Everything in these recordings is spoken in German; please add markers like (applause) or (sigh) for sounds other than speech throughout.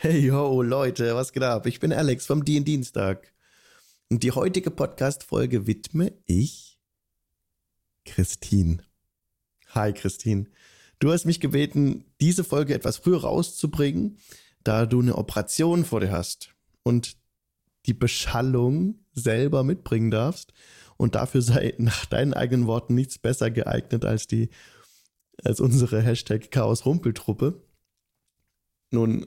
Hey yo, Leute, was geht ab? Ich bin Alex vom DIN Dienstag. Und die heutige Podcast-Folge widme ich Christine. Hi, Christine. Du hast mich gebeten, diese Folge etwas früher rauszubringen, da du eine Operation vor dir hast und die Beschallung selber mitbringen darfst. Und dafür sei nach deinen eigenen Worten nichts besser geeignet als die, als unsere Hashtag Chaos Rumpeltruppe. Nun,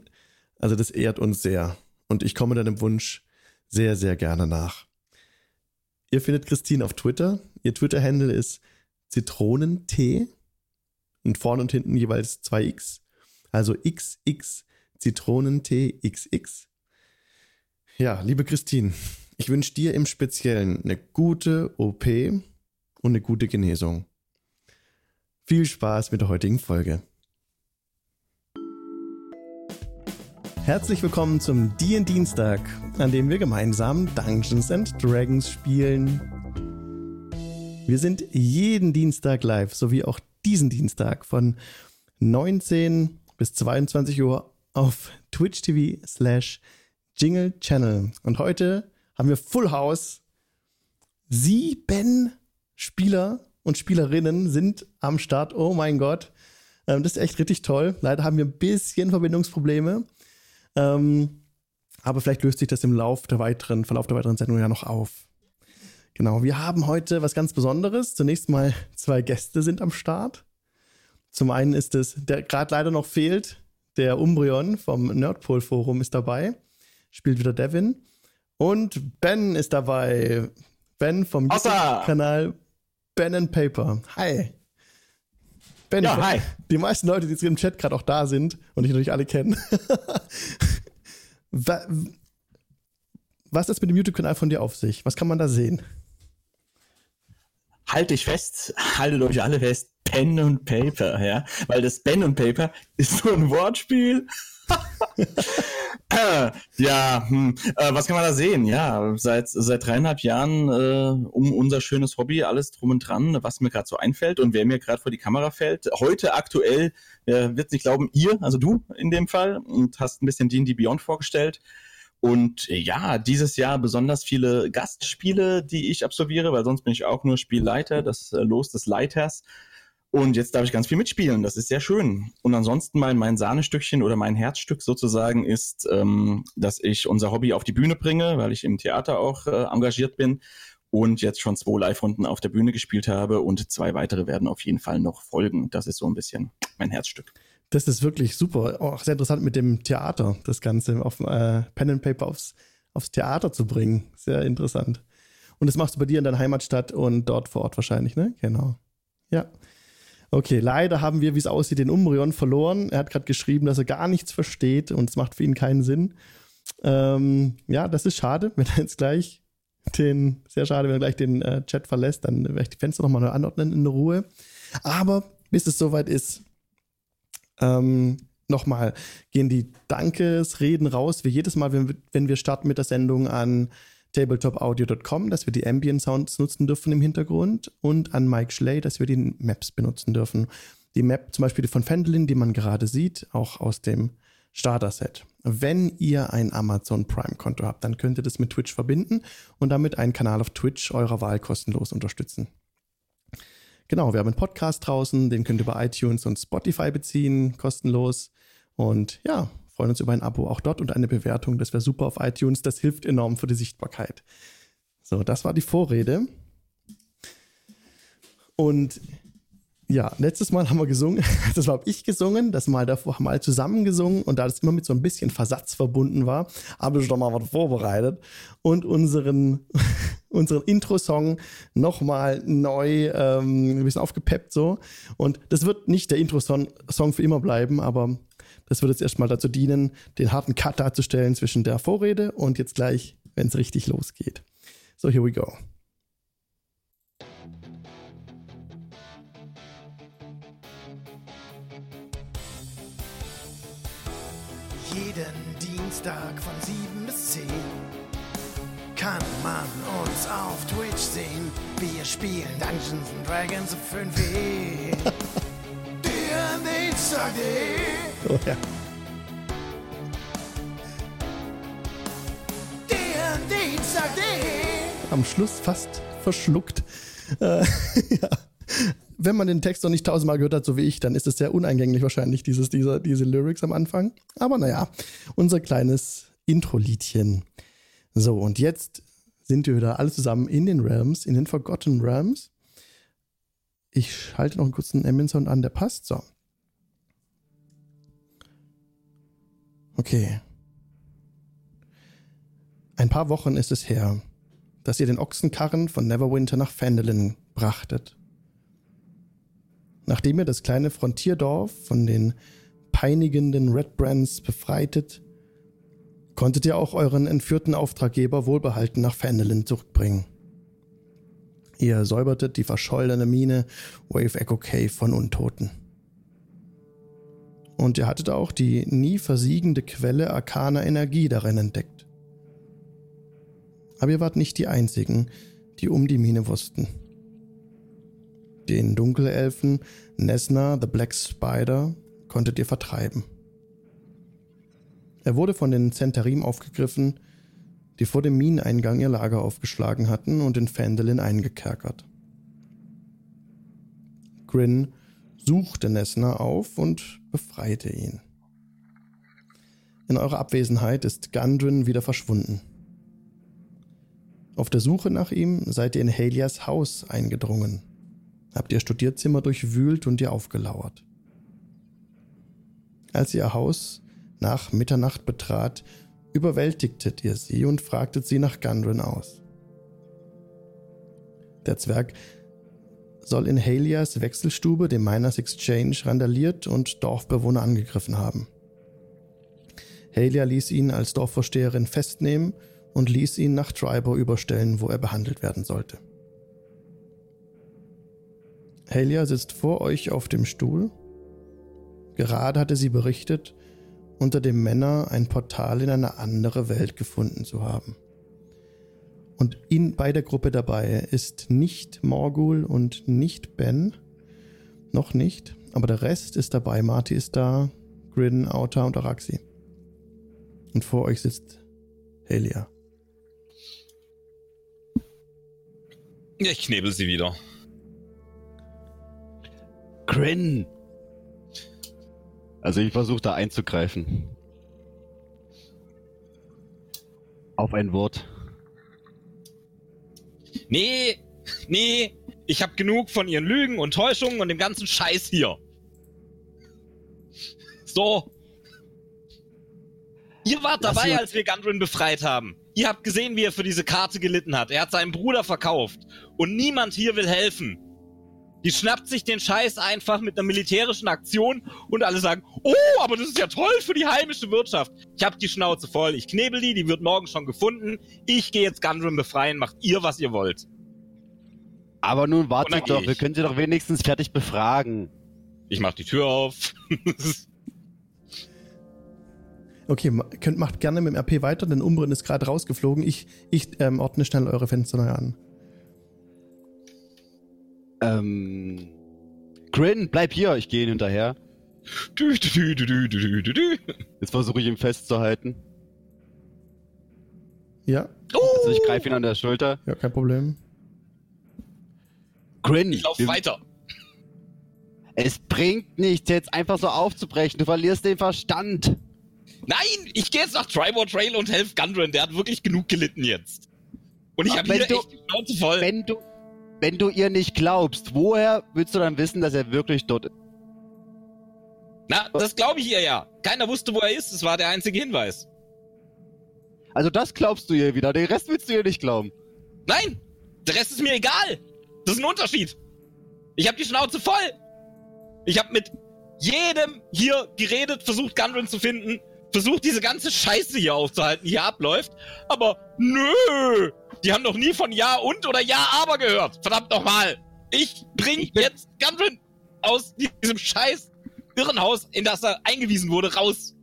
also das ehrt uns sehr. Und ich komme deinem Wunsch sehr, sehr gerne nach. Ihr findet Christine auf Twitter. Ihr Twitter-Handle ist Zitronentee und vorne und hinten jeweils zwei X. Also XX Zitronentee XX. Ja, liebe Christine, ich wünsche dir im Speziellen eine gute OP und eine gute Genesung. Viel Spaß mit der heutigen Folge. Herzlich willkommen zum DIN Dienstag, an dem wir gemeinsam Dungeons and Dragons spielen. Wir sind jeden Dienstag live, sowie auch diesen Dienstag von 19 bis 22 Uhr auf Twitch TV slash Jingle Channel. Und heute haben wir Full House. Sieben Spieler und Spielerinnen sind am Start. Oh mein Gott. Ähm, das ist echt richtig toll. Leider haben wir ein bisschen Verbindungsprobleme. Ähm, aber vielleicht löst sich das im Lauf der weiteren, Verlauf der weiteren Sendung ja noch auf. Genau, wir haben heute was ganz Besonderes. Zunächst mal (laughs) zwei Gäste sind am Start. Zum einen ist es, der gerade leider noch fehlt, der Umbrion vom Nerdpol Forum ist dabei, spielt wieder Devin. Und Ben ist dabei. Ben vom YouTube-Kanal Ben and Paper. Hi. Ben, ja, hi. Die meisten Leute, die jetzt im Chat gerade auch da sind und ich natürlich alle kennen. (laughs) Was ist mit dem YouTube-Kanal von dir auf sich? Was kann man da sehen? Haltet dich fest, haltet euch alle fest, Pen und Paper, ja. Weil das Pen und Paper ist nur ein Wortspiel. (laughs) ja, hm, äh, was kann man da sehen? Ja, seit, seit dreieinhalb Jahren äh, um unser schönes Hobby, alles drum und dran, was mir gerade so einfällt und wer mir gerade vor die Kamera fällt. Heute aktuell äh, wird nicht glauben, ihr, also du in dem Fall, und hast ein bisschen D&D Beyond vorgestellt. Und ja, dieses Jahr besonders viele Gastspiele, die ich absolviere, weil sonst bin ich auch nur Spielleiter, das äh, Los des Leiters. Und jetzt darf ich ganz viel mitspielen. Das ist sehr schön. Und ansonsten mein, mein Sahnestückchen oder mein Herzstück sozusagen ist, ähm, dass ich unser Hobby auf die Bühne bringe, weil ich im Theater auch äh, engagiert bin und jetzt schon zwei Live-Runden auf der Bühne gespielt habe und zwei weitere werden auf jeden Fall noch folgen. Das ist so ein bisschen mein Herzstück. Das ist wirklich super. Auch sehr interessant mit dem Theater, das Ganze auf äh, Pen and Paper aufs, aufs Theater zu bringen. Sehr interessant. Und das machst du bei dir in deiner Heimatstadt und dort vor Ort wahrscheinlich, ne? Genau. Ja. Okay, leider haben wir, wie es aussieht, den Umbrion verloren. Er hat gerade geschrieben, dass er gar nichts versteht und es macht für ihn keinen Sinn. Ähm, ja, das ist schade, wenn er jetzt gleich den, sehr schade, wenn er gleich den äh, Chat verlässt, dann werde ich die Fenster nochmal neu anordnen in Ruhe. Aber bis es soweit ist, ähm, nochmal gehen die Dankesreden raus, wie jedes Mal, wenn wenn wir starten mit der Sendung an tabletopaudio.com, dass wir die Ambient Sounds nutzen dürfen im Hintergrund und an Mike Schley, dass wir die Maps benutzen dürfen. Die Map zum Beispiel von Fendelin, die man gerade sieht, auch aus dem Starter-Set. Wenn ihr ein Amazon Prime-Konto habt, dann könnt ihr das mit Twitch verbinden und damit einen Kanal auf Twitch eurer Wahl kostenlos unterstützen. Genau, wir haben einen Podcast draußen, den könnt ihr bei iTunes und Spotify beziehen, kostenlos. Und ja, freuen uns über ein Abo auch dort und eine Bewertung. Das wäre super auf iTunes. Das hilft enorm für die Sichtbarkeit. So, das war die Vorrede. Und ja, letztes Mal haben wir gesungen, (laughs) das war ich gesungen, das Mal davor haben wir alle zusammen gesungen und da das immer mit so ein bisschen Versatz verbunden war, habe ich doch mal was vorbereitet und unseren, (laughs) unseren Intro-Song nochmal neu ähm, ein bisschen aufgepeppt so. Und das wird nicht der Intro-Song für immer bleiben, aber das wird jetzt erstmal dazu dienen, den harten Cut darzustellen zwischen der Vorrede und jetzt gleich, wenn es richtig losgeht. So, here we go. Jeden Dienstag von 7 bis 10 kann man uns auf Twitch sehen. Wir spielen Dungeons and Dragons 5e. (laughs) Samstag.de. Oh, ja. Am Schluss fast verschluckt. Äh, (laughs) ja. Wenn man den Text noch nicht tausendmal gehört hat, so wie ich, dann ist es sehr uneingänglich wahrscheinlich, dieses, dieser, diese Lyrics am Anfang. Aber naja, unser kleines Intro-Liedchen. So, und jetzt sind wir wieder alle zusammen in den Realms, in den Forgotten Realms. Ich schalte noch einen kurzen Ambient-Sound an, der passt. So. Okay. Ein paar Wochen ist es her, dass ihr den Ochsenkarren von Neverwinter nach Phandalin brachtet. Nachdem ihr das kleine Frontierdorf von den peinigenden Red Brands befreitet, konntet ihr auch euren entführten Auftraggeber wohlbehalten nach Phandalin zurückbringen. Ihr säubertet die verschollene Mine Wave Echo Cave von Untoten. Und ihr hattet auch die nie versiegende Quelle arkaner Energie darin entdeckt. Aber ihr wart nicht die Einzigen, die um die Mine wussten. Den Dunkelelfen Nesna the Black Spider konntet ihr vertreiben. Er wurde von den Zentarim aufgegriffen, die vor dem Mineneingang ihr Lager aufgeschlagen hatten und in Phandalin eingekerkert. Grin suchte Nesna auf und befreite ihn. In eurer Abwesenheit ist Gundren wieder verschwunden. Auf der Suche nach ihm seid ihr in Halias Haus eingedrungen, habt ihr Studierzimmer durchwühlt und ihr aufgelauert. Als ihr Haus nach Mitternacht betrat, überwältigtet ihr sie und fragtet sie nach Gundren aus. Der Zwerg soll in Halias Wechselstube, dem Miners Exchange, randaliert und Dorfbewohner angegriffen haben. Halia ließ ihn als Dorfvorsteherin festnehmen und ließ ihn nach Tribor überstellen, wo er behandelt werden sollte. Halia sitzt vor euch auf dem Stuhl. Gerade hatte sie berichtet, unter dem Männer ein Portal in eine andere Welt gefunden zu haben. Und in, bei der Gruppe dabei ist nicht Morgul und nicht Ben. Noch nicht. Aber der Rest ist dabei. Marty ist da, Grin, Auta und Araxi. Und vor euch sitzt Helia. Ich knebel sie wieder. Grin! Also ich versuche da einzugreifen. Auf ein Wort. Nee, nee, ich hab genug von ihren Lügen und Täuschungen und dem ganzen Scheiß hier. So. Ihr wart Lass dabei, als wir Gundren befreit haben. Ihr habt gesehen, wie er für diese Karte gelitten hat. Er hat seinen Bruder verkauft. Und niemand hier will helfen. Die schnappt sich den Scheiß einfach mit einer militärischen Aktion und alle sagen, oh, aber das ist ja toll für die heimische Wirtschaft. Ich hab die Schnauze voll. Ich knebel die, die wird morgen schon gefunden. Ich gehe jetzt Gundren befreien. Macht ihr, was ihr wollt. Aber nun wartet doch, ich. wir können sie doch wenigstens fertig befragen. Ich mach die Tür auf. (laughs) Okay, könnt, macht gerne mit dem RP weiter, denn Umbrin ist gerade rausgeflogen. Ich, ich ähm, ordne schnell eure Fenster neu an. Ähm. Grin, bleib hier, ich gehe hinterher. dü, dü, dü. Jetzt versuche ich ihn festzuhalten. Ja, Also ich greife ihn an der Schulter. ja, kein Problem. Grin, Ich lauf weiter. es bringt nichts, jetzt einfach so aufzubrechen. Du verlierst den Verstand. Nein, ich gehe jetzt nach Tribor Trail und helfe Gundren. Der hat wirklich genug gelitten jetzt. Und ich habe hier du- echt die Schnauze voll. Wenn du, wenn du ihr nicht glaubst, woher willst du dann wissen, dass er wirklich dort ist? Na, das glaube ich ihr ja. Keiner wusste, wo er ist. Das war der einzige Hinweis. Also das glaubst du ihr wieder, den Rest willst du ihr nicht glauben. Nein, der Rest ist mir egal. Das ist ein Unterschied. Ich habe die Schnauze voll. Ich habe mit jedem hier geredet, versucht Gundren zu finden, versucht diese ganze Scheiße hier aufzuhalten, die hier abläuft. Aber nö, die haben noch nie von Ja und oder Ja aber gehört. Verdammt nochmal. Ich bring Ich bin- jetzt Gundren aus diesem scheiß Irrenhaus, in das er eingewiesen wurde, raus.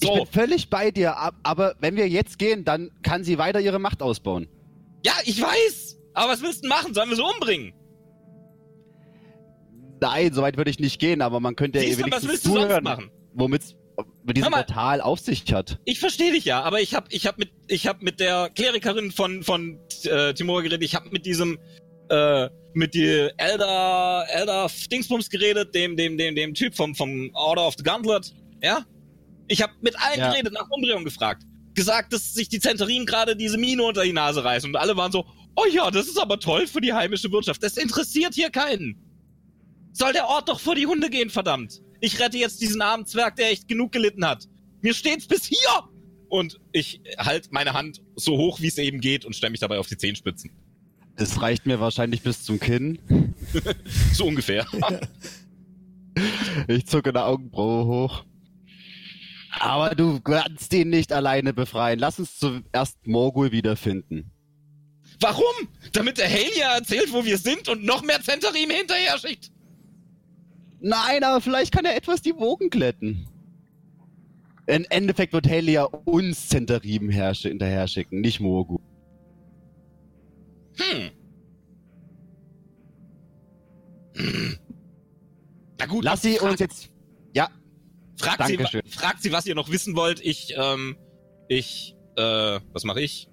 Ich So, bin völlig bei dir, ab- aber wenn wir jetzt gehen, dann kann sie weiter ihre Macht ausbauen. ja, ich weiß. Aber was willst du machen? Sollen wir sie umbringen? Nein, soweit würde ich nicht gehen, aber man könnte ja Siehst du, was willst du sonst machen? womit mit diesem mal. Portal auf sich hat. Ich verstehe dich ja, aber ich habe ich hab mit ich hab mit der Klerikerin von von äh, Timur geredet. Ich habe mit diesem äh, mit die Elder Elder Dingsbums geredet, dem dem dem dem Typ vom vom Order of the Gauntlet. Ja, ich habe mit allen Ja. geredet, nach Umdrehung gefragt, gesagt, dass sich die Zentarin gerade diese Mine unter die Nase reißen und alle waren so, oh ja, das ist aber toll für die heimische Wirtschaft. Das interessiert hier keinen. Soll der Ort doch vor die Hunde gehen, verdammt. Ich rette jetzt diesen armen Zwerg, der echt genug gelitten hat. Mir steht's bis hier! Und ich halte meine Hand so hoch, wie es eben geht und stelle mich dabei auf die Zehenspitzen. Das reicht mir wahrscheinlich bis zum Kinn. (laughs) So ungefähr. (laughs) Ich zucke eine Augenbraue hoch. Aber du kannst ihn nicht alleine befreien. Lass uns zuerst Morgul wiederfinden. Warum? Damit der Halia erzählt, wo wir sind und noch mehr Zentarim hinterher schickt. Nein, aber vielleicht kann er etwas die Wogen glätten. Im Endeffekt wird Helia uns Zentarim herrsche- hinterher schicken, nicht Morgul. Hm. Hm. Na gut, Lass sie uns jetzt. Ja, Fragt sie, fragt sie, was ihr noch wissen wollt. Ich, ähm, ich, äh, was mache ich?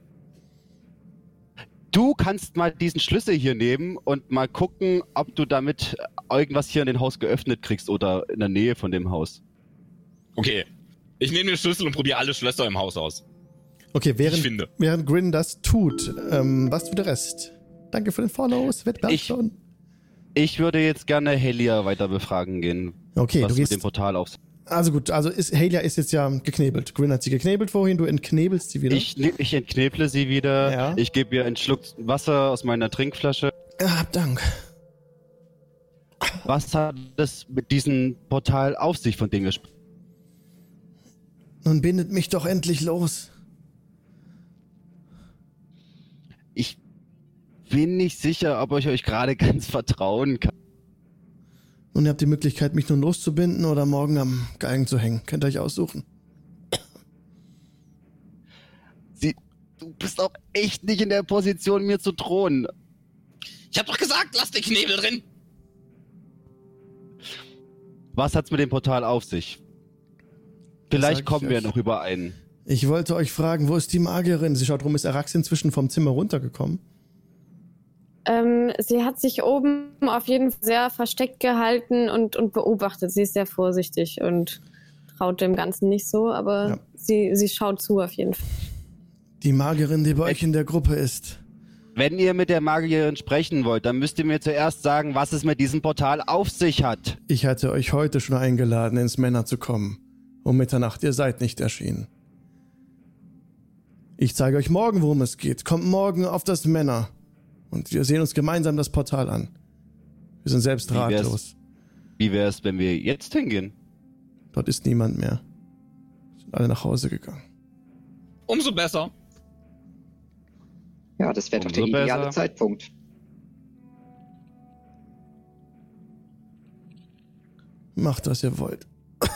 Du kannst mal diesen Schlüssel hier nehmen und mal gucken, ob du damit irgendwas hier in dem Haus geöffnet kriegst oder in der Nähe von dem Haus. Okay. Ich nehme den Schlüssel und probiere alle Schlösser im Haus aus. Okay, während, finde. während Grin das tut, ähm, was tut der Rest? Danke für den Follow, es wird bald Ich- schon. Ich würde jetzt gerne Helia weiter befragen gehen, Okay, was du mit dem gehst. Portal auf. Also gut, also ist, Halia ist jetzt ja geknebelt. Grin hat sie geknebelt vorhin, du entknebelst sie wieder. Ich, ich entkneble sie wieder. Ja. Ich gebe ihr einen Schluck Wasser aus meiner Trinkflasche. Ja, hab Dank. Was hat es mit diesem Portal auf sich, von dem wir sprechen? Nun bindet mich doch endlich los. Ich bin nicht sicher, ob ich euch gerade (laughs) ganz vertrauen kann. Nun, ihr habt die Möglichkeit, mich nun loszubinden oder morgen am Galgen zu hängen. Könnt ihr euch aussuchen. Sie, du bist auch echt nicht in der Position, mir zu drohen. Ich hab doch gesagt, lass den Knebel drin. Was hat's mit dem Portal auf sich? Vielleicht kommen wir euch. noch überein. Ich wollte euch fragen, wo ist die Magierin? Sie schaut rum, ist Arax inzwischen vom Zimmer runtergekommen? Ähm, sie hat sich oben auf jeden Fall sehr versteckt gehalten und, und beobachtet. Sie ist sehr vorsichtig und traut dem Ganzen nicht so, aber Ja. sie, sie schaut zu auf jeden Fall. Die Magierin, die bei euch in der Gruppe ist. Wenn ihr mit der Magierin sprechen wollt, dann müsst ihr mir zuerst sagen, was es mit diesem Portal auf sich hat. Ich hatte euch heute schon eingeladen, ins Männer zu kommen. Um Mitternacht, ihr seid nicht erschienen. Ich zeige euch morgen, worum es geht. Kommt morgen auf das Männer. Und wir sehen uns gemeinsam das Portal an. Wir sind selbst Wie wär's? ratlos. Wie wäre es, wenn wir jetzt hingehen? Dort ist niemand mehr. Sind alle nach Hause gegangen. Umso besser. Ja, das wäre doch der ideale besser. Zeitpunkt. Macht, was ihr wollt. (coughs)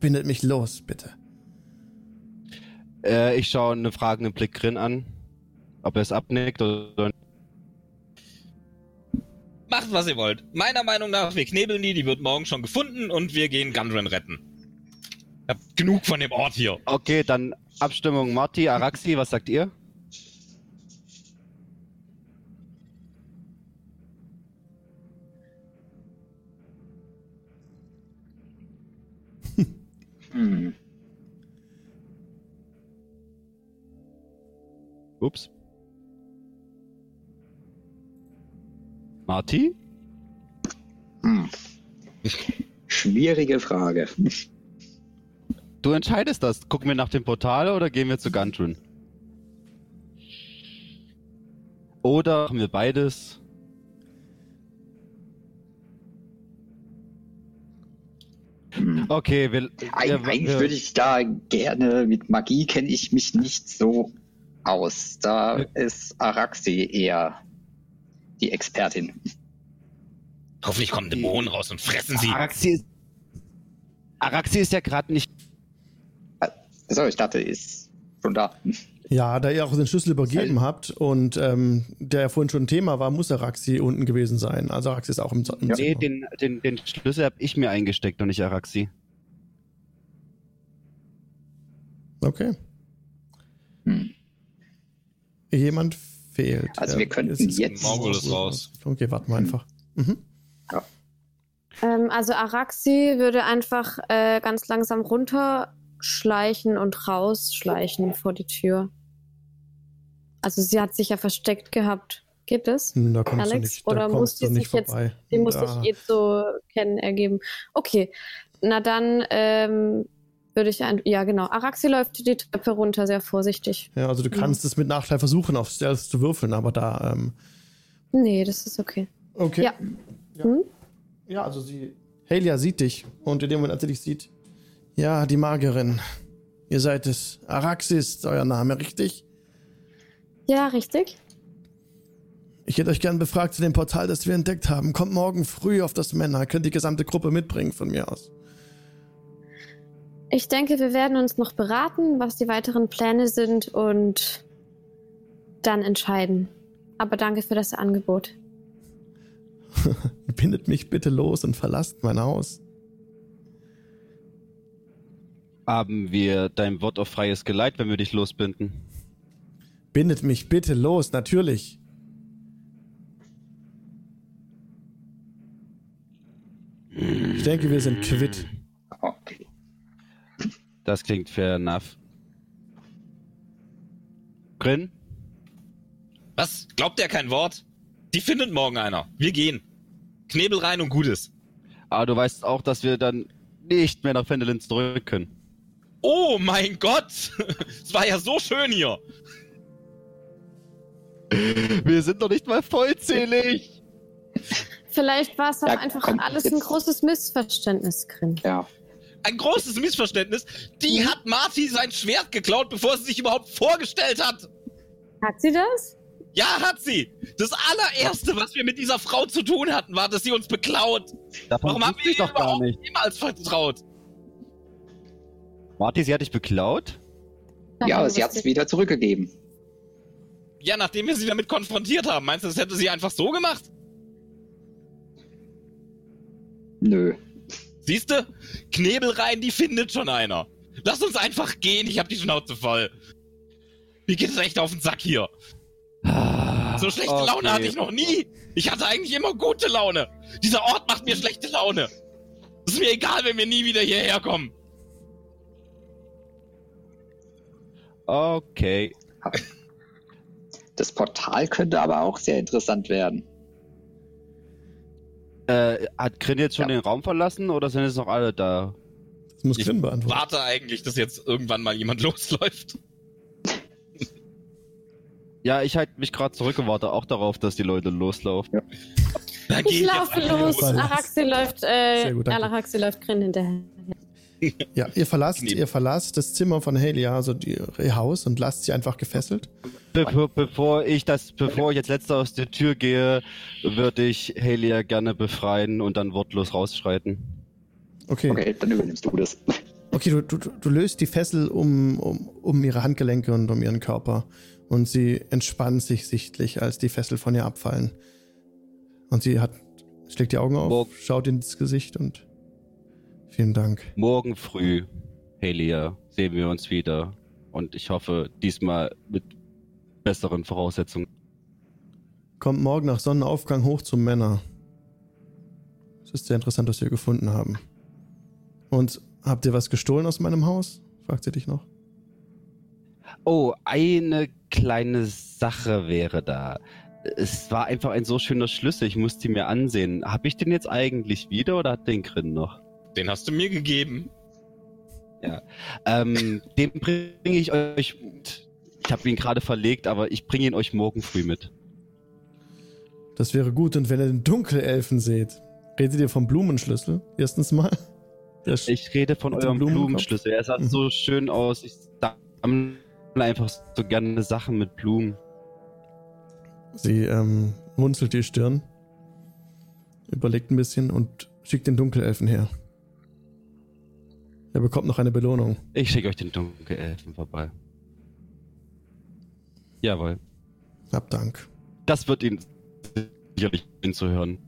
Bindet mich los, bitte. Äh, ich schaue einen fragenden Blick Grin an, ob er es abnickt oder Macht, was ihr wollt. Meiner Meinung nach, wir knebeln die, die wird morgen schon gefunden und wir gehen Gundren retten. Ich hab genug von dem Ort hier. Okay, dann Abstimmung. Marty, Araxi, was sagt ihr? Hm. Ups. Marty? Hm. Schwierige Frage. Du entscheidest das. Gucken wir nach dem Portal oder gehen wir zu Gundrun? Oder machen wir beides? Hm. Okay, wir, Eig wir, eigentlich wir, würde ich da gerne, mit Magie kenne ich mich nicht so aus. Da ist Araxi eher die Expertin. Hoffentlich kommen Dämonen raus und fressen sie. Araxi, ist- Araxi ist ja gerade nicht. So, ich dachte, ist schon da. Ja, da ihr auch den Schlüssel übergeben habt und ähm, der ja vorhin schon ein Thema war, muss Araxi unten gewesen sein. Also Araxi ist auch im, im Ja. Nee, den, den, den Schlüssel habe ich mir eingesteckt und nicht Araxi. Okay. Hm. Jemand fehlt. Also Ja, wir könnten jetzt- ist raus. Okay, warten wir einfach. Mhm. Ähm, also Araxi würde einfach äh, ganz langsam runterschleichen und rausschleichen vor die Tür. Also sie hat sich ja versteckt gehabt. Geht das? Hm, Da kommst du Alex, nicht, da oder muss die sich jetzt-. Die muss sich eh so kennen ergeben. Okay, na dann ähm, würde ich ein. Ja, genau. Araxi läuft die Treppe runter, sehr vorsichtig. Ja, also du kannst es mit Nachteil versuchen, auf Stealth zu würfeln, aber da, ähm, Nee, das ist okay. okay. Ja. Ja. Hm? Ja, also sie. Helia sieht dich. Und in dem Moment, als sie dich sieht. Ja, die Magierin. Ihr seid es. Araxis ist euer Name, richtig? Ja, richtig. Ich hätte euch gern befragt zu dem Portal, das wir entdeckt haben. Kommt morgen früh auf das Männer. Könnt die gesamte Gruppe mitbringen von mir aus. Ich denke, wir werden uns noch beraten, was die weiteren Pläne sind und dann entscheiden. Aber danke für das Angebot. (laughs) Bindet mich bitte los und verlasst mein Haus. Haben wir dein Wort auf freies Geleit, wenn wir dich losbinden? Bindet mich bitte los, natürlich. Ich denke, wir sind quitt. Okay. Das klingt fair enough. Grin? Was? Glaubt er kein Wort? Die findet morgen einer. Wir gehen. Knebel rein und Gutes. Aber du weißt auch, dass wir dann nicht mehr nach Fendelin zurück können. Oh mein Gott! (laughs) Es war ja so schön hier. Wir sind noch nicht mal vollzählig. Vielleicht war es auch Ja, einfach komm, alles ein jetzt- großes Missverständnis, Grin. Ja. Ein großes Missverständnis. Die hat Marty sein Schwert geklaut, bevor sie sich überhaupt vorgestellt hat. Hat sie das? Ja, hat sie. Das allererste, was wir mit dieser Frau zu tun hatten, war, dass sie uns beklaut. Davon Warum haben wir ihr doch gar überhaupt nicht. niemals vertraut? Marty, sie hat dich beklaut? Ja, aber sie hat es wieder zurückgegeben. Ja, nachdem wir sie damit konfrontiert haben. Meinst du, das hätte sie einfach so gemacht? Nö. Siehst du? Knebel rein, die findet schon einer. Lass uns einfach gehen, ich hab die Schnauze voll. Mir geht es echt auf den Sack hier. So schlechte Okay. Laune hatte ich noch nie. Ich hatte eigentlich immer gute Laune. Dieser Ort macht mir schlechte Laune. Es ist mir egal, wenn wir nie wieder hierher kommen. Okay. Das Portal könnte aber auch sehr interessant werden. Äh, hat Grin jetzt schon Ja. den Raum verlassen oder sind jetzt noch alle da? Das muss Ich Grin beantworten. Warte eigentlich, dass jetzt irgendwann mal jemand (laughs) losläuft. Ja, ich halte mich gerade zurück und warte auch darauf, dass die Leute loslaufen. Da Ich laufe los. los. Araxi läuft, äh, gut. Araxi läuft Grin hinterher. (laughs) Ja, ihr verlasst, ihr verlasst das Zimmer von Helia, also die, ihr Haus, und lasst sie einfach gefesselt. Bevor, bevor ich das, bevor ich jetzt letzter aus der Tür gehe, würde ich Halia gerne befreien und dann wortlos rausschreiten. Okay. Okay, Okay, dann übernimmst du das. (laughs) du, du, du löst die Fessel um, um, um ihre Handgelenke und um ihren Körper. Und sie entspannt sich sichtlich, als die Fessel von ihr abfallen. Und sie hat, schlägt die Augen auf, Wo- schaut ins Gesicht und vielen Dank. Morgen früh, Halia, sehen wir uns wieder. Und ich hoffe, diesmal mit besseren Voraussetzungen. Kommt morgen nach Sonnenaufgang hoch zum Männer. Es ist sehr interessant, was wir gefunden haben. Und habt ihr was gestohlen aus meinem Haus? fragt sie dich noch. Oh, eine kleine Sache wäre da. Es war einfach ein so schöner Schlüssel, ich musste ihn mir ansehen. Habe ich den jetzt eigentlich wieder oder hat den Grin noch? Den hast du mir gegeben. Ähm, den bringe ich euch. Ich habe ihn gerade verlegt, aber ich bringe ihn euch morgen früh mit. Das wäre gut, und wenn ihr den Dunkelelfen seht, redet ihr vom Blumenschlüssel? Erstens mal. Ich rede von eurem Blumenkopf? Blumenschlüssel. Er sah Mhm. so schön aus. Ich sammle einfach so gerne Sachen mit Blumen. Sie ähm, runzelt die Stirn, überlegt ein bisschen und schickt den Dunkelelfen her. Er bekommt noch eine Belohnung. Ich schicke euch den Dunkelelfen vorbei. Jawohl. Hab Dank. Das wird ihn sicherlich hinzuhören.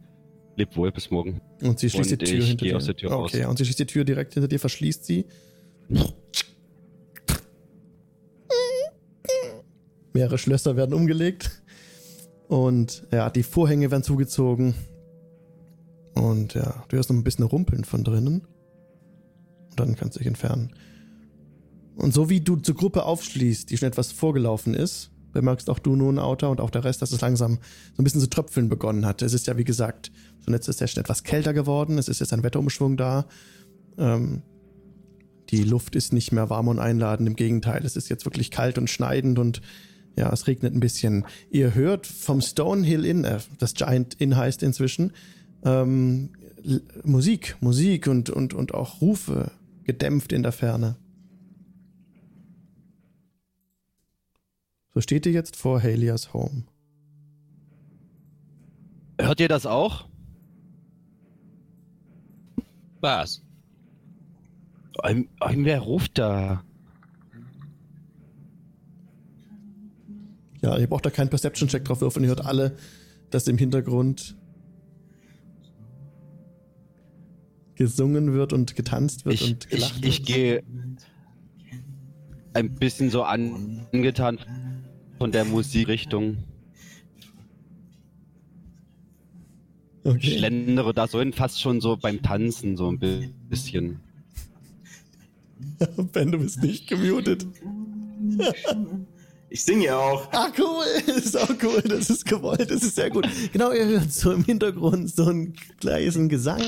Lebt wohl, bis morgen. Und sie schließt Und die Tür hinter dir. aus der Tür raus. okay, und sie schließt die Tür direkt hinter dir, verschließt sie. Mehrere Schlösser werden umgelegt. Und ja, die Vorhänge werden zugezogen. Und ja, du hörst noch ein bisschen Rumpeln von drinnen. Und dann kannst du dich entfernen. Und so wie du zur Gruppe aufschließt, die schon etwas vorgelaufen ist, bemerkst auch du nun, Autor, und auch der Rest, dass es langsam so ein bisschen zu tröpfeln begonnen hat. Es ist ja, wie gesagt, so letzte Session etwas kälter geworden. Es ist jetzt ein Wetterumschwung da. Ähm, die Luft ist nicht mehr warm und einladend. Im Gegenteil, es ist jetzt wirklich kalt und schneidend und ja, es regnet ein bisschen. Ihr hört vom Stonehill Inn, äh, das Giant Inn heißt inzwischen, ähm, Musik, Musik und, und, und auch Rufe gedämpft in der Ferne. So steht ihr jetzt vor Halias Home. Hört ihr das auch? Was? Ein, irgendwer ruft da. Ja, ihr braucht da keinen Perception-Check drauf würfeln. Ihr hört alle, dass im Hintergrund gesungen wird und getanzt wird Ich, und gelacht ich, ich gehe ein bisschen so an- angetan von der Musikrichtung. wird. Ich Okay. schlendere da so hin, fast schon so beim Tanzen so ein bi- bisschen. (laughs) ben, du bist nicht gemutet. (laughs) Ich singe ja auch. Ah, cool. (laughs) Das ist auch cool. Das ist gewollt. Das ist sehr gut. Genau, ihr hört so im Hintergrund so einen leisen Gesang.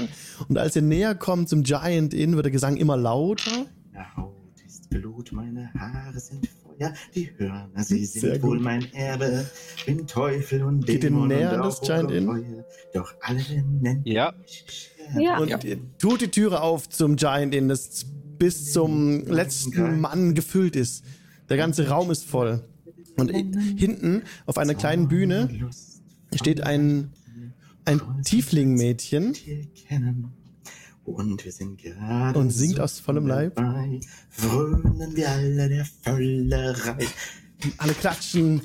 Und als ihr näher kommt zum Giant Inn, wird der Gesang immer lauter. Meine Haut ist Blut, meine Haare sind Feuer, die Hörner, sie Sehr sind wohl gut. mein Erbe. Bin Teufel und Geht ihr Dämon näher und an das Giant Inn? Doch alle nennen Ja. mich Ja. Und ihr tut die Türe auf zum Giant Inn, das bis zum letzten Mann gefüllt ist. Der ganze Raum ist voll. Und hinten auf einer kleinen Bühne steht ein, ein Tiefling-Mädchen. Und wir sind gerade Und singt so aus vollem Leib? frönen wir alle der Völlerei. alle klatschen.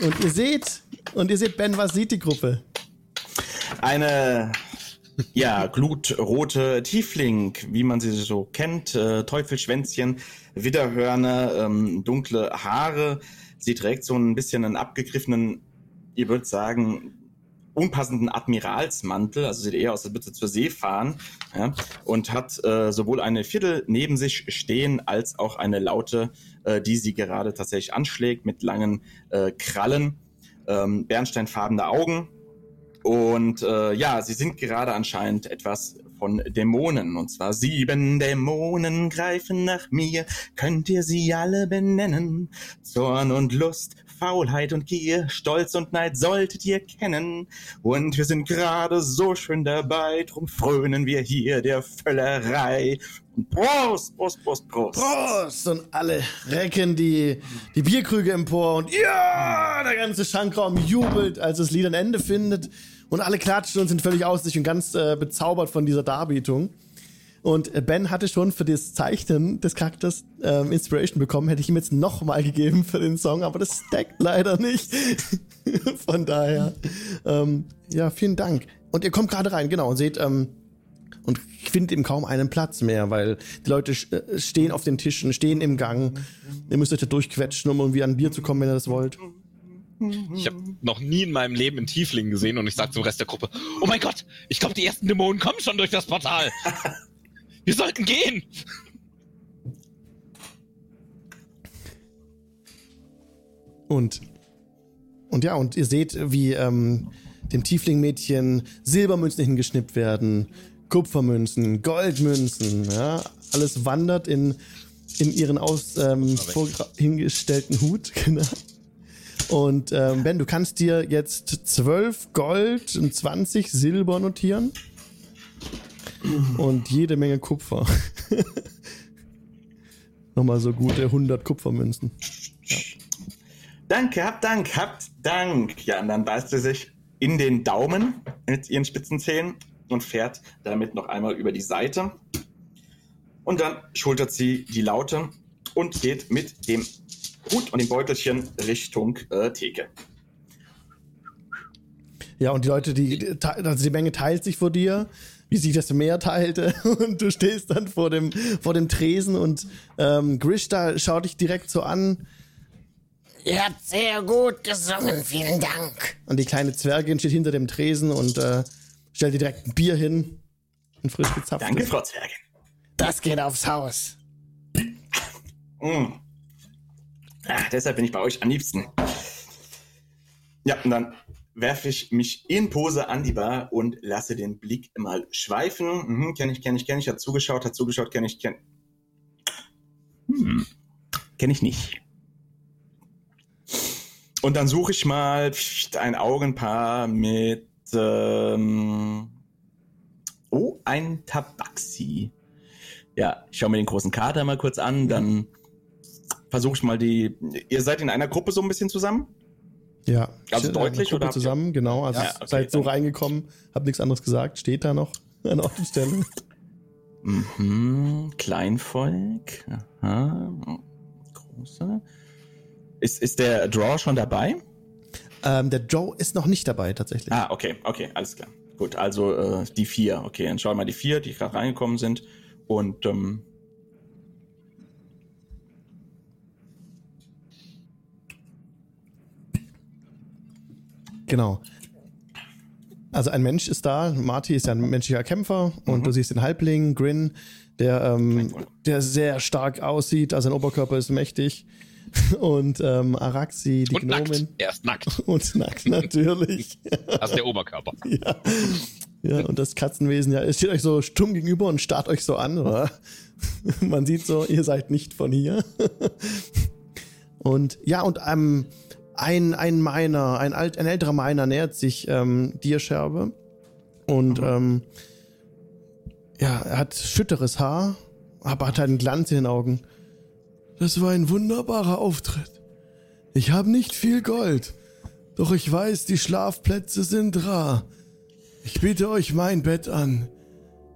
Und ihr seht, und ihr seht, Ben, was sieht die Gruppe? Eine, ja, glutrote Tiefling, wie man sie so kennt, äh, Teufelschwänzchen, Widderhörner, ähm, dunkle Haare. Sie trägt so ein bisschen einen abgegriffenen, ihr würdet sagen, unpassenden Admiralsmantel, also sieht eher aus, als würde sie zur See fahren, ja, und hat äh, sowohl eine Viertel neben sich stehen, als auch eine Laute, äh, die sie gerade tatsächlich anschlägt, mit langen äh, Krallen, ähm, bernsteinfarbene Augen, und äh, ja, sie sind gerade anscheinend etwas von Dämonen. Und zwar sieben Dämonen greifen nach mir. Könnt ihr sie alle benennen? Zorn und Lust, Faulheit und Gier, Stolz und Neid solltet ihr kennen. Und wir sind gerade so schön dabei, drum frönen wir hier der Völlerei. Und Prost, Prost, Prost, Prost. Prost! Und alle recken die, die Bierkrüge empor und ja, der ganze Schankraum jubelt, als das Lied ein Ende findet. Und alle klatschen und sind völlig aus sich und ganz äh, bezaubert von dieser Darbietung. Und äh, Ben hatte schon für das Zeichnen des Charakters ähm, Inspiration bekommen, hätte ich ihm jetzt nochmal gegeben für den Song, aber das stackt leider nicht. (laughs) Von daher, ähm, ja, vielen Dank. Und ihr kommt gerade rein, genau, und seht, ähm, und findet eben kaum einen Platz mehr, weil die Leute äh, stehen auf den Tischen, stehen im Gang. Ihr müsst euch da durchquetschen, um irgendwie an Bier zu kommen, wenn ihr das wollt. Ich habe noch nie in meinem Leben einen Tiefling gesehen und ich sag zum Rest der Gruppe, oh mein Gott, ich glaube, die ersten Dämonen kommen schon durch das Portal. (laughs) Wir sollten gehen. Und, und ja, und ihr seht, wie ähm, dem Tiefling-Mädchen Silbermünzen hingeschnippt werden, Kupfermünzen, Goldmünzen, ja, alles wandert in, in ihren aus ähm, hingestellten Hut, (laughs) genau. Und ähm, Ben, du kannst dir jetzt 12 Gold und 20 Silber notieren. Und jede Menge Kupfer. (laughs) Nochmal so gute 100 Kupfermünzen. Danke, habt Dank, habt Dank. Ja, und dann beißt sie sich in den Daumen mit ihren spitzen Zähnen und fährt damit noch einmal über die Seite. Und dann schultert sie die Laute und geht mit dem Hut und dem Beutelchen Richtung äh, Theke. Ja, und die Leute, die, die, also die Menge teilt sich vor dir, wie sich das Meer teilte. (laughs) Und du stehst dann vor dem, vor dem Tresen und ähm, Grishta schaut dich direkt so an. Ihr habt sehr gut gesungen, vielen Dank. Und die kleine Zwergin steht hinter dem Tresen und äh, stellt dir direkt ein Bier hin. Ein frisch gezapftes. Danke, Frau Zwergin. Das geht aufs Haus. Mm. Ah, deshalb bin ich bei euch am liebsten. Ja, und dann werfe ich mich in Pose an die Bar und lasse den Blick mal schweifen. Mhm, kenn ich, kenn ich, kenn ich. Hat zugeschaut, hat zugeschaut, kenn ich, kenn. Hm. Kenn ich nicht. Und dann suche ich mal ein Augenpaar mit. Ähm, oh, ein Tabaxi. Ja, ich schaue mir den großen Kater mal kurz an, dann versuche ich mal die. Ihr seid in einer Gruppe so ein bisschen zusammen? Ja. Also deutlich, oder habt ihr- zusammen, genau. Also Ja, okay, seid so dann- reingekommen, hab nichts anderes gesagt, steht da noch (laughs) an Ort und Stelle. Mhm, Kleinvolk. Aha. Große. Ist, ist der Draw schon dabei? Ähm, der Joe ist noch nicht dabei, tatsächlich. Ah, okay, okay, alles klar. Gut, also äh, die vier. Okay, dann schauen wir mal die vier, die gerade reingekommen sind. Und ähm, Genau. Also ein Mensch ist da, Marty ist ja ein menschlicher Kämpfer und Mhm. du siehst den Halbling, Grin, der, ähm, der sehr stark aussieht, also sein Oberkörper ist mächtig. (laughs) Und ähm, Araxi, die Und nackt. Gnomin. Er ist nackt. (laughs) Und nackt, natürlich. Das (laughs) ist der Oberkörper. ja. ja, und das Katzenwesen, ja, es steht euch so stumm gegenüber und starrt euch so an. Oder? Man sieht so, ihr seid nicht von hier. und ja, und ähm, ein, ein Miner, ein, alt, ein älterer Miner nähert sich ähm, dir, Scherbe. Und ähm, ja, er hat schütteres Haar, aber hat einen Glanz in den Augen. Das war ein wunderbarer Auftritt. Ich habe nicht viel Gold, doch ich weiß, die Schlafplätze sind rar. Ich biete euch mein Bett an.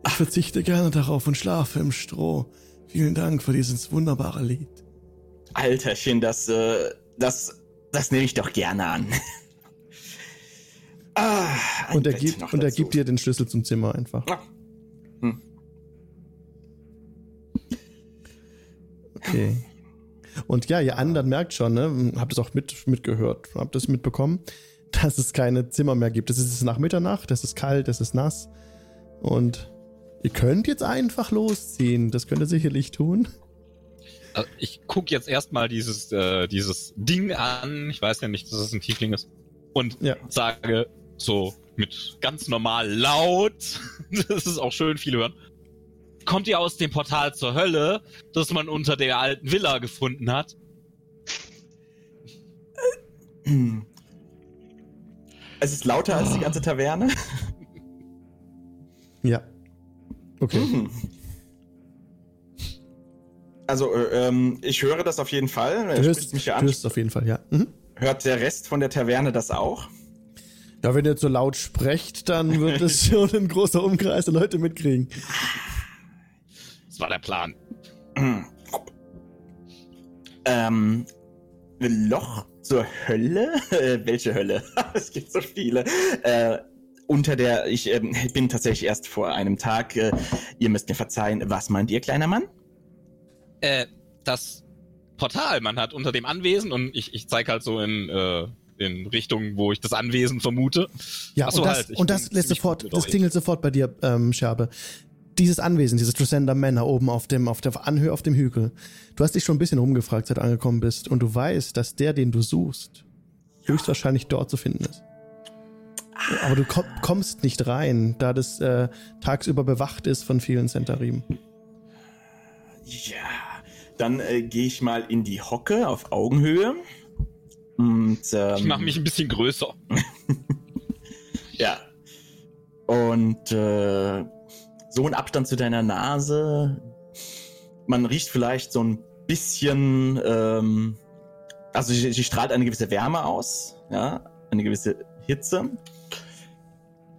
Ich verzichte gerne darauf und schlafe im Stroh. Vielen Dank für dieses wunderbare Lied. Alterchen, das, äh, das, das nehme ich doch gerne an. ah, Und er gibt, und er dazu. gibt dir den Schlüssel zum Zimmer einfach. Ah, Okay. Und ja, ihr anderen merkt schon, ne, habt es auch mit, mitgehört, habt es mitbekommen, dass es keine Zimmer mehr gibt. Es ist nach Mitternacht, es ist kalt, es ist nass. Und ihr könnt jetzt einfach losziehen. Das könnt ihr sicherlich tun. Also ich guck jetzt erstmal dieses, äh, dieses Ding an. Ich weiß ja nicht, dass es ein Tiefling ist. Und Ja. sage so mit ganz normal laut, (laughs) das ist auch schön, viele hören. Kommt ihr aus dem Portal zur Hölle, das man unter der alten Villa gefunden hat? Es ist lauter als die ganze Taverne. Ja. Okay. Hm. Also, äh, ähm, ich höre das auf jeden Fall. Du hörst, mich du ja an. hörst auf jeden Fall, ja. Mhm. Hört der Rest von der Taverne das auch? Ja, wenn ihr so laut sprecht, dann wird es (laughs) schon ein großer Umkreis der Leute mitkriegen. Das war der Plan. Hm. (clears throat) ähm, Loch zur Hölle? Äh, (laughs) welche Hölle? (laughs) es gibt so viele. Äh, unter der, ich ähm, bin tatsächlich erst vor einem Tag, äh, ihr müsst mir verzeihen, was meint ihr, kleiner Mann? Äh, das Portal, man hat unter dem Anwesen und ich, ich zeige halt so in, äh, in Richtung, wo ich das Anwesen vermute. Ja, so, und das, halt, und das lässt sofort, das klingelt sofort bei dir, ähm, Scherbe. Dieses Anwesen, dieses Tresender Manor oben auf dem, auf der Anhöhe auf dem Hügel. Du hast dich schon ein bisschen rumgefragt, seit du angekommen bist, und du weißt, dass der, den du suchst, höchstwahrscheinlich dort zu finden ist. Aber du komm, kommst nicht rein, da das äh, tagsüber bewacht ist von vielen Centarim. Ja, dann äh, gehe ich mal in die Hocke auf Augenhöhe. Und, ähm, Ich mache mich ein bisschen größer. (laughs) Ja. Und äh, so ein Abstand zu deiner Nase. Man riecht vielleicht so ein bisschen, ähm, also sie, sie strahlt eine gewisse Wärme aus, ja, eine gewisse Hitze.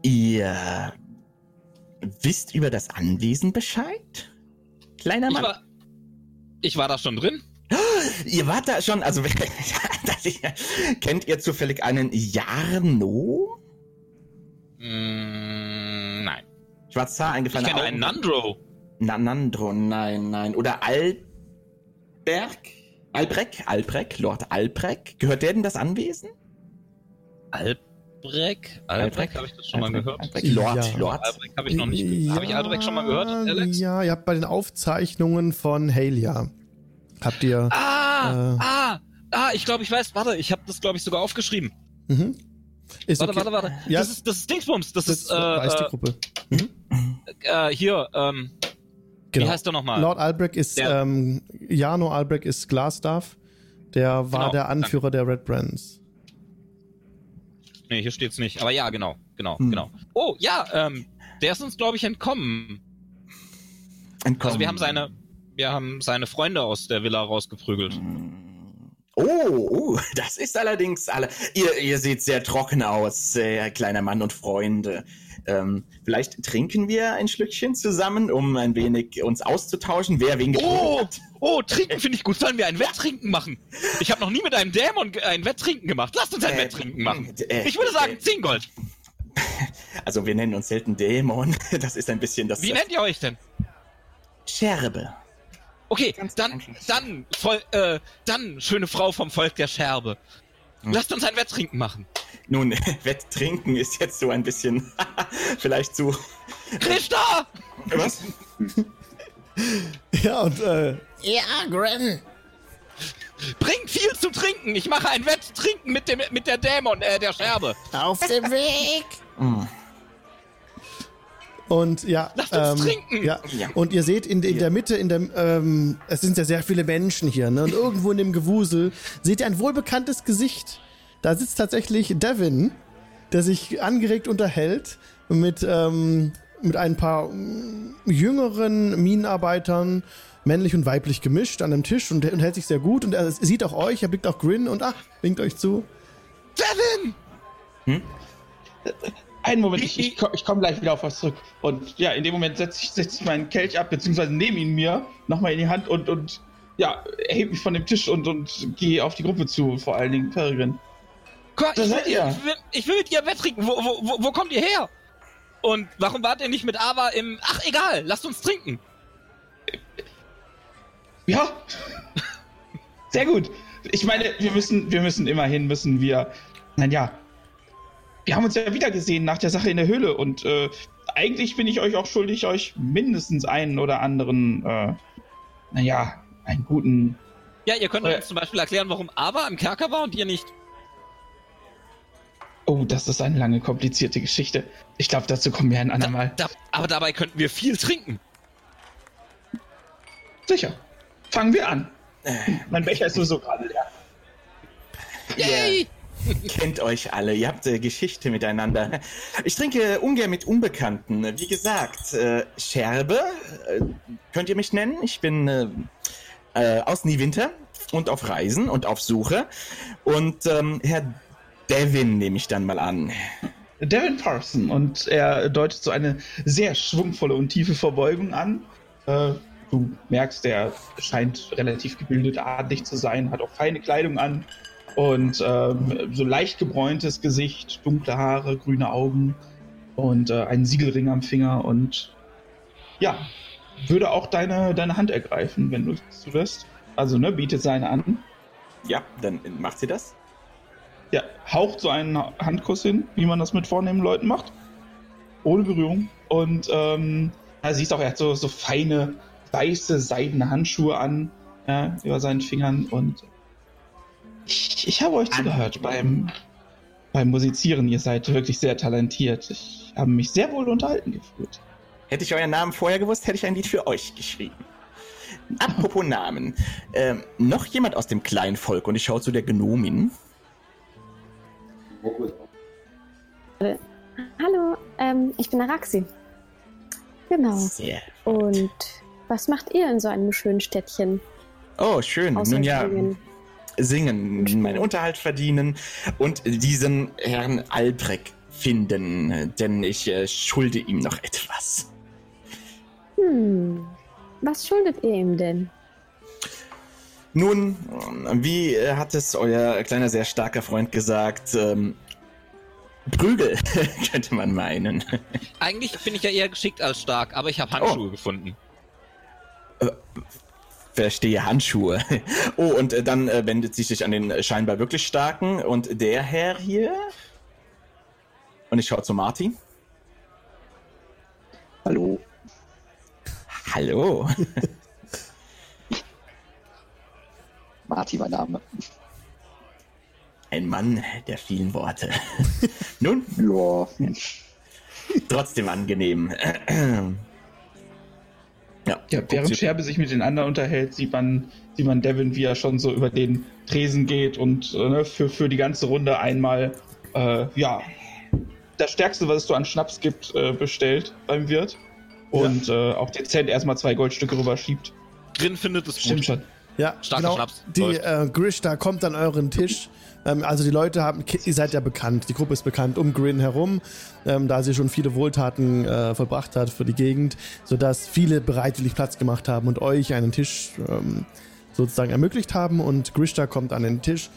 Ihr wisst über das Anwesen Bescheid? Kleiner Ich Mann. war, ich war da schon drin. (gasps) Ihr wart da schon, also (laughs) kennt ihr zufällig einen Jarno? Mm, nein. Schwarzhaar, Ich eingefallene kenne einen. Nandro. Na, Nandro, nein, nein. Oder Altberg? Albrecht, Albrecht, Lord Albrecht. Gehört der denn das Anwesen? Albrecht? Albrecht, habe ich das schon mal Albrecht, gehört? Albrecht, Lord, Ja. Lord. Albrecht habe ich noch nicht gehört. Habe ich Albrecht schon mal gehört, Alex? Ja, ihr habt bei den Aufzeichnungen von Halia. Habt ihr. Ah, Äh. ah, ah, ich glaube, ich weiß. Warte, ich habe das, glaube ich, sogar aufgeschrieben. Mhm. Ist Warte, okay. warte, warte. Ja, Das, ist, das ist Dingsbums. Das, das ist, äh, weiß die äh, Gruppe. äh, hier, ähm, Genau. wie heißt der nochmal? Lord Albrecht ist, Der- ähm, Jano Albrecht ist Glasstaff. Der war Genau, der Anführer der Red Brands. Nee, hier steht's nicht. Aber ja, genau, genau, Hm. genau. Oh, ja, ähm, der ist uns, glaube ich, entkommen. Entkommen. Also wir haben seine, wir haben seine Freunde aus der Villa rausgeprügelt. Oh, oh, (laughs) das ist allerdings alle. Ihr, ihr seht sehr trocken aus, äh, kleiner Mann und Freunde. Ähm, vielleicht trinken wir ein Schlückchen zusammen, um ein wenig uns auszutauschen, wer wen getrunken Oh, hat. oh, trinken finde ich gut. Sollen wir ein Wetttrinken machen? Ich habe noch nie mit einem Dämon ein Wetttrinken gemacht. Lasst uns ein Äh, Wetttrinken machen. äh, Ich würde sagen äh, 10 Gold. (laughs) Also wir nennen uns selten Dämon. (laughs) Das ist ein bisschen das Wie nennt ihr euch denn? Scherbe. Okay, Ganz dann, dann, voll, äh, dann, schöne Frau vom Volk der Scherbe. Hm. Lasst uns ein Wetttrinken machen. Nun, (laughs) Wetttrinken ist jetzt so ein bisschen (laughs) vielleicht zu. Krishna! Was? Ja, und äh, Ja, Gren. Bringt viel zu trinken. Ich mache ein Wetttrinken mit dem, mit der Dämon, äh, der Scherbe. Auf dem Weg. Hm. Und ja, Lasst uns ähm, trinken. Ja. Ja. Und ihr seht in, in der Mitte, in dem, ähm, es sind ja sehr viele Menschen hier, ne? Und irgendwo in dem Gewusel seht ihr ein wohlbekanntes Gesicht. Da sitzt tatsächlich Devin, der sich angeregt unterhält mit, ähm, mit ein paar mm, jüngeren Minenarbeitern, männlich und weiblich gemischt, an einem Tisch und, und hält sich sehr gut. Und er sieht auch euch, er blickt auch Grin und ach, winkt euch zu. Devin! Einen Moment, ich, ich, ich komme gleich wieder auf was zurück. Und ja, in dem Moment setze ich, setz ich meinen Kelch ab, beziehungsweise nehme ihn mir nochmal in die Hand und, und ja, erhebe mich von dem Tisch und, und gehe auf die Gruppe zu, vor allen Dingen Peregrin. Komm, Da ich, seid will, ihr. ich, will, ich will mit dir Wetttrinken. Wo, wo, wo, wo kommt ihr her? Und warum wart ihr nicht mit Ava im... Ach, egal, lasst uns trinken. Ja, (laughs) sehr gut. Ich meine, wir müssen, wir müssen immerhin, müssen wir, naja, wir haben uns ja wieder gesehen nach der Sache in der Höhle und äh, eigentlich bin ich euch auch schuldig, euch mindestens einen oder anderen, äh, naja, einen guten Ja, ihr könnt Äh. uns zum Beispiel erklären, warum Ava im Kerker war und ihr nicht. Oh, das ist eine lange, komplizierte Geschichte. Ich glaube, dazu kommen wir ein andermal. Da, aber dabei könnten wir viel trinken. Sicher. Fangen wir an. Mein Becher ist sowieso gerade leer. Yay! Kennt euch alle, ihr habt äh, Geschichte miteinander. Ich trinke ungern mit Unbekannten. Wie gesagt, äh, Scherbe, äh, könnt ihr mich nennen? Ich bin äh, äh, aus Niewinter und auf Reisen und auf Suche. Und ähm, Herr Devin nehme ich dann mal an. Devin Parson und er deutet so eine sehr schwungvolle und tiefe Verbeugung an. Äh, du merkst, er scheint relativ gebildet, adlig zu sein, hat auch feine Kleidung an und ähm, so leicht gebräuntes Gesicht, dunkle Haare, grüne Augen und äh, einen Siegelring am Finger und ja, würde auch deine, deine Hand ergreifen, wenn du es zulässt. Also, ne, bietet seine an. Ja, dann macht sie das. Ja, haucht so einen Handkuss hin, wie man das mit vornehmen Leuten macht. Ohne Berührung. Und ähm, ja, siehst auch, er hat so, so feine, weiße, seidene Handschuhe an, ja, über seinen Fingern. Und ich, ich habe euch zugehört beim, beim Musizieren. Ihr seid wirklich sehr talentiert. Ich habe mich sehr wohl unterhalten gefühlt. Hätte ich euren Namen vorher gewusst, hätte ich ein Lied für euch geschrieben. Apropos (laughs) Namen. Ähm, noch jemand aus dem kleinen Volk und ich schaue zu der Gnomin. Hallo, ähm, ich bin Araxi. Genau. Sehr. Und was macht ihr in so einem schönen Städtchen? Oh, schön. Außer Nun ja, singen? singen, meinen Unterhalt verdienen und diesen Herrn Albrecht finden, denn ich äh, schulde ihm noch etwas. Hm. Was schuldet ihr ihm denn? Nun, wie äh, hat es euer kleiner, sehr starker Freund gesagt? Ähm, Prügel, (laughs) könnte man meinen. Eigentlich bin ich ja eher geschickt als stark, aber ich habe Handschuhe gefunden. Verstehe, Handschuhe. (laughs) Oh, und äh, dann äh, wendet sie sich an den äh, scheinbar wirklich Starken. Und der Herr hier? Und ich schaue zu Marty. Hallo. Hallo. (laughs) Marty, mein Name. Ein Mann der vielen Worte. (laughs) Nun, Ja. trotzdem angenehm. Ja, Ja, während Scherbe sich mit den anderen unterhält, sieht man, sieht man Devin, wie er schon so über den Tresen geht und äh, ne, für, für die ganze Runde einmal, äh, ja, das Stärkste, was es so an Schnaps gibt, äh, bestellt beim Wirt. Und äh, auch dezent erstmal zwei Goldstücke rüberschiebt. Grin findet es Stimmt gut. schon. Ja, Starker genau. Schnaps. Die äh, Grish da kommt an euren Tisch. Ähm, also die Leute haben, ihr seid ja bekannt, die Gruppe ist bekannt um Grin herum, ähm, da sie schon viele Wohltaten äh, vollbracht hat für die Gegend, sodass viele bereitwillig Platz gemacht haben und euch einen Tisch ähm, sozusagen ermöglicht haben. Und Grish da kommt an den Tisch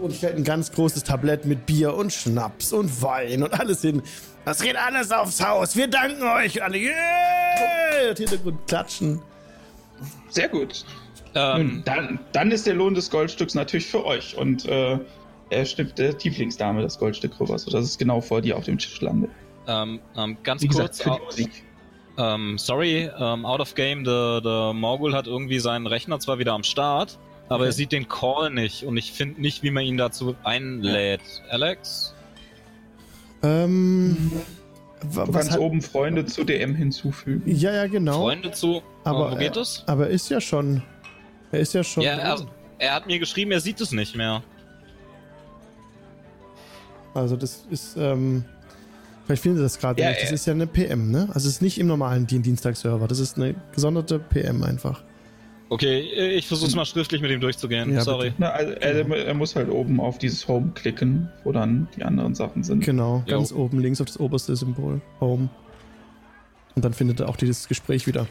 und stellt ein ganz großes Tablett mit Bier und Schnaps und Wein und alles hin. Das geht alles aufs Haus. Wir danken euch alle. Yeah! Und Hintergrund klatschen. Sehr gut. Ähm, Nun, dann, dann ist der Lohn des Goldstücks natürlich für euch. Und äh, er schnippt der Tieflingsdame das Goldstück rüber, sodass es genau vor dir auf dem Tisch landet. ähm, ähm, ganz Wie kurz. gesagt, für die au- Musik. Ähm, sorry, ähm, out of game, der, der Morgul hat irgendwie seinen Rechner zwar wieder am Start, aber Okay. er sieht den Call nicht und ich finde nicht, wie man ihn dazu einlädt. Alex? Ähm, Du was kannst hat, oben Freunde zu DM hinzufügen. ja, ja, genau. Freunde zu? Aber, wo geht es? Aber er ist ja schon. Er ist ja schon. Ja, er, er hat mir geschrieben, er sieht es nicht mehr. also das ist. Ähm, vielleicht finden Sie das gerade Ja, nicht. Das äh, ist ja eine PM, ne? Also es ist nicht im normalen Dien- Dienstagsserver. Das ist eine gesonderte PM einfach. Okay, ich versuch's mal schriftlich mit ihm durchzugehen. Ja, sorry. Na, also er, er muss halt oben auf dieses Home klicken, wo dann die anderen Sachen sind. Genau, Jo. ganz oben links auf das oberste Symbol. Home. Und dann findet er auch dieses Gespräch wieder.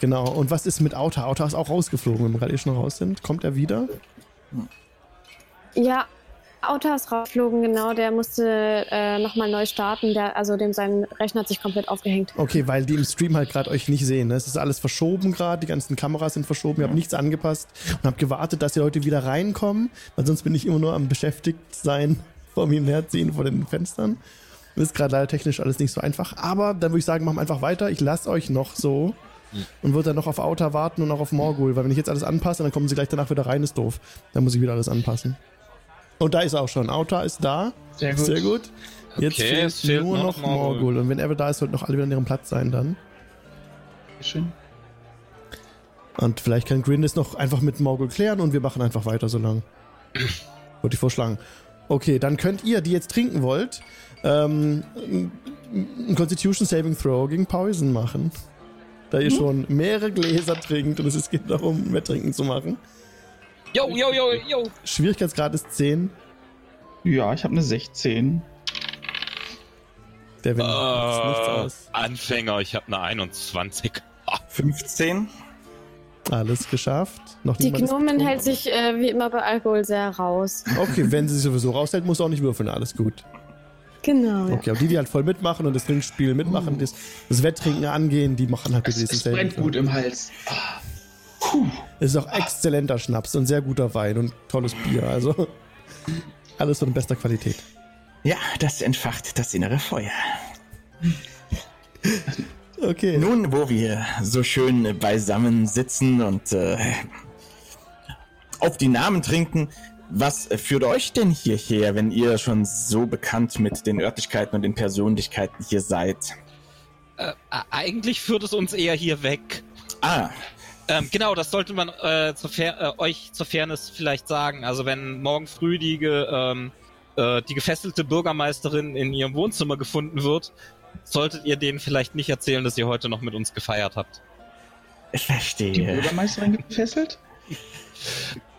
Genau. Und was ist mit Auta? Auta ist auch rausgeflogen, wenn wir gerade eh schon raus sind. Kommt er wieder? Ja, Auto ist rausgeflogen, genau. Der musste äh, nochmal neu starten. Der, also dem sein Rechner hat sich komplett aufgehängt. Okay, weil die im Stream halt gerade euch nicht sehen. Ne? Es ist alles verschoben gerade, die ganzen Kameras sind verschoben, ihr habt nichts angepasst und habt gewartet, dass die Leute wieder reinkommen, weil sonst bin ich immer nur am beschäftigt sein, (laughs) vor mir herziehen vor den Fenstern. Das ist gerade leider technisch alles nicht so einfach, aber dann würde ich sagen, machen wir einfach weiter. Ich lasse euch noch so und würde dann noch auf Auta warten und auch auf Morgul, weil wenn ich jetzt alles anpasse, dann kommen sie gleich danach wieder rein, ist doof. Dann muss ich wieder alles anpassen. Und da ist er auch schon. Auta ist da. Sehr gut. Sehr gut. Jetzt Okay, fehlt, fehlt nur noch noch Morgul. Morgul. Und wenn er da ist, sollten noch alle wieder an ihrem Platz sein dann. Schön. Und vielleicht kann Grin das noch einfach mit Morgul klären und wir machen einfach weiter so lang. (clears throat) Würde ich vorschlagen. Okay, dann könnt ihr, die jetzt trinken wollt, ähm, ein Constitution Saving Throw gegen Poison machen. Da ihr schon mehrere Gläser trinkt und es geht darum, mehr trinken zu machen. Yo, yo, yo, yo. Schwierigkeitsgrad ist 10. Ja, ich habe eine 16. Der wenn macht nichts Äh, aus. Anfänger, ich habe eine 21. 15. Alles geschafft. Noch Die Gnomen hält sich äh, wie immer bei Alkohol sehr raus. Okay, wenn sie sich sowieso raushält, muss sie auch nicht würfeln. Alles gut. Genau. Ja. Okay, aber die, die halt voll mitmachen und das Trinkspiel mitmachen, das, das Wetttrinken angehen, die machen halt bitte diesen es brennt gut im Hals. Es ist auch exzellenter Schnaps und sehr guter Wein und tolles Bier. Also (laughs) alles von bester Qualität. Ja, das entfacht das innere Feuer. Okay. Nun, wo wir so schön beisammen sitzen und äh, auf die Namen trinken, was führt euch denn hierher, wenn ihr schon so bekannt mit den Örtlichkeiten und den Persönlichkeiten hier seid? Äh, eigentlich führt es uns eher hier weg. Ah, Ähm, genau, das sollte man äh, zur äh, euch zur Fairness vielleicht sagen. Also wenn morgen früh die, ge, ähm, äh, die gefesselte Bürgermeisterin in ihrem Wohnzimmer gefunden wird, solltet ihr denen vielleicht nicht erzählen, dass ihr heute noch mit uns gefeiert habt. Die verstehe. Bürgermeisterin gefesselt? (laughs)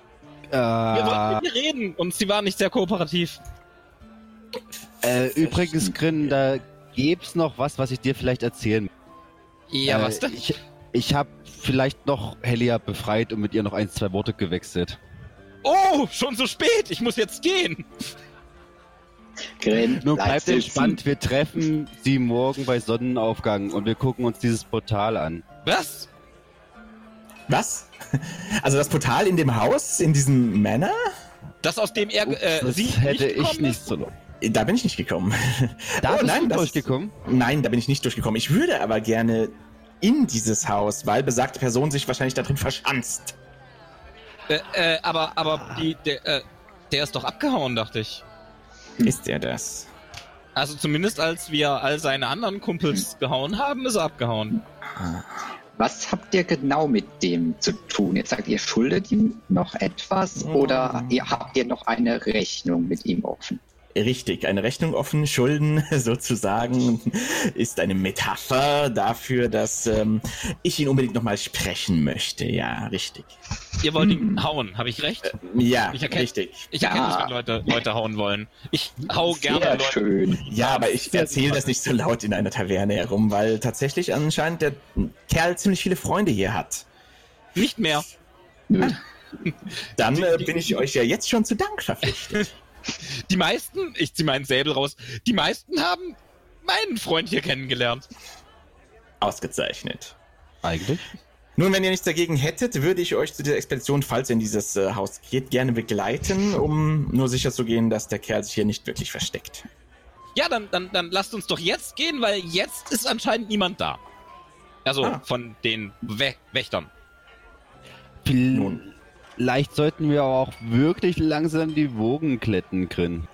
Wir wollten Äh, mit ihr reden und sie war nicht sehr kooperativ. äh, übrigens, Grin, da gäb's noch was, was ich dir vielleicht erzählen Ja, äh, was denn? Ich, ich habe vielleicht noch Helia befreit und mit ihr noch ein, zwei Worte gewechselt. Oh, schon so spät. Ich muss jetzt gehen. Gren, Nun bleib bleibt sitzen. entspannt, wir treffen sie morgen bei Sonnenaufgang und wir gucken uns dieses Portal an. Was? Was? (laughs) Also das Portal in dem Haus, in diesem Manor? Das, aus dem er äh, das sie hätte nicht ich nicht so. Da bin ich nicht gekommen. Da (laughs) Oh, bist nein, du das- durchgekommen? Nein, da bin ich nicht durchgekommen. Ich würde aber gerne in dieses Haus, weil besagte Person sich wahrscheinlich da drin verschanzt. Äh, äh, aber aber die, der, äh, der ist doch abgehauen, dachte ich. Ist er das? Also zumindest als wir all seine anderen Kumpels gehauen haben, ist er abgehauen. Was habt ihr genau mit dem zu tun? Jetzt sagt ihr, schuldet ihm noch etwas oder ihr habt ihr noch eine Rechnung mit ihm offen? Richtig, eine Rechnung offen, Schulden (laughs) sozusagen, ist eine Metapher dafür, dass ähm, ich ihn unbedingt nochmal sprechen möchte. Ja, richtig. Ihr wollt Hm. ihn hauen, habe ich recht? Ja, Ich erkenn- richtig. Ich erkenne Ja. wenn Leute, Leute hauen wollen. Ich hau gerne Sehr Leute. schön. Ja, aber ich erzähle das nicht so laut in einer Taverne herum, weil tatsächlich anscheinend der Kerl ziemlich viele Freunde hier hat. Nicht mehr. Nö. (laughs) Dann äh, bin ich euch ja jetzt schon zu Dank verpflichtet. (laughs) Die meisten, ich zieh meinen Säbel raus, die meisten haben meinen Freund hier kennengelernt. Ausgezeichnet. Eigentlich. Nun, wenn ihr nichts dagegen hättet, würde ich euch zu dieser Expedition, falls ihr in dieses äh, Haus geht, gerne begleiten, um nur sicher zu gehen, dass der Kerl sich hier nicht wirklich versteckt. Ja, dann, dann, dann lasst uns doch jetzt gehen, weil jetzt ist anscheinend niemand da. Also Ah. von den We Wächtern. Nun. Vielleicht sollten wir aber auch wirklich langsam die Wogen kletten können.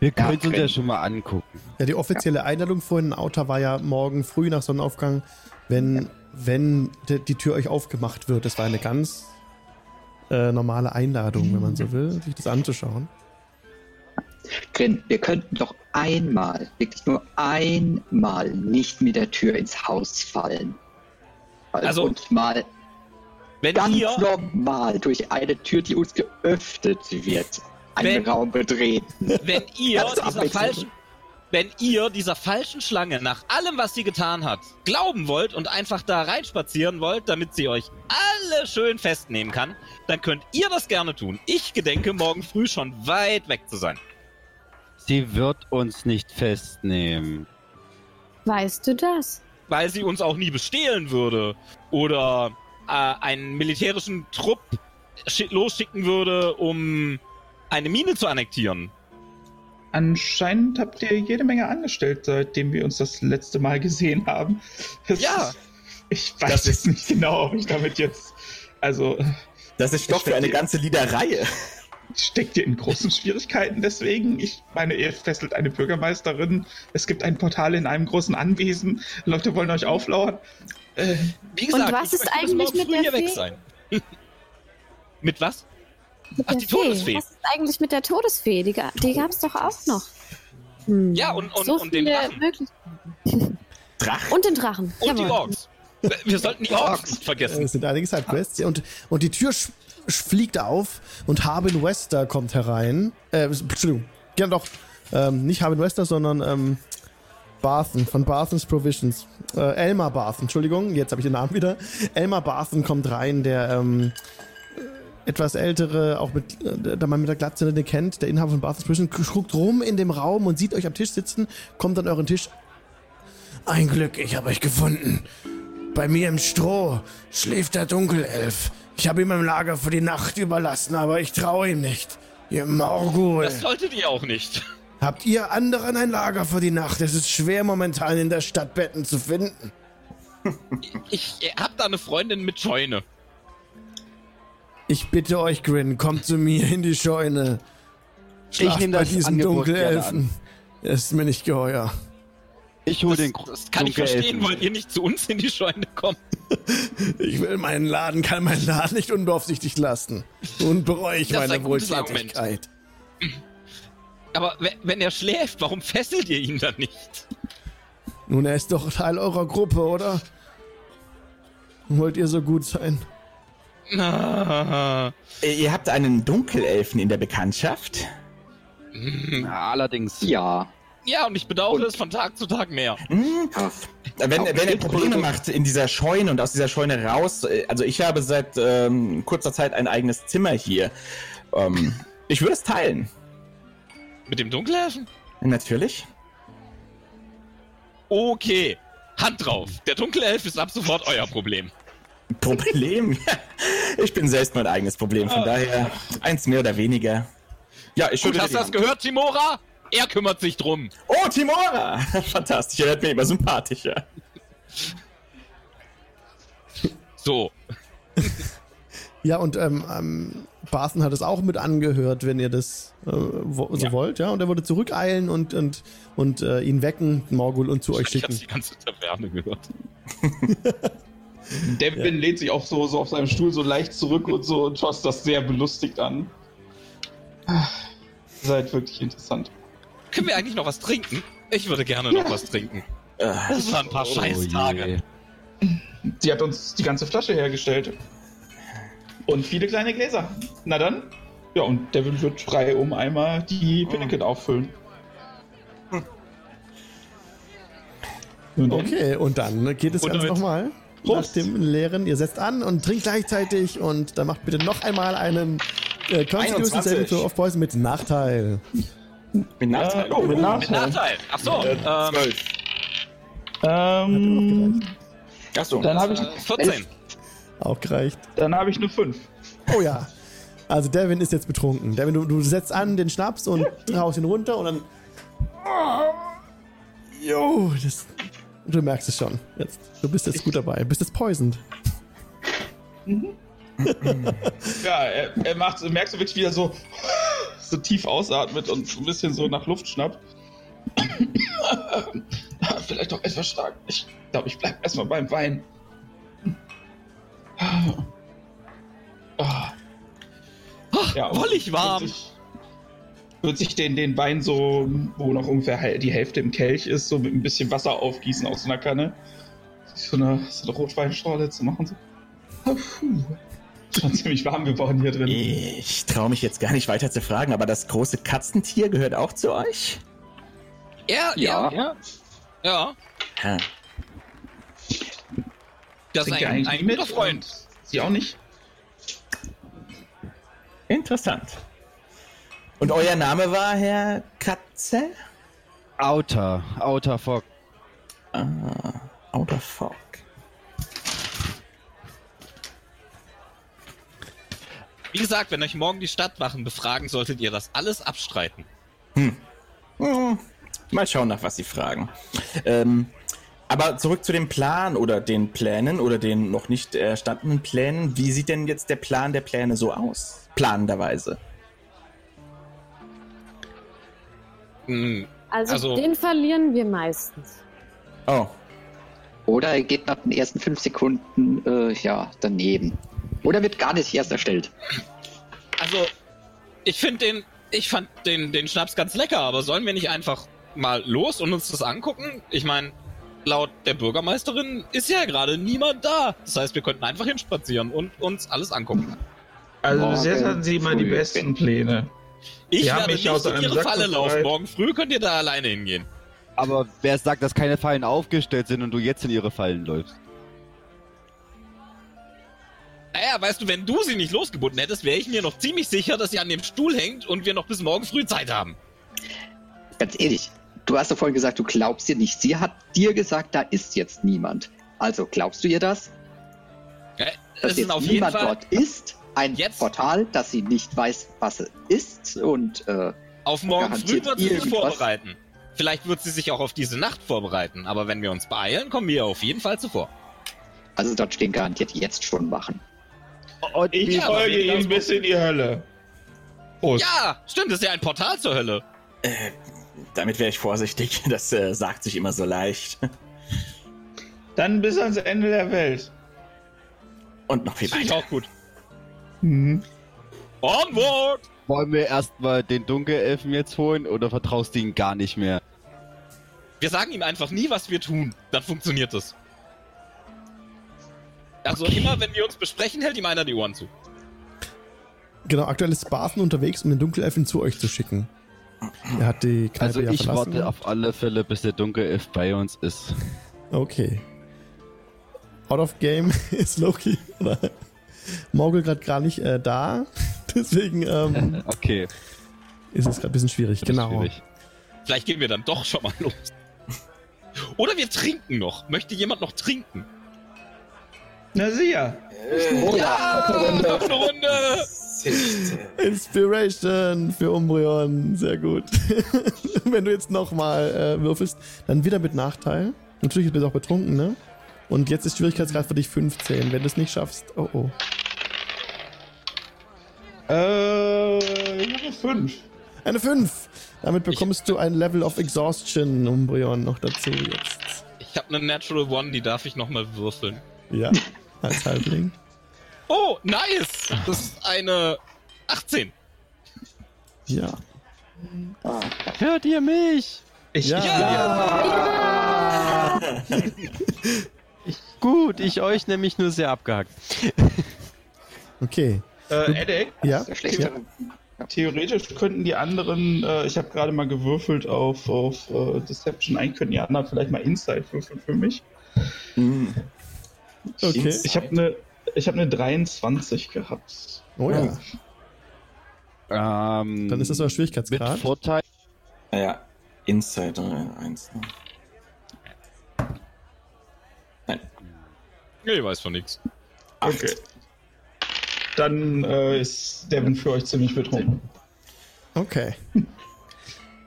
Wir können uns ja schon mal angucken. Ja, die offizielle Einladung vorhin in Outer war ja morgen früh nach Sonnenaufgang, wenn, wenn die, die Tür euch aufgemacht wird. Das war eine ganz äh, normale Einladung, wenn man so will, sich das anzuschauen. Grin, wir könnten doch einmal, wirklich nur einmal nicht mit der Tür ins Haus fallen. Also, und mal Wenn ganz ihr, normal durch eine Tür, die uns geöffnet wird, einen Wenn- Raum betreten. wenn ihr dieser falschen, wenn ihr dieser falschen Schlange nach allem, was sie getan hat, glauben wollt und einfach da reinspazieren wollt, damit sie euch alle schön festnehmen kann, dann könnt ihr das gerne tun. Ich gedenke, morgen früh schon weit weg zu sein. Sie wird uns nicht festnehmen. Weißt du das? Weil sie uns auch nie bestehlen würde oder äh, einen militärischen Trupp schi- losschicken würde, um eine Mine zu annektieren. Anscheinend habt ihr jede Menge angestellt, seitdem wir uns das letzte Mal gesehen haben. Das Ja. ist- Ich weiß jetzt nicht genau, ob ich damit jetzt. Also, Das ist Stoff für eine ganze Liederreihe. Steckt ihr in großen Schwierigkeiten deswegen? Ich meine, ihr fesselt eine Bürgermeisterin. Es gibt ein Portal in einem großen Anwesen. Leute wollen euch auflauern. Äh, Wie gesagt, was ich ist eigentlich mit der hier weg Fee? sein. (laughs) mit was? Mit Ach, der die Todesfee. Was ist eigentlich mit der Todesfee? Die, ga- die gab es doch auch noch. Hm. Ja, und- und- so und den viele Drachen. (laughs) Drachen. Und den Drachen. Und die Jawohl. Orks. Wir sollten die Orks nicht vergessen. Es sind einige Sidequests. Und, und die Tür fliegt auf und Harbin Wester kommt herein. Äh, Entschuldigung. Ja, doch. Ähm, nicht Harbin Wester, sondern ähm, Barthen von Barthens Provisions. Äh, Elmar Barthen, Entschuldigung, jetzt habe ich den Namen wieder. Elmar Barthen kommt rein, der ähm, etwas ältere, auch mit, äh, der man mit der Glatze den kennt, der Inhaber von Barthens Provisions, guckt rum in dem Raum und sieht euch am Tisch sitzen, kommt an euren Tisch. Ein Glück, ich habe euch gefunden. Bei mir im Stroh schläft der Dunkelelf. Ich habe ihm im Lager für die Nacht überlassen, aber ich traue ihm nicht. Ihr Morgul. Das solltet ihr auch nicht. Habt ihr anderen ein Lager für die Nacht? Es ist schwer momentan in der Stadt Betten zu finden. (laughs) Ich hab da eine Freundin mit Scheune. Ich bitte euch, Grin, kommt zu mir in die Scheune. Schlaft nehm bei das diesen Dunkelelfen. Es ist mir nicht geheuer. Ich hol Das, den das kann ich verstehen, wollt ihr nicht zu uns in die Scheune kommen? (laughs) Ich will meinen Laden, kann meinen Laden nicht unbeaufsichtigt lassen. Nun bereue ich Das meine Wohltätigkeit. Aber we- wenn er schläft, warum fesselt ihr ihn dann nicht? Nun, er ist doch Teil eurer Gruppe, oder? Wollt ihr so gut sein? Ah, Äh, Ihr habt einen Dunkelelfen in der Bekanntschaft? Ja, allerdings. Ja. Ja, und ich bedauere es von Tag zu Tag mehr. Hm? Wenn, wenn er Probleme macht in dieser Scheune und aus dieser Scheune raus, äh, also ich habe seit ähm, kurzer Zeit ein eigenes Zimmer hier. Ähm, ich würde es teilen. Mit dem Dunkelhelfen? Natürlich. Okay. Hand drauf. Der dunkle Elf ist ab sofort euer Problem. Problem? (laughs) ich bin selbst mein eigenes Problem, von daher eins mehr oder weniger. Ja, ich Gut, schüttle hast die du das gehört, Timora? Er kümmert sich drum. Oh, Timora! (laughs) Fantastisch, er wird mir immer sympathischer. So. Ja, und ähm, ähm, Barton hat es auch mit angehört, wenn ihr das äh, wo, so Ja. wollt, ja. Und er würde zurückeilen und, und, und äh, ihn wecken, Morgul, und zu euch Ich hab's schicken. die ganze Taverne gehört. (laughs) Devin lehnt sich auch so, so auf seinem Stuhl so leicht zurück und so und schaut das sehr belustigt an. Ihr seid wirklich interessant. Können wir eigentlich noch was trinken? Ich würde gerne noch was trinken. Äh, Das waren ein paar Scheißtage. Sie hat uns die ganze Flasche hergestellt. Und viele kleine Gläser. Na dann. Ja, und Devin wird frei um einmal die Pinnacle auffüllen. Nun denn. Okay, und dann geht es Und ganz nochmal. Nach dem leeren, ihr setzt an und trinkt gleichzeitig und dann macht bitte noch einmal einen äh, Constitution 21. Saving Throw of Poison mit Nachteil. Mit Nachteil. Äh, oh, mit Mit Nachteil. Nachteil. Ach so. Äh, ähm, 12. Ähm, Achso. dann habe ich, äh, 14. Auch gereicht. dann hab ich nur fünf. Oh ja. Also Devin ist jetzt betrunken. Devin, du, du setzt an den Schnaps und haust ihn runter und dann. Jo, das. Du merkst es schon. Jetzt, du bist jetzt gut dabei. Bist jetzt poisoned. (laughs) Ja, er, er macht, merkst du wirklich wieder so, so tief ausatmet und so ein bisschen so nach Luft schnappt. (coughs) Vielleicht doch etwas stark. Ich glaube, ich bleib erstmal beim Wein. Ah. Ja, wollig warm. Wird sich, wird sich den, den Wein so, wo noch ungefähr die Hälfte im Kelch ist, so mit ein bisschen Wasser aufgießen aus so einer Kanne. So eine, so eine Rotweinschorle zu machen. So. Puh. Schon ziemlich warm geworden hier drin. Ich traue mich jetzt gar nicht weiter zu fragen, aber das große Katzentier gehört auch zu euch? Ja, ja, Ja. ja. Ja, das ist ein, eigentlich ein guter? Freund. Und Sie auch nicht? Interessant. Und euer Name war Herr Katze? Outer, Outer Fog. Ah, Outer Fog. Wie gesagt, wenn euch morgen die Stadtwachen befragen, solltet ihr das alles abstreiten. Hm, mal schauen, nach was sie fragen. Ähm, aber zurück zu dem Plan oder den Plänen oder den noch nicht erstandenen Plänen. Wie sieht denn jetzt der Plan der Pläne so aus? Planenderweise. Hm, Also, Also- den verlieren wir meistens. Oh, Oder er geht nach den ersten fünf Sekunden äh, ja, daneben. Oder wird gar nicht erst erstellt. Also, ich finde den, ich fand den, den Schnaps ganz lecker, aber sollen wir nicht einfach mal los und uns das angucken? Ich meine, laut der Bürgermeisterin ist ja gerade niemand da. Das heißt, wir könnten einfach hinspazieren und uns alles angucken. Also Morgen bis jetzt hatten sie immer die besten Pläne. Ich haben werde mich nicht aus in ihre Sack Falle laufen. Morgen früh könnt ihr da alleine hingehen. Aber wer sagt, dass keine Fallen aufgestellt sind und du jetzt in ihre Fallen läufst? Naja, weißt du, wenn du sie nicht losgebunden hättest, wäre ich mir noch ziemlich sicher, dass sie an dem Stuhl hängt und wir noch bis morgen früh Zeit haben. Ganz ehrlich, du hast doch vorhin gesagt, du glaubst ihr nicht. Sie hat dir gesagt, da ist jetzt niemand. Also glaubst du ihr das? Ja, Dass Es ist jetzt auf jeden niemand Fall dort ist? Ein Jetzt? Portal, dass sie nicht weiß, was es ist und äh, auf morgen früh wird sie sich vorbereiten. Vielleicht wird sie sich auch auf diese Nacht vorbereiten, aber wenn wir uns beeilen, kommen wir auf jeden Fall zuvor. also dort stehen garantiert jetzt schon Wachen. Und Ich folge ihm bis in die Hölle. Prost. Ja, stimmt, das ist ja ein Portal zur Hölle. äh, damit wäre ich vorsichtig. (laughs) Das äh, sagt sich immer so leicht. Dann bis ans Ende der Welt. Und noch viel Finde ich weiter. auch gut. Mhm. Onward! wollen wir erstmal den Dunkelelfen jetzt holen oder vertraust du ihm gar nicht mehr? Wir sagen ihm einfach nie, was wir tun. Dann funktioniert das. Also immer, wenn wir uns besprechen, hält ihm einer die Ohren zu. Genau, aktuell ist Barton unterwegs, um den Dunkelelfen zu euch zu schicken. Er hat die Kneipe Also ja ich verlassen. warte auf alle Fälle, bis der Dunkelelf bei uns ist. Okay. Out of Game (laughs) ist Loki. Oder Morgul gerade gar nicht äh, da. (laughs) Deswegen ähm, (laughs) Okay. ist es gerade ein bisschen schwierig. das Genau. schwierig. Vielleicht gehen wir dann doch schon mal los. Oder wir trinken noch. Möchte jemand noch trinken? Na sicher. Oh Ja, noch eine Runde. Inspiration für Umbreon. Sehr gut. (laughs) Wenn du jetzt nochmal äh, würfelst, dann wieder mit Nachteil. Natürlich bist du auch betrunken, ne? Und jetzt ist Schwierigkeitsgrad für dich 15. Wenn du es nicht schaffst, oh oh. Äh, ich habe fünf. Eine 5. Damit bekommst du ein Level of Exhaustion, Umbreon, noch dazu jetzt. Ich habe eine Natural One, die darf ich nochmal würfeln. Ja, (laughs) als Halbling. Oh, nice! Das ist eine 18. Ja. Hört ihr mich? Ich, Ja. Gut, ich euch nämlich nur sehr abgehackt. Okay. Äh, Edek, Ja. Ja. theoretisch könnten die anderen, äh, ich habe gerade mal gewürfelt auf, auf äh, Deception, eigentlich könnten die anderen vielleicht mal Insight würfeln für mich. Hm. Okay. Ich habe eine ich habe eine 23 gehabt. Oh ja. Ähm, Dann ist das euer mit Schwierigkeitsgrad. Vorteil. Naja, Inside 1. Ne? Nein. Nee, ich weiß von nichts. Okay. Dann äh, ist Devin für euch ziemlich betrunken. Okay. (laughs)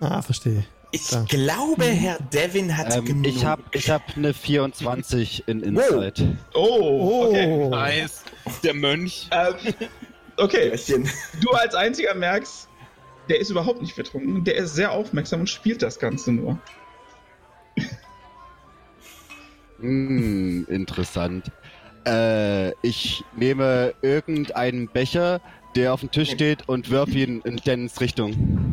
Ah, verstehe. Ich Ja. glaube, Herr Devin hat Ähm, genug. ich habe ich hab eine 24 in Insight. Oh, okay. Nice. Der Mönch. Ähm, okay, du als einziger merkst, der ist überhaupt nicht betrunken, der ist sehr aufmerksam und spielt das Ganze nur. Hm, interessant. Äh, ich nehme irgendeinen Becher, der auf dem Tisch steht und werfe ihn in Dens Richtung.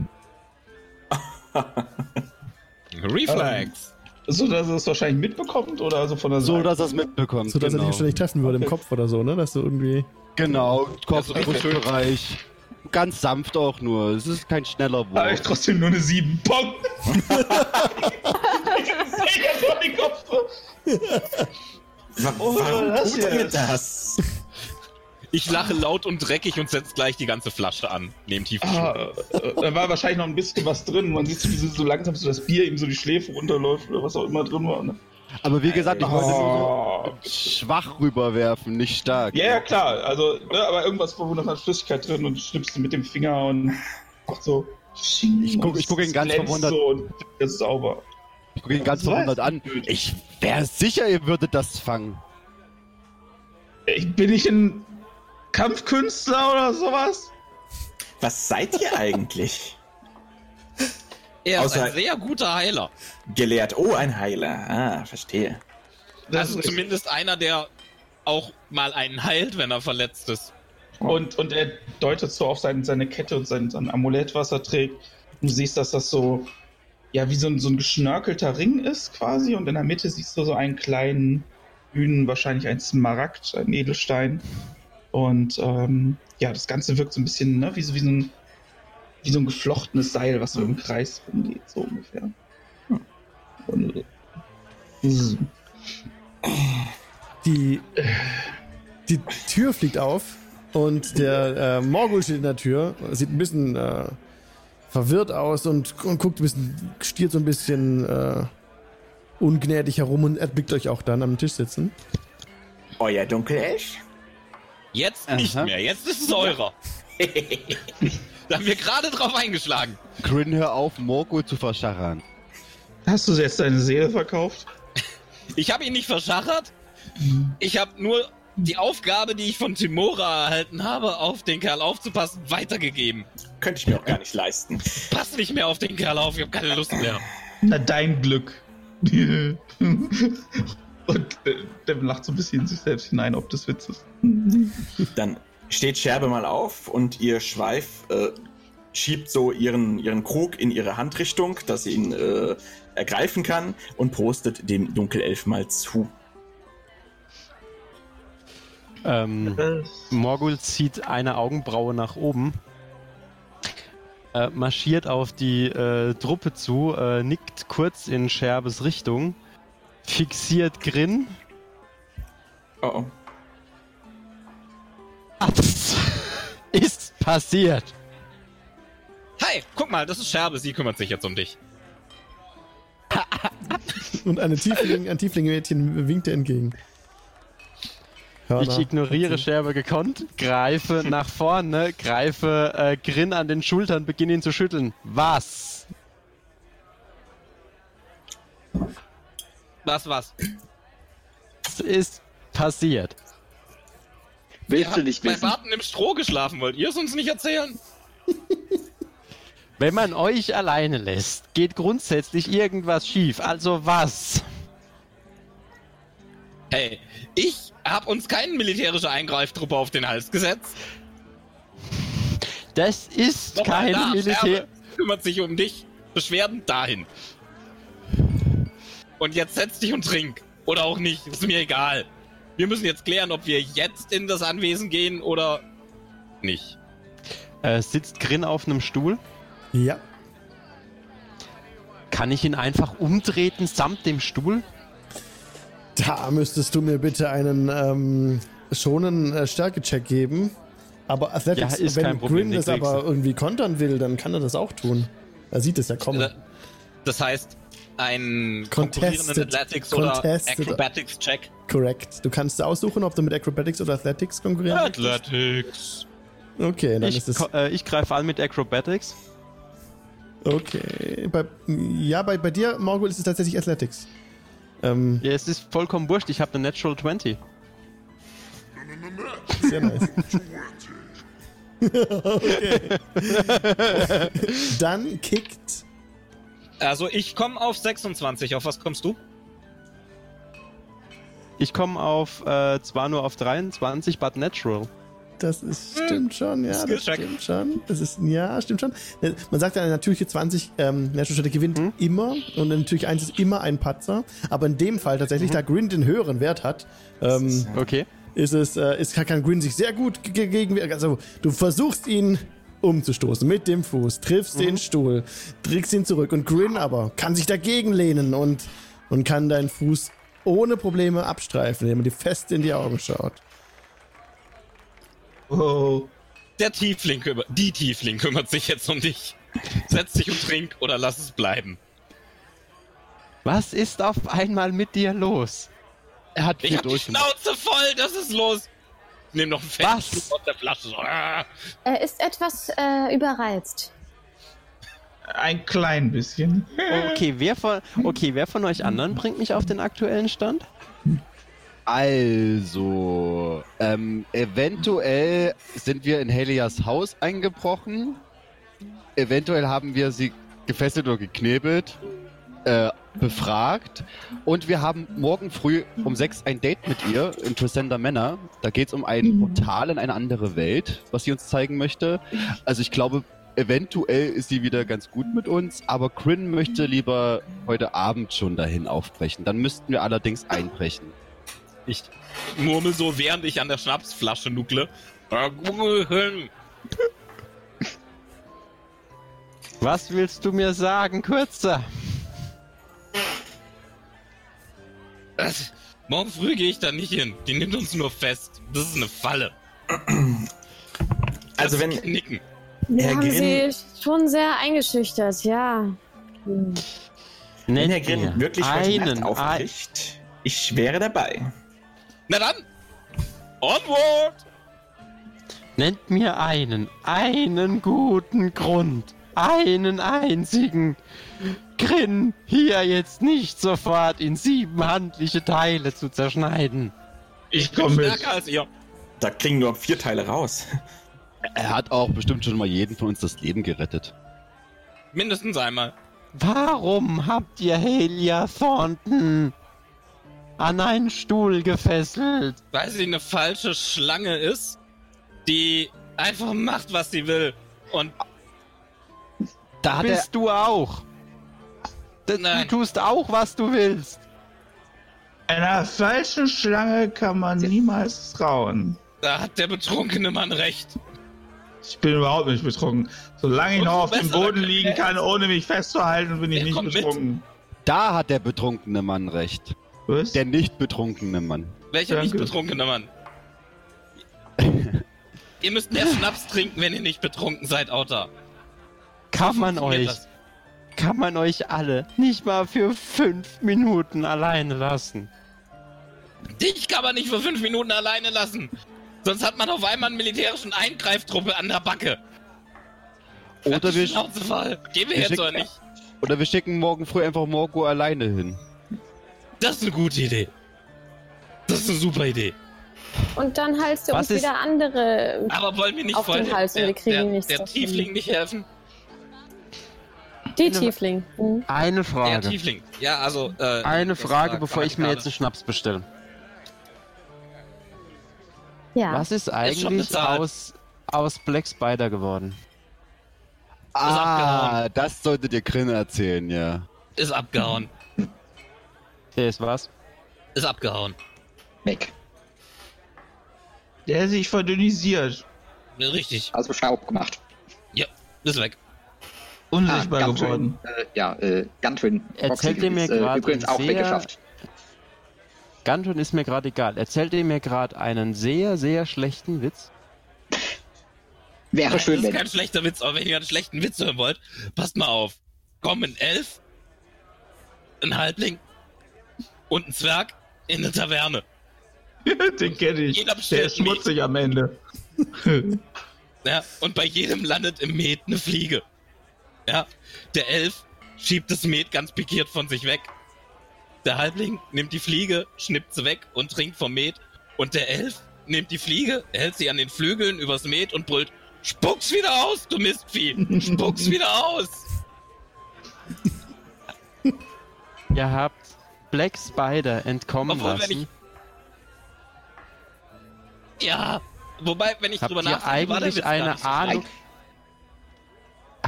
(laughs) Reflex. So, dass er es wahrscheinlich mitbekommt oder so von der So, Seite? dass er es mitbekommt. So, dass er genau. dich wahrscheinlich treffen würde im Okay. Kopf oder so, ne? Dass du irgendwie. Genau, Kopf, Also. Brustbereich. Ganz sanft auch nur. Es ist kein schneller Habe ich Wurf. trotzdem nur eine 7. Pong! Mega vor den Kopf. Wa- Oh, Warum das tut ihr jetzt? das? Ich lache laut und dreckig und setze gleich die ganze Flasche an. Neben tiefen Ah, äh, da war wahrscheinlich noch ein bisschen was drin. Man sieht so, wie so langsam so das Bier ihm so die Schläfe runterläuft oder was auch immer drin war. Ne? Aber wie gesagt, ich wollte Oh. so schwach rüberwerfen, nicht stark. Ja, ja, klar. Also, ne, aber irgendwas war noch an Flüssigkeit drin und schnippst du mit dem Finger und macht so. Ich guck- ich guck ihn ganz verwundert. So und das ist sauber. Ich gucke ihn ganz Was? verwundert an. Ich wäre sicher, ihr würdet das fangen. Ich bin nicht ein Kampfkünstler oder sowas. Was seid ihr eigentlich? (laughs) Er ist Außer- ein sehr guter Heiler. Gelehrt. Oh, ein Heiler. Ah, verstehe. Das also ist zumindest einer, der auch mal einen heilt, wenn er verletzt ist. Und, und er deutet so auf sein, seine Kette und sein, sein Amulett, was er trägt. Und du siehst, dass das so, ja, wie so ein, so ein geschnörkelter Ring ist quasi. Und in der Mitte siehst du so einen kleinen, grünen, wahrscheinlich ein Smaragd, ein Edelstein. Und ähm, ja, das Ganze wirkt so ein bisschen ne, wie, so, wie, so ein, wie so ein geflochtenes Seil, was so im Kreis rumgeht, so ungefähr. Und, Die, die Tür fliegt auf und der äh, Morgul steht in der Tür, sieht ein bisschen äh, verwirrt aus und, und guckt ein bisschen, stiert so ein bisschen äh, ungnädig herum und erblickt euch auch dann am Tisch sitzen. Euer Dunkelelf? Jetzt nicht Aha. mehr, jetzt ist es eurer. (laughs) da haben wir gerade drauf eingeschlagen. Grin, hör auf, Morgul zu verschachern. hast du jetzt deine Seele verkauft? Ich habe ihn nicht verschachert. Ich habe nur die Aufgabe, die ich von Timora erhalten habe, auf den Kerl aufzupassen, weitergegeben. Könnte ich mir auch gar nicht leisten. Pass nicht mehr auf den Kerl auf, ich habe keine Lust mehr. Na, dein Glück. (laughs) Und Devin lacht so ein bisschen in sich selbst hinein, ob das Witz ist. (laughs) Dann steht Scherbe mal auf und ihr Schweif äh, schiebt so ihren, ihren Krug in ihre Handrichtung, dass sie ihn äh, ergreifen kann und prostet dem Dunkelelf mal zu. Ähm, Morgul zieht eine Augenbraue nach oben, äh, marschiert auf die äh, Truppe zu, äh, nickt kurz in Scherbes Richtung, fixiert Grin. Oh, oh. Ist passiert? Hi, guck mal, das ist Scherbe, sie kümmert sich jetzt um dich. Und eine Tiefling, ein Tiefling-Mädchen winkt dir entgegen. Hörner. Ich ignoriere Scherbe gekonnt, greife nach vorne, greife äh, Grin an den Schultern, beginne ihn zu schütteln. Was? Was, was? Was ist passiert? Willst Ihr du nicht bei wissen? Barton im Stroh geschlafen. Wollt ihr es uns nicht erzählen? Wenn man euch alleine lässt, geht grundsätzlich irgendwas schief. Also was? Hey, ich hab uns keine militärische Eingreiftruppe auf den Hals gesetzt. Das ist Nochmal kein da, Militär. Kümmert sich um dich. Beschwerden dahin. Und jetzt setz dich und trink. Oder auch nicht, ist mir egal. Wir müssen jetzt klären, ob wir jetzt in das Anwesen gehen oder nicht. Äh, sitzt Grin auf einem Stuhl? Ja. Kann ich ihn einfach umtreten samt dem Stuhl? Da müsstest du mir bitte einen ähm, schonen äh, Stärkecheck geben. Aber Athletics, Ja, ist wenn kein Problem, Grin das aber irgendwie kontern will, dann kann er das auch tun. Er sieht es ja kommen. Das heißt, ein Contested- konkurrierenden Athletics oder contested- Acrobatics-Check. Correct. Du kannst aussuchen, ob du mit Acrobatics oder Athletics konkurrieren. Athletics. Okay, dann Ich, ist es. äh, ich greife an mit Acrobatics. Okay. Bei, ja, bei, bei dir, Morgul, ist es tatsächlich Athletics. Ähm, Ja, es ist vollkommen wurscht. Ich habe eine Natural 20. sehr nice. (laughs) okay. (laughs) Dann kickt. Also ich komme auf 26. Auf was kommst du? Ich komme auf, äh, zwar nur auf 23, but natural. Das ist, stimmt schon, ja, das stimmt schon. Das ist, ja, stimmt schon. Äh, Man sagt ja, eine natürliche 20, ähm, Natural gewinnt Hm? immer und eine natürliche 1 ist immer ein Patzer. Aber in dem Fall Mhm. tatsächlich, da Grin den höheren Wert hat, ähm, Okay. ist es, äh, ist, kann Grin sich sehr gut ge- gegen, also du versuchst ihn umzustoßen mit dem Fuß, triffst den Stuhl, trägst ihn zurück und Grin aber kann sich dagegen lehnen und, und kann deinen Fuß ohne Probleme abstreifen, indem er dir fest in die Augen schaut. Oh. Der Tiefling kümmert, die Tiefling kümmert sich jetzt um dich. Setz dich und trink oder lass es bleiben. Was ist auf einmal mit dir los? Er hat Ich hab die. Schnauze voll, das ist los. Nimm noch einen? Schluck aus der Flasche. So. ah. Er ist etwas äh, überreizt. Ein klein bisschen. (laughs) Okay, wer von, okay, wer von euch anderen bringt mich auf den aktuellen Stand? Also, ähm, eventuell sind wir in Helias Haus eingebrochen. Eventuell haben wir sie gefesselt oder geknebelt, äh, befragt. Und wir haben morgen früh um sechs ein Date mit ihr in Trisenda Manor. Da geht es um ein Portal in eine andere Welt, was sie uns zeigen möchte. Also ich glaube, eventuell ist sie wieder ganz gut mit uns, aber Grin möchte lieber heute Abend schon dahin aufbrechen. Dann müssten wir allerdings einbrechen. Ich murmel so, während ich an der Schnapsflasche nuckle. Hin. Was willst du mir sagen, Kürzer? Das- Morgen früh gehe ich da nicht hin. Die nimmt uns nur fest. Das ist eine Falle. (clears throat) Also wenn, Knicken. Wir Herr haben Grimm- sie schon sehr eingeschüchtert, ja. Hm. wenn Herr mir wirklich heute Nacht einen, ein, aufbricht, ich wäre dabei. Na dann. Onward. nennt mir einen, einen guten Grund, einen einzigen. Grin hier jetzt nicht sofort in sieben handliche Teile zu zerschneiden. Ich komme mit. Stärker als ihr. Da klingen nur vier Teile raus. Er hat auch bestimmt schon mal jeden von uns das Leben gerettet. Mindestens einmal. Warum habt ihr Helia Thornton an einen Stuhl gefesselt? Weil sie eine falsche Schlange ist, die einfach macht, was sie will. Und Da hat er, Bist du auch? Du Nein. tust auch, was du willst. Einer falschen Schlange kann man niemals trauen. da hat der betrunkene Mann recht. Ich bin überhaupt nicht betrunken. Solange ich Und noch auf dem Boden liegen kann, ohne mich festzuhalten, bin ich nicht kommt mit. betrunken. da hat der betrunkene Mann recht. Was? Der nicht betrunkene Mann. Welcher Danke. nicht betrunkene Mann? (laughs) ihr müsst mehr Schnaps trinken, wenn ihr nicht betrunken seid, Autor. Kann man euch, das. Kann man euch alle nicht mal für fünf Minuten alleine lassen? Dich kann man nicht für fünf Minuten alleine lassen. Sonst hat man auf einmal einen militärischen Eingreiftruppe an der Backe. Oder wir, Schnauze. Gehen wir wir jetzt schicken- oder nicht? oder wir schicken morgen früh einfach Morgo alleine hin. Das ist eine gute Idee. Das ist eine super Idee. Und dann halst du Was uns ist- wieder andere. Aber wollen wir nicht Auf den voll Hals und der, wir kriegen der, nichts der. Tiefling nicht helfen? Die Tiefling. Mhm. Eine Der Frage. Tiefling. Ja, also. Äh, Eine Frage, war bevor ich mir gerade- jetzt einen Schnaps bestelle. Ja. Was ist eigentlich bezahlt. aus, aus Black Spider geworden? Ah, das solltet ihr Grin erzählen, ja. Ist abgehauen. Der ist was? Ist abgehauen. Weg. Der hat sich verdünnisiert. Richtig. Also Staub gemacht. Ist weg. Unsichtbar Guntryn, geworden. Äh, ja, äh, Guntryn. Erzählt ihr mir ist, äh, grad übrigens einen auch sehr- weggeschafft. Gantun ist mir gerade egal. Erzählt ihr mir gerade einen sehr, sehr schlechten Witz? Wäre Das schön, ist wenn. kein schlechter Witz, aber wenn ihr einen schlechten Witz hören wollt, passt mal auf. Kommen Elf, ein Halbling und ein Zwerg in eine Taverne. (laughs) Den kenne ich. Jeder Der ist schmutzig am Ende. (laughs) Ja, und bei jedem landet im Met eine Fliege. Ja, der Elf schiebt das Met ganz pikiert von sich weg. Der Halbling nimmt die Fliege, schnippt sie weg und trinkt vom Met. Und der Elf nimmt die Fliege, hält sie an den Flügeln übers Met und brüllt: Spuck's wieder aus, du Mistvieh! Spuck's (laughs) wieder aus! Ihr habt Black Spider entkommen Obwohl, wenn lassen. Ja, wobei, wenn ich Habt drüber nachdenke, war der eigentlich gar eine Ahnung? schlecht.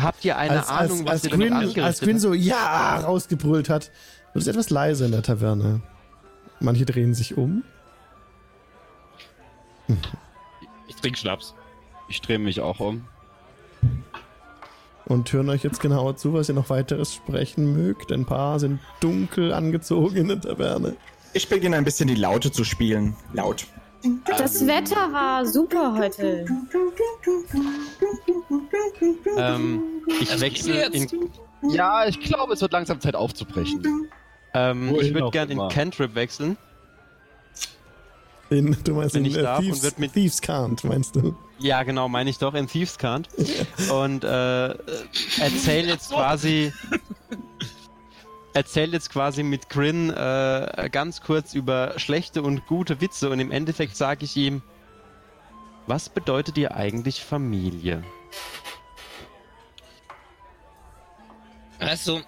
Habt ihr eine als, Ahnung, als, was als, Quinn, als Quinn so Ja rausgebrüllt hat, wird es etwas leise in der Taverne. Manche drehen sich um. Ich trink Schnaps. Ich drehe mich auch um. und hören euch jetzt genauer zu, was ihr noch weiteres sprechen mögt. Ein paar sind dunkel angezogen in der Taverne. Ich beginne ein bisschen die Laute zu spielen. Laut. Das Wetter war super heute. Ähm, ich Also wechsle in, Ja, ich glaube, es wird langsam Zeit aufzubrechen. ähm, ich würde gerne in. Cantrip wechseln. In, du meinst Wenn in ich äh, darf und Thieves, wird mit- Thieves Can't, meinst du? Ja, genau, meine ich doch, in Thieves Cant. (laughs) Und äh, erzähl jetzt quasi. Erzähl jetzt quasi mit Grin äh, ganz kurz über schlechte und gute Witze und im Endeffekt sage ich ihm, was bedeutet dir eigentlich Familie? Weißt du,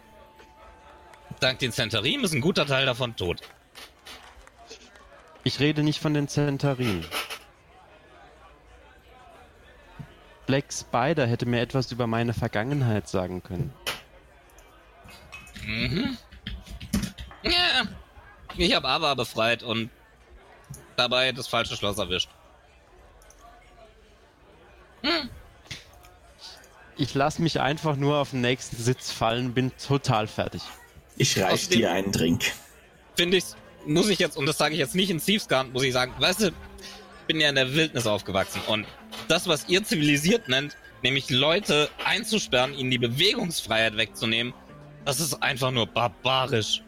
dank den Centarim ist ein guter Teil davon tot. Ich rede nicht von den Zentarin. Black Spider hätte mir etwas über meine Vergangenheit sagen können. Mhm. Ja. Ich habe Ava befreit und dabei das falsche Schloss erwischt. Hm. Ich lasse mich einfach nur auf den nächsten Sitz fallen, bin total fertig. Ich reich Außerdem- dir einen Drink. Finde ich, muss ich jetzt, und das sage ich jetzt nicht in Thiefscan, muss ich sagen, weißt du, ich bin ja in der Wildnis aufgewachsen und das, was ihr zivilisiert nennt, nämlich Leute einzusperren, ihnen die Bewegungsfreiheit wegzunehmen, das ist einfach nur barbarisch.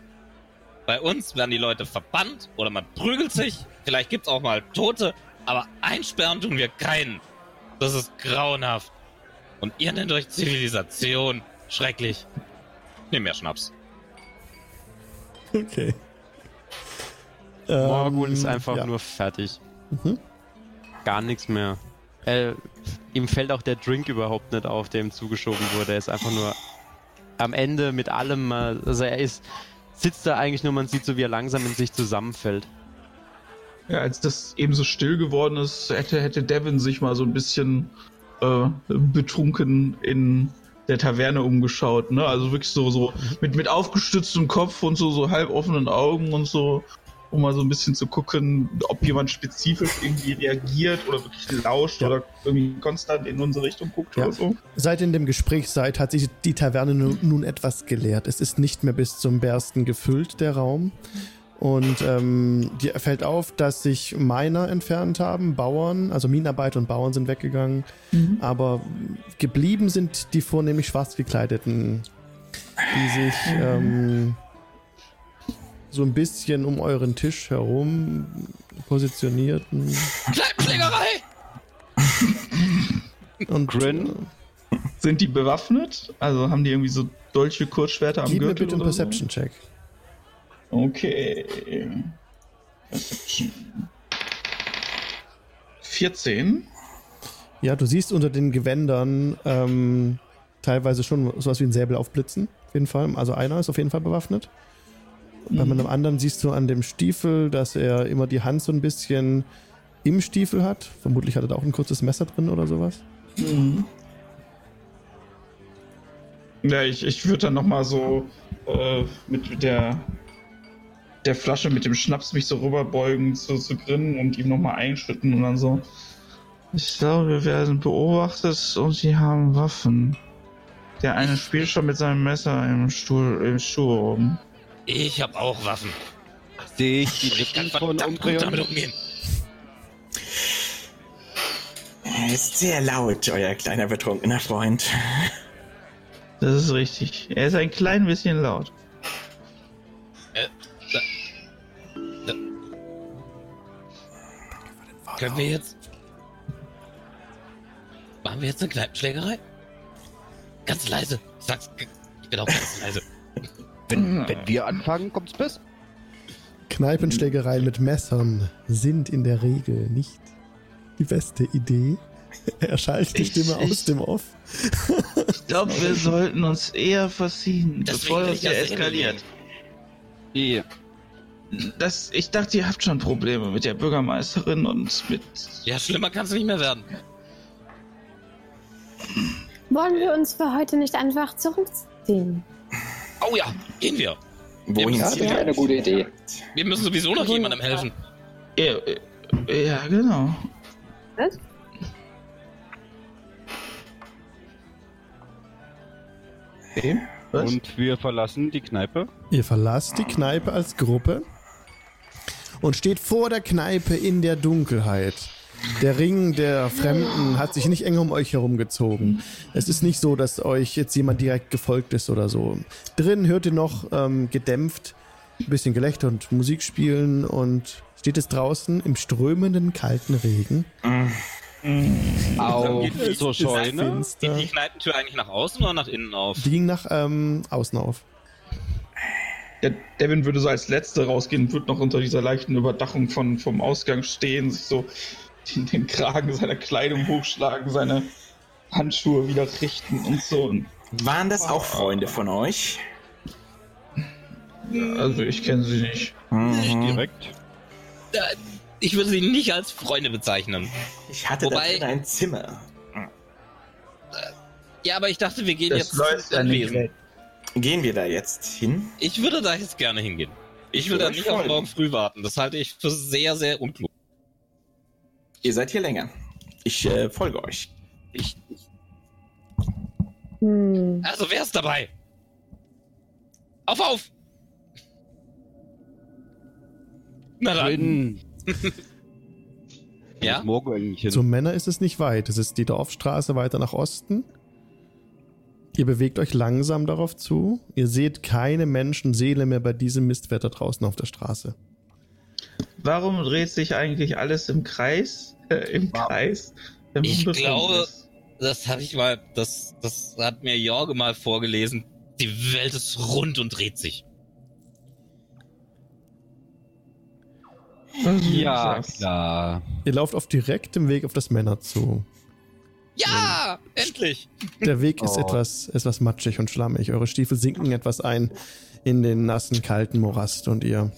Bei uns werden die Leute verbannt oder man prügelt sich, vielleicht gibt's auch mal Tote, aber einsperren tun wir keinen. Das ist grauenhaft. Und ihr nennt euch Zivilisation. Schrecklich. Nimm mehr Schnaps. Okay. Morgul Ähm, ist einfach ja. nur fertig. Mhm. Gar nichts mehr. Äh, ihm fällt auch der Drink überhaupt nicht auf, der ihm zugeschoben wurde. Er ist einfach nur am Ende mit allem, äh, also er ist, sitzt da eigentlich nur, man sieht so, wie er langsam in sich zusammenfällt. Ja, als das eben so still geworden ist, hätte, hätte Devin sich mal so ein bisschen äh, betrunken in der Taverne umgeschaut, ne? Also wirklich so, so mit, mit aufgestütztem Kopf und so, so halb offenen Augen und so, um mal so ein bisschen zu gucken, ob jemand spezifisch irgendwie reagiert oder wirklich lauscht Ja. oder irgendwie konstant in unsere Richtung guckt Ja. oder so. Seit in dem Gespräch seid, hat sich die Taverne nun, nun etwas geleert. Es ist nicht mehr bis zum Bersten gefüllt, der Raum. Und ähm, dir fällt auf, dass sich Miner entfernt haben, Bauern, also Minenarbeiter und Bauern sind weggegangen. Aber geblieben sind die vornehmlich schwarz gekleideten die sich ähm, so ein bisschen um euren Tisch herum positionierten. Kneipenschlägerei! (laughs) Und Grin? Sind die bewaffnet? Also haben die irgendwie so Dolche, Kurzschwerter am Gib mir Gürtel bitte einen oder so? Perception-Check. Okay. Perception. 14. Ja, du siehst unter den Gewändern ähm, teilweise schon sowas wie ein Säbel aufblitzen. Auf jeden Fall. Also einer ist auf jeden Fall bewaffnet. Bei einem anderen siehst du an dem Stiefel, dass er immer die Hand so ein bisschen im Stiefel hat. Vermutlich hat er da auch ein kurzes Messer drin oder sowas. Mhm. Ja, ich, ich würde dann nochmal so äh, mit, der, der Flasche mit dem Schnaps mich so rüberbeugen zu, zu Grin und ihm nochmal einschütten und dann so. Ich glaube, wir werden beobachtet und sie haben Waffen. Der eine spielt schon mit seinem Messer im Stuhl, im Stuhl rum. Ich hab auch Waffen. Sehe ich die ich kann von verdammt gut damit umgehen. Er ist sehr laut, euer kleiner betrunkener Freund. Das ist richtig. Er ist ein klein bisschen laut. Äh, da, da. Können wir jetzt. Machen wir jetzt eine Kneipenschlägerei? Ganz leise. Ich sag's. Ich bin auch ganz leise. Wenn, wenn wir anfangen, kommt's besser. Kneipenschlägereien mit Messern sind in der Regel nicht die beste Idee. (laughs) Er schaltet die Ich- Stimme aus ich- dem Off. Ich glaube, wir (laughs) sollten uns eher versiehen, Deswegen bevor das ich hier eskaliert. Die, Das, ich dachte, ihr habt schon Probleme mit der Bürgermeisterin und mit. Ja, schlimmer kann's nicht mehr werden. Wollen wir uns für heute nicht einfach zurückziehen? Oh ja, gehen wir. Wohin Ja, Das wäre eine gute Idee. Wir müssen sowieso noch jemandem helfen. Ja, äh, ja genau. Was? Was? und wir verlassen die Kneipe. Ihr verlasst die Kneipe als Gruppe und steht vor der Kneipe in der Dunkelheit. Der Ring der Fremden hat sich nicht eng um euch herumgezogen. Es ist nicht so, dass euch jetzt jemand direkt gefolgt ist oder so. Drin hört ihr noch ähm, gedämpft ein bisschen Gelächter und Musik spielen und steht es draußen im strömenden kalten Regen. Auf Geht- zur ist Scheune. Geht die Kneipentür eigentlich nach außen oder nach innen auf? Die ging nach ähm, außen auf. Der Devin würde so als Letzte rausgehen und würde noch unter dieser leichten Überdachung von, vom Ausgang stehen, sich so den, den Kragen seiner Kleidung hochschlagen, seine Handschuhe wieder richten und so. Und, Waren das auch Freunde von euch? also ich kenne sie nicht. Nicht Mhm. direkt. Äh, Ich würde sie nicht als Freunde bezeichnen. Ich hatte Wobei- da drin ein Zimmer. Ja, aber ich dachte, wir gehen jetzt ins ja nicht Anwesen. Gehen wir da jetzt hin? Ich würde da jetzt gerne hingehen. Ich will würde da nicht auf morgen früh warten. Das halte ich für sehr, sehr unklug. Ihr seid hier länger. Ich äh, folge euch. Ich, Hm. also, wer ist dabei? Auf, auf! Na dann. (laughs) Ja? Morgo eigentlich hin? Zum Männer ist es nicht weit. Es ist die Dorfstraße weiter nach Osten. Ihr bewegt euch langsam darauf zu. Ihr seht keine Menschenseele mehr bei diesem Mistwetter draußen auf der Straße. Warum dreht sich eigentlich alles im Kreis? Äh, Im Kreis? Wenn man Ich glaube- ist? Das habe ich mal, das, das hat mir Jorge mal vorgelesen. Die Welt ist rund und dreht sich. Ja, klar. Ihr lauft auf direktem Weg auf das Männer zu. Ja, endlich! Der Weg ist Oh. etwas, etwas matschig und schlammig. Eure Stiefel sinken etwas ein in den nassen, kalten Morast und ihr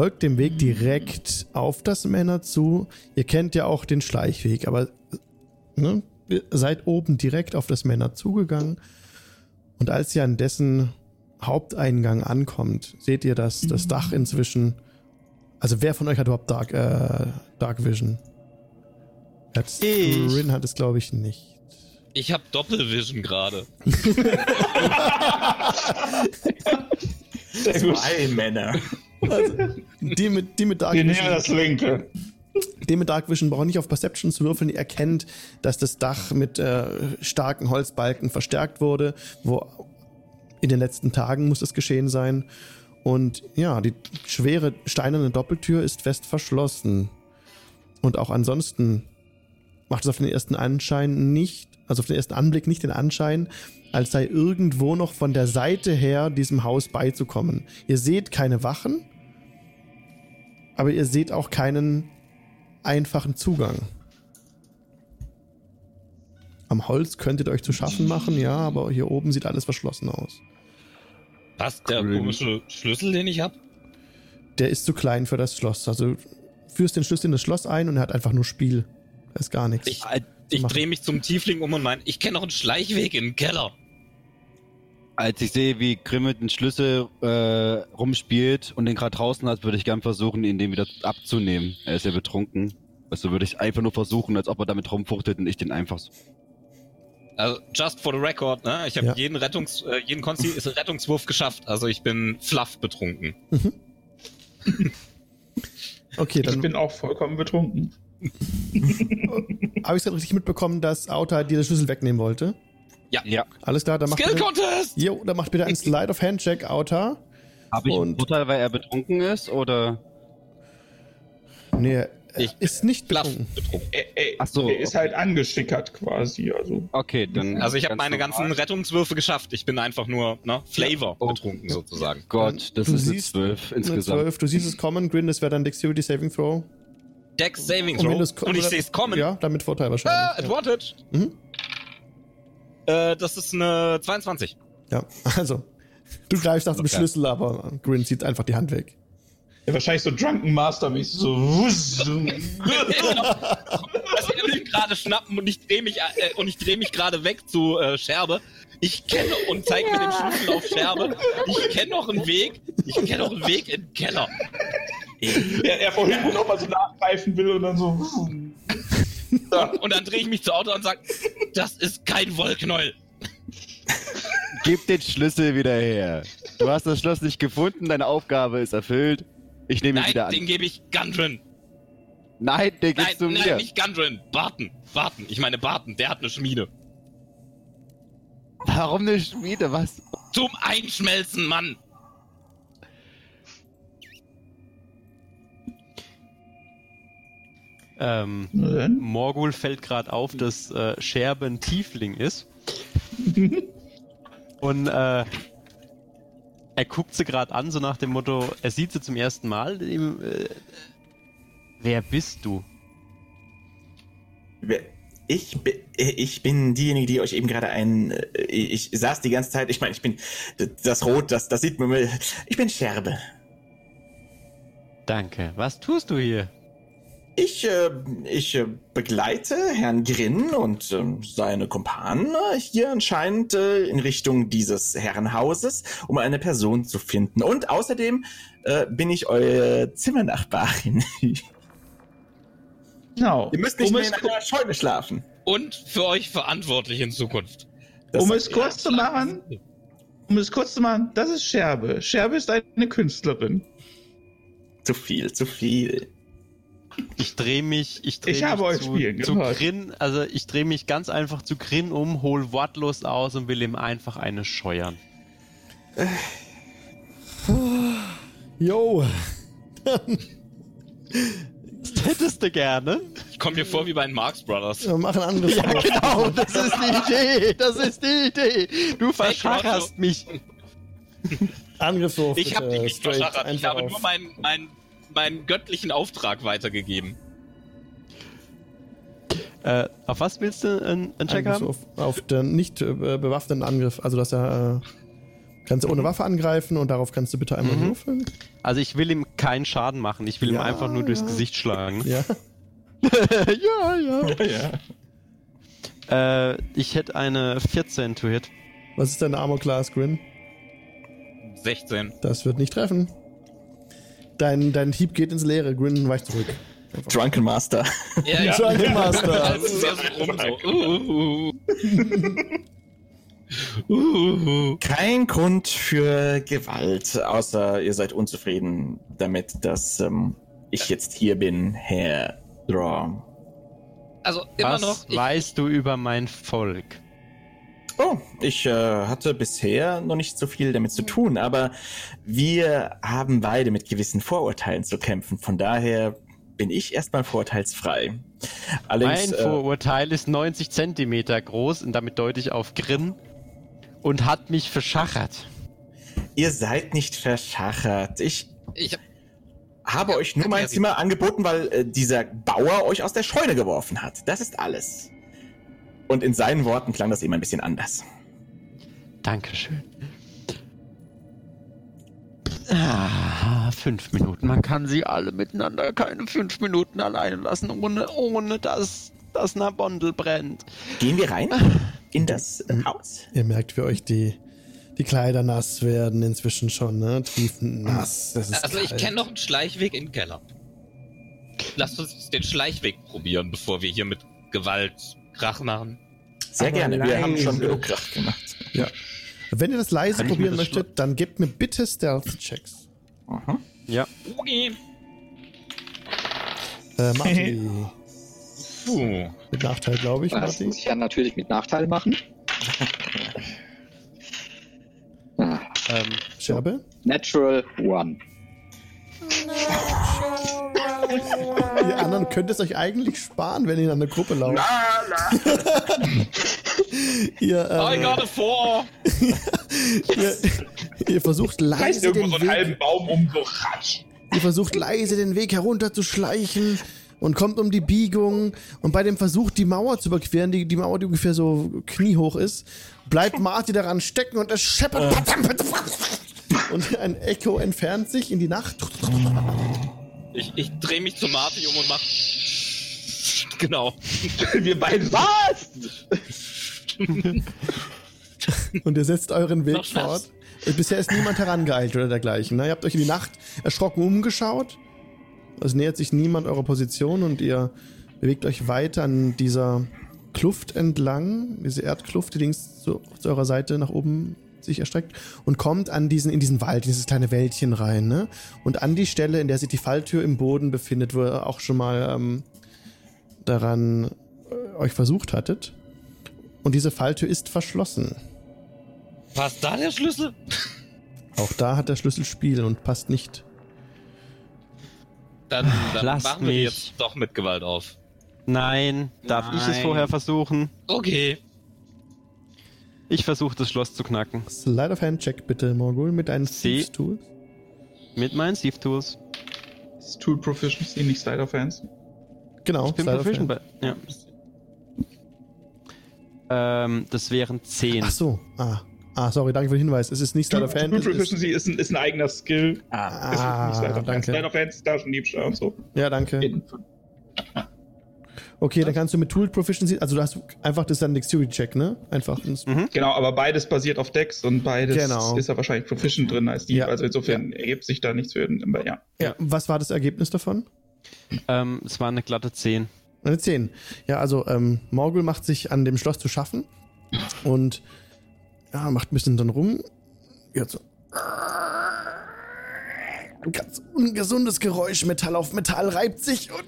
folgt dem Weg direkt auf das Männer zu. Ihr kennt ja auch den Schleichweg, aber ne, ihr seid oben direkt auf das Männer zugegangen. Und als ihr an dessen Haupteingang ankommt, seht ihr, dass das Dach inzwischen. Also wer von euch hat überhaupt Dark, äh, Dark Vision? Hat, Ich. Rin hat es, glaube ich, nicht. Ich habe Doppelvision gerade. (laughs) Zwei Männer. Also, die mit, die mit Dark nehmen Vision, das linke. die mit Dark Vision braucht nicht auf Perception zu würfeln. Ihr erkennt, dass das Dach mit äh, starken Holzbalken verstärkt wurde, wo In den letzten Tagen muss es geschehen sein. Und ja, die schwere steinerne Doppeltür ist fest verschlossen. Und auch ansonsten macht es auf den ersten Anschein nicht, also auf den ersten Anblick nicht den Anschein, als sei irgendwo noch von der Seite her diesem Haus beizukommen. Ihr seht keine Wachen, aber ihr seht auch keinen einfachen Zugang. Am Holz könntet ihr euch zu schaffen machen, ja, aber hier oben sieht alles verschlossen aus. Was, der Grün. komische Schlüssel, den ich hab? Der ist zu klein für das Schloss. Also führst den Schlüssel in das Schloss ein und er hat einfach nur Spiel. Da ist gar nichts. Ich, ich machen. drehe mich zum Tiefling um und mein, ich kenne noch einen Schleichweg in den Keller. Als ich sehe, wie Grimm mit dem Schlüssel äh, rumspielt und den gerade draußen hat, würde ich gern versuchen, ihn den wieder abzunehmen. Er ist ja betrunken. Also würde ich einfach nur versuchen, als ob er damit rumfuchtelt und ich den einfach so. Also, just for the record, ne? Ich habe Ja. jeden Rettungs, äh, jeden Konsti ist ein Rettungswurf geschafft. Also ich bin fluff betrunken. (laughs) Okay, Ich dann bin auch vollkommen betrunken. (laughs) habe ich es richtig mitbekommen, dass Auta dir den Schlüssel wegnehmen wollte. Ja. Alles klar, dann macht Skill bitte, Contest! jo, dann macht bitte einen Slide of Hand Check, Auta. Habe ich einen Vorteil, weil er betrunken ist? Oder? Nee, er Ich- ist nicht betrunken. betrunken. Er, er, Ach so, er ist okay. halt angeschickert quasi. Also Okay, dann. Also ich habe meine ganzen normal. Rettungswürfe geschafft. Ich bin einfach nur, ne, Flavor Oh. betrunken sozusagen. Gott, das Du ist eine siehst 12 Eine insgesamt. 12, du siehst es kommen, Grin, das wäre dann Dexterity Saving Throw. Dex Saving Und wenn Throw. du's- Und ich oder- sehe es kommen. Ja, damit Vorteil Ah, wahrscheinlich. ja. Advantage. Mhm. Äh, das ist eine 22. ja, also. Du greifst nach dem Okay. Schlüssel, aber Grin zieht einfach die Hand weg. ja, wahrscheinlich so Drunken Master-mäßig. So. (laughs) Also ich will ihn gerade schnappen und ich drehe mich äh, und ich drehe mich gerade weg zu äh, Scherbe. Ich kenne und zeige mit dem Schlüssel auf Scherbe. Ich kenne noch einen Weg. Ich kenne noch einen Weg in den Keller. (laughs) er, er vor hinten nochmal so nachgreifen will und dann so. (laughs) Ja. Und dann drehe ich mich zu Auto und sage, das ist kein Wollknäuel. (laughs) Gib den Schlüssel wieder her. Du hast das Schloss nicht gefunden, deine Aufgabe ist erfüllt. Ich nehme ihn wieder Nein, an. den gebe ich Gundren. Nein, den Nein, gibst du nein, mir. nicht Gundren. Barton. Barton. Ich meine Barton. Der hat eine Schmiede. Warum eine Schmiede? Was? Zum Einschmelzen, Mann. Ähm. Morgul fällt gerade auf, dass äh, Scherbe ein Tiefling ist. (laughs) Und äh, er guckt sie gerade an, so nach dem Motto, er sieht sie zum ersten Mal. Ihm, äh, wer bist du? Wer- Ich, bi- ich bin diejenige, die euch eben gerade ein. äh, Ich saß die ganze Zeit. Ich meine, ich bin das Rot, das, das sieht man. mir- Ich bin Scherbe. Danke. Was tust du hier? Ich, äh, ich äh, begleite Herrn Grin und ähm, seine Kumpanen äh, hier anscheinend äh, in Richtung dieses Herrenhauses, um eine Person zu finden. Und außerdem äh, bin ich eure Zimmernachbarin. (laughs) Genau. Ihr müsst nicht um, mehr in einer Scheune schlafen. Und für euch verantwortlich in Zukunft. Das um es kurz zu machen, um es kurz zu machen, das ist Scherbe. Scherbe ist eine Künstlerin. Zu viel, zu viel. Ich drehe mich, ich drehe Ich mich zu, spielen zu. Grin, also ich drehe mich ganz einfach zu Grin um, hol wortlos aus und will ihm einfach eine scheuern. Jo. (laughs) Das hättest du gerne. Ich komme mir vor wie bei den Marx Brothers. Wir machen Angriff. Ja, genau, das ist die Idee, das ist die Idee. Du verschacherst mich. Angriffswurf. Ich habe dich nicht verschachert. Ich habe nur meinen, meinen, meinen göttlichen Auftrag weitergegeben. Äh, auf was willst du einen, einen Check haben? Angriffswurf auf den nicht äh, bewaffneten Angriff. Also, dass er. Äh, kannst du ohne Waffe angreifen und darauf kannst du bitte einmal Mhm. würfeln. Also ich will ihm keinen Schaden machen, ich will ihm Ja, einfach nur durchs ja. Gesicht schlagen. Ja. (laughs) ja, ja. ja. Äh, ich hätte eine 14 to hit. Was ist dein Armor Class, Grin? 16. Das wird nicht treffen. Dein, dein Hieb geht ins Leere. Grin weicht zurück. Drunken Master. Ja, ja. Drunken Master. (laughs) (laughs) Uh. Kein Grund für Gewalt, außer ihr seid unzufrieden damit, dass ähm, ich jetzt hier bin, Herr Draw. Also immer Was noch. Ich, weißt du über mein Volk? Oh, ich äh, hatte bisher noch nicht so viel damit zu tun, aber wir haben beide mit gewissen Vorurteilen zu kämpfen. Von daher bin ich erstmal vorurteilsfrei. Allerdings, mein äh, Vorurteil ist 90 Zentimeter groß und damit deute ich auf Grin und hat mich verschachert. ihr seid nicht verschachert. Ich Ich, habe euch nur mein Zimmer angeboten, weil äh, dieser Bauer euch aus der Scheune geworfen hat. Das ist alles. Und in seinen Worten klang das eben ein bisschen anders. Dankeschön. Ah, fünf Minuten. Man kann sie alle miteinander keine fünf Minuten alleine lassen, ohne, ohne dass das Nabondel brennt. Gehen wir rein (laughs) in das äh, Haus. Ihr merkt, wie euch die, die Kleider nass werden inzwischen schon, ne? Triefend nass. Das ist also ich kalt. kenne noch einen Schleichweg in den Keller. Lasst uns den Schleichweg probieren, bevor wir hier mit Gewalt Krach machen. Sehr Aber gerne. Wir haben schon leise. genug Krach gemacht. Ja. Wenn ihr das leise Kann probieren das möchtet, dann gebt mir bitte Stealth-Checks. Aha. Ja. Okay. Äh, Marty. (laughs) Puh. mit Nachteil, glaube ich, Das muss ich ja natürlich mit Nachteil machen. (laughs) Ah, Ähm, Scherbe. Natural One. Ihr anderen könnt es euch eigentlich sparen, wenn ihr in einer Gruppe lauft. (laughs) ihr, I äh, got a four! (laughs) ihr, ihr versucht leise irgendwo den so einen halben Weg, Baum um, so ratsch. ihr versucht leise den Weg herunterzuschleichen und kommt um die Biegung und bei dem Versuch, die Mauer zu überqueren, die, die Mauer, die ungefähr so kniehoch ist, bleibt Marty daran stecken und es scheppert. Und ein Echo entfernt sich in die Nacht. Ich, ich drehe mich zu Marty um und mach. (laughs) Genau. (laughs) Wir beide. Was? (laughs) Und ihr setzt euren Weg fort. Äh, Bisher ist niemand herangeeilt oder dergleichen. Ne? Ihr habt euch in die Nacht erschrocken umgeschaut. Es nähert sich niemand eurer Position und ihr bewegt euch weiter an dieser Kluft entlang, diese Erdkluft, die links zu, zu eurer Seite nach oben sich erstreckt und kommt an diesen, in diesen Wald, in dieses kleine Wäldchen rein. Ne? Und an die Stelle, in der sich die Falltür im Boden befindet, wo ihr auch schon mal ähm, daran äh, euch versucht hattet. Und diese Falltür ist verschlossen. Passt da der Schlüssel? Auch da hat der Schlüssel Spiel und passt nicht. Dann, dann Lasst machen wir mich. jetzt doch mit Gewalt auf. nein, darf ich es Nein. vorher versuchen? Okay. Ich versuche das Schloss zu knacken. Slide of Hand Check bitte, Morgul, mit deinen Thieves Tools. Mit meinen Steve Tools. Ist Tool Proficiency, nicht Side of Hands. Genau, Ich bin Slide of proficient Hand. bei. Ja. Ähm, das wären 10. Ach so, ah. Ah, sorry, danke für den Hinweis. Es ist nicht Slide of Hand. Tool ist, Proficiency ist ein, ist ein eigener Skill. Ah, Es ist Ah, nicht Side of Hands. danke. Side of Hands ist Taschendiebstahl und so. ja, danke. In- Okay, dann kannst du mit Tool Proficiency, also du hast einfach das ist dann Dexterity Check, ne? Einfach. ins- Genau, aber beides basiert auf Dex und beides Genau. ist da wahrscheinlich Proficient drin als Dieb. Ja. Also insofern ergibt sich da nichts für den. Aber ja. Ja. Was war das Ergebnis davon? Ähm, es war eine glatte 10. Eine 10. Ja, also ähm, Morgul macht sich an dem Schloss zu schaffen und ja, macht ein bisschen dann rum. Ja, so. Ein ganz ungesundes Geräusch, Metall auf Metall reibt sich und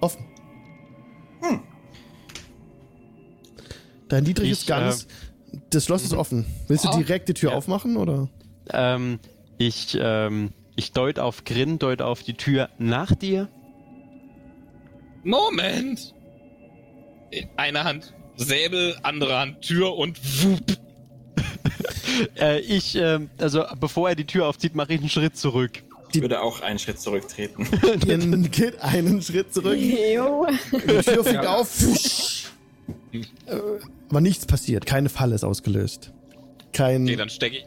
offen. Hm. Dein niedriges Ich, Ganz, das Schloss ist offen. Willst du Oh. direkt die Tür Ja. aufmachen oder? Ähm, ich, ähm, ich deute auf Grin, deute auf die Tür nach dir. Moment! Eine Hand Säbel, andere Hand Tür und wup. (laughs) Äh, ich, ähm, also bevor er die Tür aufzieht, mache ich einen Schritt zurück. Ich würde auch einen Schritt zurücktreten. (laughs) Ihr geht einen Schritt zurück. Jo. Die Tür fliegt auf. Fusch. Äh, Aber nichts passiert. Keine Falle ist ausgelöst. Kein. Okay, dann stecke ich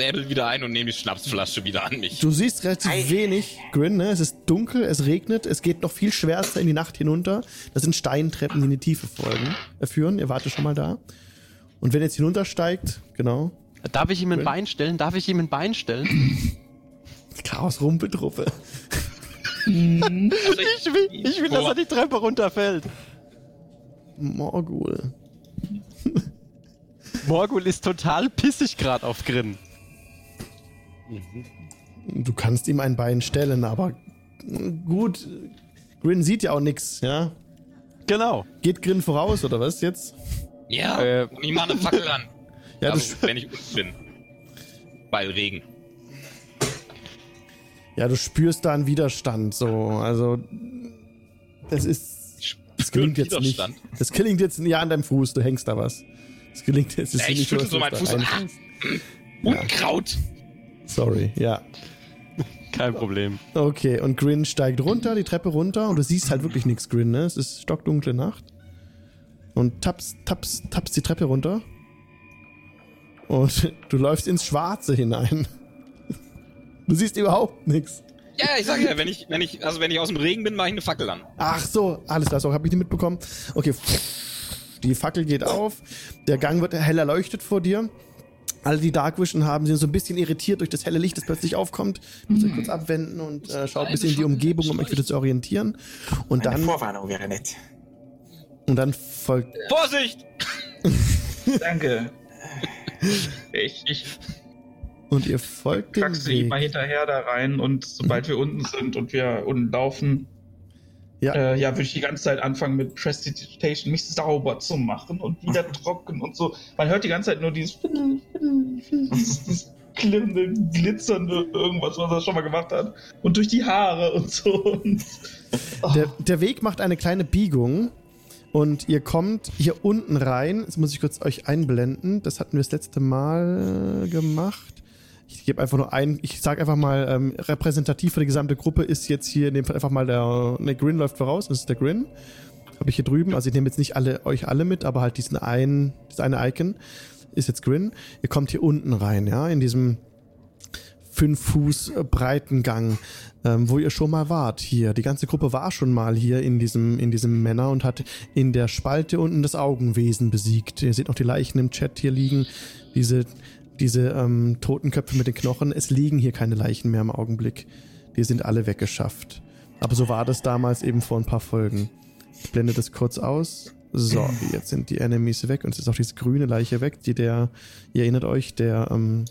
Säbel wieder ein und nehme die Schnapsflasche wieder an mich. Du siehst relativ wenig, Grin, ne? Es ist dunkel, es regnet, es geht noch viel schwärzer in die Nacht hinunter. Das sind Steintreppen, die in die Tiefe folgen, äh, führen. Ihr wartet schon mal da. Und wenn jetzt hinuntersteigt, genau. Darf ich ihm ein? Bein stellen? Darf ich ihm ein Bein stellen? (clears throat) Chaos-Rumpeltruppe. Also Ich will, ich will dass er die Treppe runterfällt. Morgul. Morgul ist total pissig gerade auf Grin. Du kannst ihm ein Bein stellen, aber gut. Grin sieht ja auch nichts, ja. Genau. Geht Grin voraus oder was jetzt? Ja, Äh, und ich mache eine Fackel an. Ja, also, wenn ich unten bin. Weil Regen. Ja, du spürst da einen Widerstand. So, also das ist, das gelingt jetzt nicht. Das gelingt jetzt ja an deinem Fuß. Du hängst da was. Das gelingt jetzt. Das Ja, ist ich nicht schüttel so meinen Fuß und- reinfällst. Unkraut! Sorry, ja. Kein Problem. Okay, und Grin steigt runter, die Treppe runter und du siehst halt wirklich nichts, Grin, ne? Es ist stockdunkle Nacht. Und tappst, tappst, tappst die Treppe runter. Und (laughs) du läufst ins Schwarze hinein. Du siehst überhaupt nichts. Ja, ich sag ja, wenn ich, wenn ich, also wenn ich aus dem Regen bin, mache ich eine Fackel an. Ach so, alles klar, so habe ich nicht mitbekommen. Okay, die Fackel geht auf, der Gang wird hell erleuchtet vor dir. Alle, die Dark Vision haben, sind so ein bisschen irritiert durch das helle Licht, das plötzlich aufkommt. Müsst euch kurz abwenden und äh, schaut ein bisschen in die Umgebung, um euch wieder zu orientieren. Und Eine dann, Vorwarnung wäre nett. und dann folgt. Vorsicht! (laughs) Danke. (laughs) Ich, ich Und ihr folgt dem mal Weg. hinterher da rein und sobald wir unten sind und wir unten laufen, Ja. äh, ja, würde ich die ganze Zeit anfangen mit Prestidigitation, mich sauber zu machen und wieder (laughs) trocken und so. Man hört die ganze Zeit nur dieses dieses, dieses klirrende, glitzernde irgendwas, was er schon mal gemacht hat. Und durch die Haare und so. Und, oh, Der, der Weg macht eine kleine Biegung und ihr kommt hier unten rein. Jetzt muss ich kurz euch einblenden. Das hatten wir das letzte Mal gemacht. Ich gebe einfach nur ein, ich sage einfach mal, ähm, repräsentativ für die gesamte Gruppe ist jetzt hier in dem Fall einfach mal der, ne, Grin läuft voraus, das ist der Grin. Habe ich hier drüben. Also ich nehme jetzt nicht alle, euch alle mit, aber halt diesen einen, das eine Icon ist jetzt Grin. Ihr kommt hier unten rein, ja, in diesem fünf Fuß breiten Gang, ähm, wo ihr schon mal wart hier. Die ganze Gruppe war schon mal hier in diesem, in diesem Männer und hat in der Spalte unten das Augenwesen besiegt. Ihr seht noch die Leichen im Chat hier liegen. Diese, diese ähm, Totenköpfe mit den Knochen. Es liegen hier keine Leichen mehr im Augenblick. Die sind alle weggeschafft. Aber so war das damals eben vor ein paar Folgen. Ich blende das kurz aus. So, jetzt sind die Enemies weg und es ist auch diese grüne Leiche weg, die der, ihr erinnert euch, der, ähm,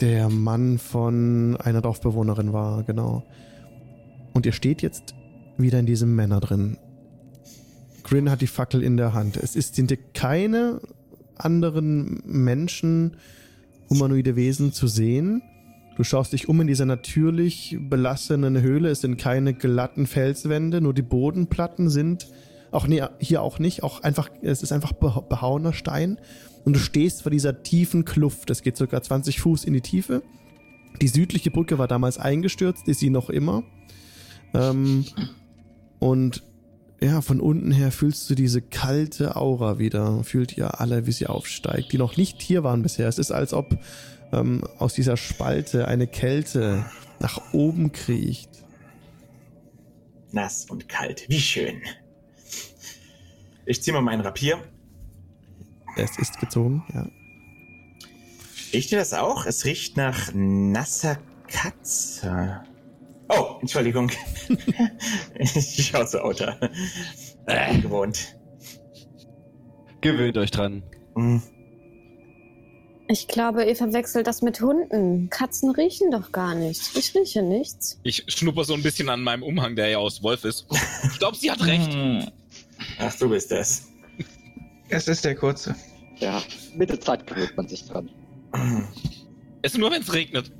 der Mann von einer Dorfbewohnerin war, genau. Und ihr steht jetzt wieder in diesem Männer drin. Grin hat die Fackel in der Hand. Es ist, sind keine anderen Menschen, humanoide Wesen zu sehen. Du schaust dich um in dieser natürlich belassenen Höhle. Es sind keine glatten Felswände, nur die Bodenplatten sind auch nee, hier auch nicht, auch einfach es ist einfach beh- behauener Stein und du stehst vor dieser tiefen Kluft. Es geht sogar 20 Fuß in die Tiefe. Die südliche Brücke war damals eingestürzt, ist sie noch immer. Ähm, und ja, von unten her fühlst du diese kalte Aura wieder. Fühlt ihr alle, wie sie aufsteigt, die noch nicht hier waren bisher. Es ist, als ob ähm, aus dieser Spalte eine Kälte nach oben kriecht. Nass und kalt. Wie schön. Ich ziehe mal meinen Rapier. Es ist gezogen, ja. Riecht ihr das auch? Es riecht nach nasser Katze. Oh, Entschuldigung. ich schaue zu Outer. Äh, gewohnt. Gewöhnt euch dran. Hm. Ich glaube, ihr verwechselt das mit Hunden. Katzen riechen doch gar nicht. Ich rieche nichts. Ich schnupper so ein bisschen an meinem Umhang, der ja aus Wolf ist. Ich glaube, sie hat recht. Hm, Ach, du bist es. Es ist der kurze. Ja, mit der Zeit gewöhnt man sich dran. Es ist nur, wenn es regnet.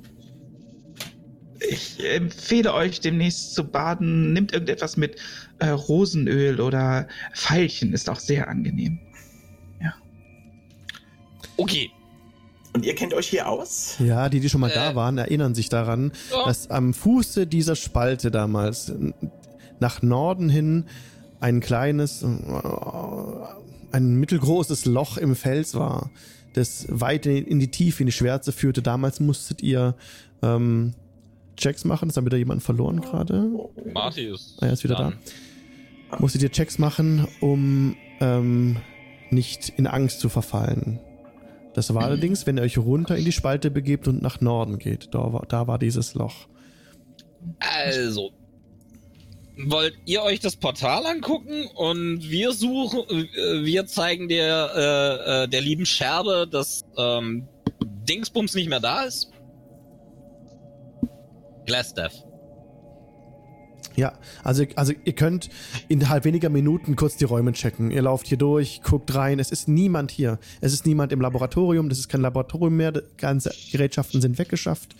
Ich empfehle euch demnächst zu baden. Nimmt irgendetwas mit äh, Rosenöl oder Veilchen, ist auch sehr angenehm. Okay. Und ihr kennt euch hier aus? Ja, die, die schon mal da Äh. waren, erinnern sich daran, Ja. dass am Fuße dieser Spalte damals nach Norden hin ein kleines, äh, ein mittelgroßes Loch im Fels war, das weit in in die Tiefe, in die Schwärze führte. Damals musstet ihr ähm, Checks machen. Das haben wieder jemand verloren gerade. Marty ist. Ah, er ist wieder dran. da. Musstet ihr Checks machen, um ähm, nicht in Angst zu verfallen. Das war allerdings, wenn ihr euch runter in die Spalte begebt und nach Norden geht. Da war, da war dieses Loch. Also. Wollt ihr euch das Portal angucken und wir suchen, wir zeigen der, äh, äh, der lieben Scherbe, dass ähm, Dingsbums nicht mehr da ist? Glass Death. Ja, also, also ihr könnt innerhalb weniger Minuten kurz die Räume checken. Ihr lauft hier durch, guckt rein. Es ist niemand hier. Es ist niemand im Laboratorium. Das ist kein Laboratorium mehr. Die ganze Gerätschaften sind weggeschafft.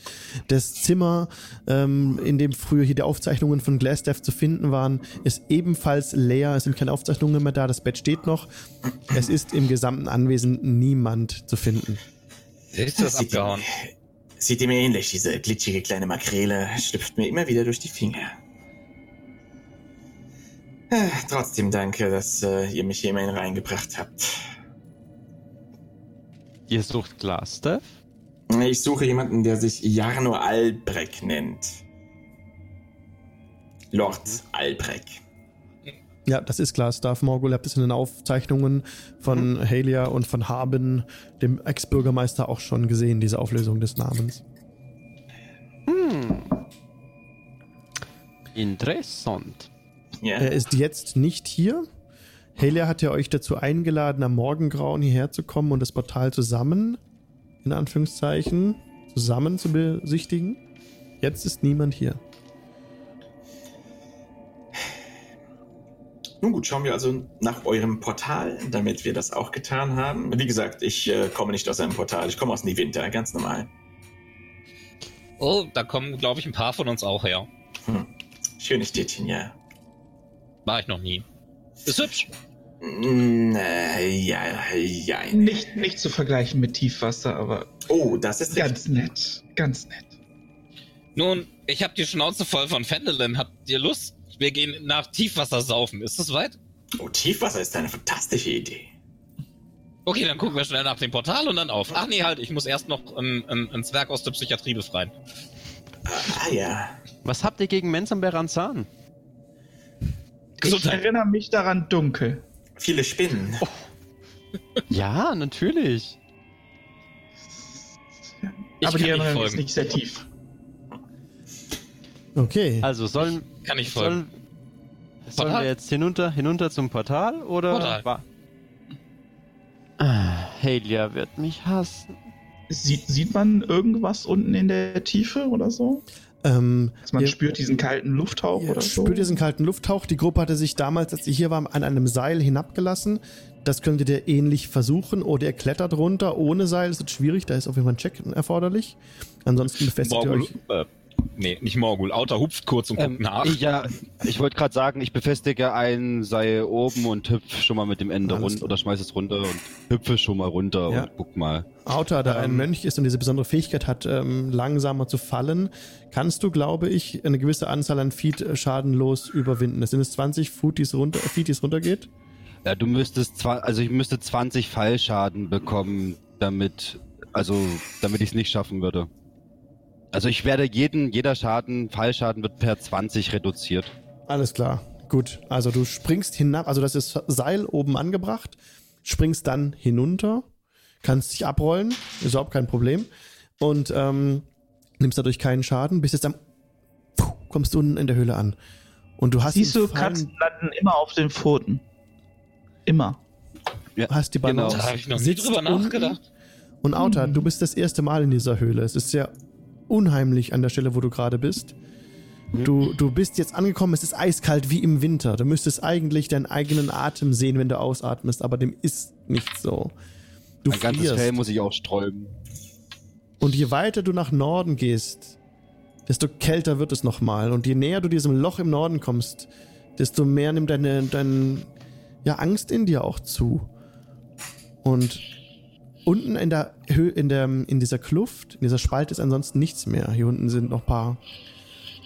Das Zimmer, ähm, in dem früher hier die Aufzeichnungen von Glassdeath zu finden waren, ist ebenfalls leer. Es sind keine Aufzeichnungen mehr da. Das Bett steht noch. Es ist im gesamten Anwesen niemand zu finden. Ist das abgehauen? Sieht ihm ähnlich, diese glitschige kleine Makrele schlüpft mir immer wieder durch die Finger. Äh, Trotzdem danke, dass äh, ihr mich hier immerhin reingebracht habt. Ihr sucht Glassdeath? Ich suche jemanden, der sich Jarno Albrecht nennt. Lord Albrecht. Ja, das ist klar. Staff Morgul, ihr habt es in den Aufzeichnungen von Halia und von Haben, dem Ex-Bürgermeister, auch schon gesehen, diese Auflösung des Namens. Hm. Interessant. Ja. Er ist jetzt nicht hier. Helia hat ja euch dazu eingeladen, am Morgengrauen hierher zu kommen und das Portal zusammen, in Anführungszeichen, zusammen zu besichtigen. Jetzt ist niemand hier. Nun gut, schauen wir also nach eurem Portal, damit wir das auch getan haben. Wie gesagt, ich äh, komme nicht aus einem Portal, ich komme aus Niewinter, ganz normal. Oh, da kommen, glaube ich, ein paar von uns auch her. Hm. Schönes Städtchen, ja. War ich noch nie. Ist hübsch. Mm, äh, ja, ja. Nicht, nicht zu vergleichen mit Tiefwasser, aber Oh, das ist ganz nett. Ganz nett. Nun, ich hab die Schnauze voll von Fendelin. Habt ihr Lust? Wir gehen nach Tiefwasser saufen. Ist das weit? Oh, Tiefwasser ist eine fantastische Idee. Okay, dann gucken wir schnell nach dem Portal und dann auf. Ach nee, halt, ich muss erst noch ein, ein, Zwerg aus der Psychiatrie befreien. Ah ja. Was habt ihr gegen Mensam Beranzan? Ich Gesundheit. erinnere mich daran dunkel. Viele Spinnen. Ja, natürlich. Ich aber die Erinnerung ist nicht sehr tief. Okay. Also sollen, Kann ich folgen. sollen, sollen wir jetzt hinunter, hinunter zum Portal oder? Portal. wa- Ah, Halia wird mich hassen. Sieht, sieht man irgendwas unten in der Tiefe oder so? Ähm, Dass man ihr- spürt diesen kalten Lufthauch Ihr oder so? spürt diesen kalten Lufthauch. Die Gruppe hatte sich damals, als sie hier waren, an einem Seil hinabgelassen. Das könntet ihr ähnlich versuchen. Oder ihr klettert runter ohne Seil. Das wird schwierig. Da ist auf jeden Fall ein Check erforderlich. Ansonsten befestigt ihr Morgul, euch. äh, nee, nicht Morgul. Autor hupft kurz und guckt Ähm, nach. ja, ich wollte gerade sagen, ich befestige ein Seil oben und hüpf schon mal mit dem Ende Alles runter oder schmeiß es runter und hüpfe schon mal runter Ja. und guck mal. Autor, da ein Ähm. Mönch ist und diese besondere Fähigkeit hat, ähm, langsamer zu fallen, kannst du, glaube ich, eine gewisse Anzahl an Feet äh, schadenlos überwinden. Das sind es 20 Feet, die es runter, Feet, die es runtergeht. Ja, du müsstest zwar, also ich müsste 20 Fallschaden bekommen, damit, also damit ich es nicht schaffen würde. Also ich werde jeden, jeder Schaden, Fallschaden wird per 20 reduziert. Alles klar. Gut. Also du springst hinab, also das ist Seil oben angebracht, springst dann hinunter, kannst dich abrollen, ist überhaupt kein Problem. Und ähm, nimmst dadurch keinen Schaden, bis jetzt am Puh, kommst du unten in der Höhle an. Und du hast Siehst du, Katzen landen immer auf den Pfoten. Immer. Ja, hast die genau. Balance. Da habe ich noch nie drüber nachgedacht. Und Auta, du bist das erste Mal in dieser Höhle. Es ist sehr unheimlich an der Stelle, wo du gerade bist. Du, du bist jetzt angekommen, es ist eiskalt wie im Winter. Du müsstest eigentlich deinen eigenen Atem sehen, wenn du ausatmest, aber dem ist nicht so. Du Mein ganzes frierst. Fell muss ich auch sträuben. Und je weiter du nach Norden gehst, desto kälter wird es nochmal. Und je näher du diesem Loch im Norden kommst, desto mehr nimmt deine, deine ja, Angst in dir auch zu. Und unten in der Höhe, in, der, in dieser Kluft, in dieser Spalte ist ansonsten nichts mehr. Hier unten sind noch ein paar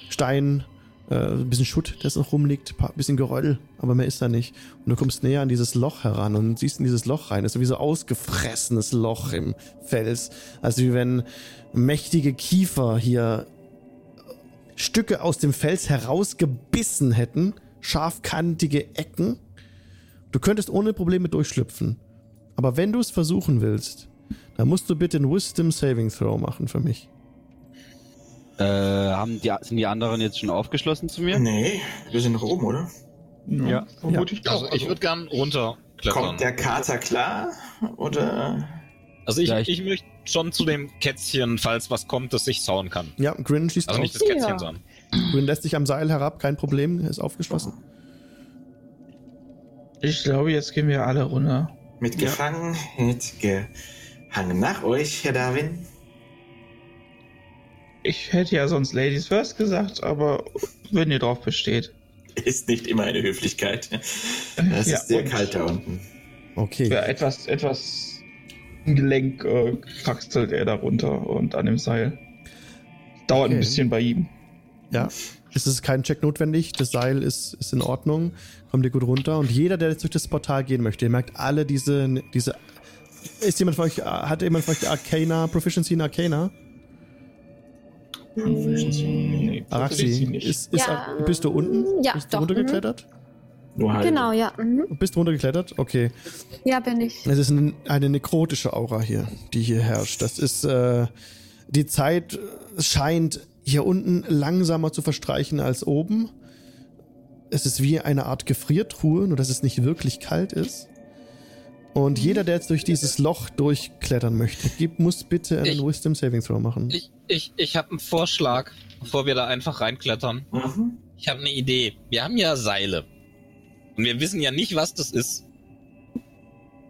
Stein, äh, ein bisschen Schutt, das noch rumliegt, ein paar- bisschen Geröll, aber mehr ist da nicht. Und du kommst näher an dieses Loch heran und siehst in dieses Loch rein. Das ist wie so ausgefressenes Loch im Fels. Also wie wenn mächtige Kiefer hier Stücke aus dem Fels herausgebissen hätten, scharfkantige Ecken. Du könntest ohne Probleme durchschlüpfen. Aber wenn du es versuchen willst, dann musst du bitte einen Wisdom Saving Throw machen für mich. Äh, haben die, sind die anderen jetzt schon aufgeschlossen zu mir? Nee, wir sind noch oben, oder? Ja. Vermute ich Also auch. ich würde gern runterklettern. Kommt der Kater klar? Oder? Also ich, Ja, ich- möchte schon zu dem Kätzchen, falls was kommt, das ich sauen kann. Ja, Grin schießt Also drauf. nicht das Kätzchen, Ja. sondern. Grün lässt sich am Seil herab, kein Problem, ist aufgeschlossen. Ich glaube, jetzt gehen wir alle runter. Mitgefangen, mitgehangen nach euch, Herr Darwin. Ich hätte ja sonst Ladies First gesagt, aber wenn ihr drauf besteht. Ist nicht immer eine Höflichkeit. Es Ja, ist sehr kalt da unten. Okay. Ja, etwas, etwas Gelenk äh, kraxelt er da runter und an dem Seil. Dauert Okay. ein bisschen bei ihm. Ja, es ist kein Check notwendig. Das Seil ist, ist in Ordnung. Kommt ihr gut runter. Und jeder, der jetzt durch das Portal gehen möchte, ihr merkt alle diese. diese ist jemand von euch, hat jemand von euch Arcana, Proficiency in Arcana? Nee, Araxi, ist, ist, Ja, bist du unten? ja, bist du doch, runtergeklettert? Nur halt. Genau, ja. Mhm. Du bist runtergeklettert? Okay. Ja, bin ich. Es ist ein, eine nekrotische Aura hier, die hier herrscht. Das ist, äh, die Zeit scheint hier unten langsamer zu verstreichen als oben. Es ist wie eine Art Gefriertruhe, nur dass es nicht wirklich kalt ist. Und jeder, der jetzt durch dieses Loch durchklettern möchte, gib, muss bitte einen Ich- Wisdom Saving Throw machen. Ich, ich, ich habe einen Vorschlag, bevor wir da einfach reinklettern. Mhm. Ich habe eine Idee. Wir haben ja Seile. Und wir wissen ja nicht, was das ist.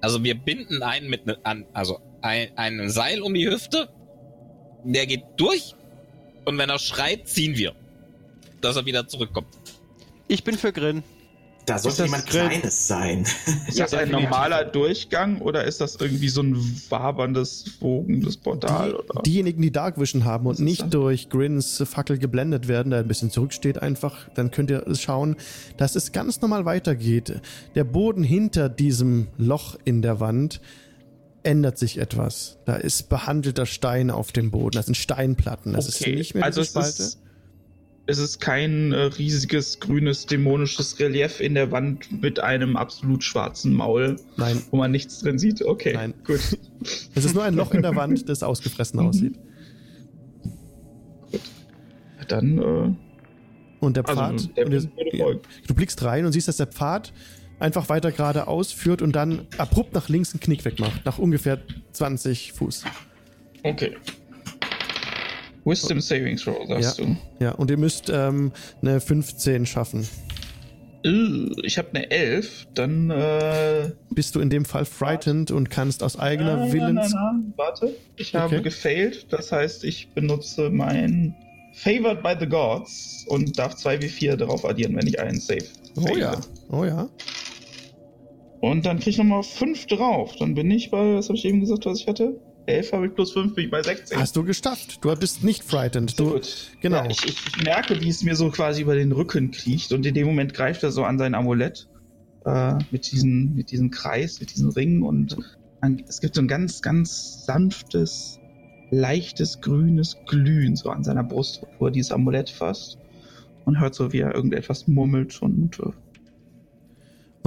Also wir binden einen mit ne, an, also ein, ein Seil um die Hüfte. Der geht durch. Und wenn er schreit, ziehen wir. Dass er wieder zurückkommt. Ich bin für Grin. Da sollte das jemand Grill? Kleines sein. Ist das ein normaler Durchgang oder ist das irgendwie so ein waberndes, wogendes Portal? Oder? Diejenigen, die Dark Vision haben und nicht das? durch Grins Fackel geblendet werden, der ein bisschen zurücksteht einfach, dann könnt ihr schauen, dass es ganz normal weitergeht. Der Boden hinter diesem Loch in der Wand ändert sich etwas. Da ist behandelter Stein auf dem Boden. Das sind Steinplatten. Das ist nicht mehr also es Spalte. ist, es ist kein äh, riesiges, grünes, dämonisches Relief in der Wand mit einem absolut schwarzen Maul, Nein, wo man nichts drin sieht. Okay, Nein. gut. (laughs) es ist nur ein Loch in der Wand, das ausgefressen Mhm. aussieht. Dann, äh, Und der also, Pfad, der und folgen. du blickst rein und siehst, dass der Pfad einfach weiter geradeaus führt und dann abrupt nach links einen Knick wegmacht. Nach ungefähr 20 Fuß. Okay. Wisdom Saving Throw, sagst du. Ja, und ihr müsst ähm, eine 15 schaffen. Äh, Ich habe eine 11, dann. Äh, Bist du in dem Fall frightened und kannst aus eigener nein, Willens. Nein, nein, nein. Warte. Ich habe Okay. gefailt, das heißt, ich benutze mein Favored by the Gods und darf 2w4 darauf addieren, wenn ich einen Save. Oh ja, oh ja. Und dann krieg ich nochmal 5 drauf. Dann bin ich bei, was habe ich eben gesagt, was ich hatte? 11 habe ich plus 5, bin ich bei 16. Hast du geschafft. Du bist nicht frightened. Du, gut. genau. Ja, ich, ich merke, wie es mir so quasi über den Rücken kriecht und in dem Moment greift er so an sein Amulett äh, mit, diesen, mit diesem Kreis, mit diesen Ringen und an, es gibt so ein ganz, ganz sanftes, leichtes, grünes Glühen so an seiner Brust, wo er dieses Amulett fasst und hört so, wie er irgendetwas murmelt und äh,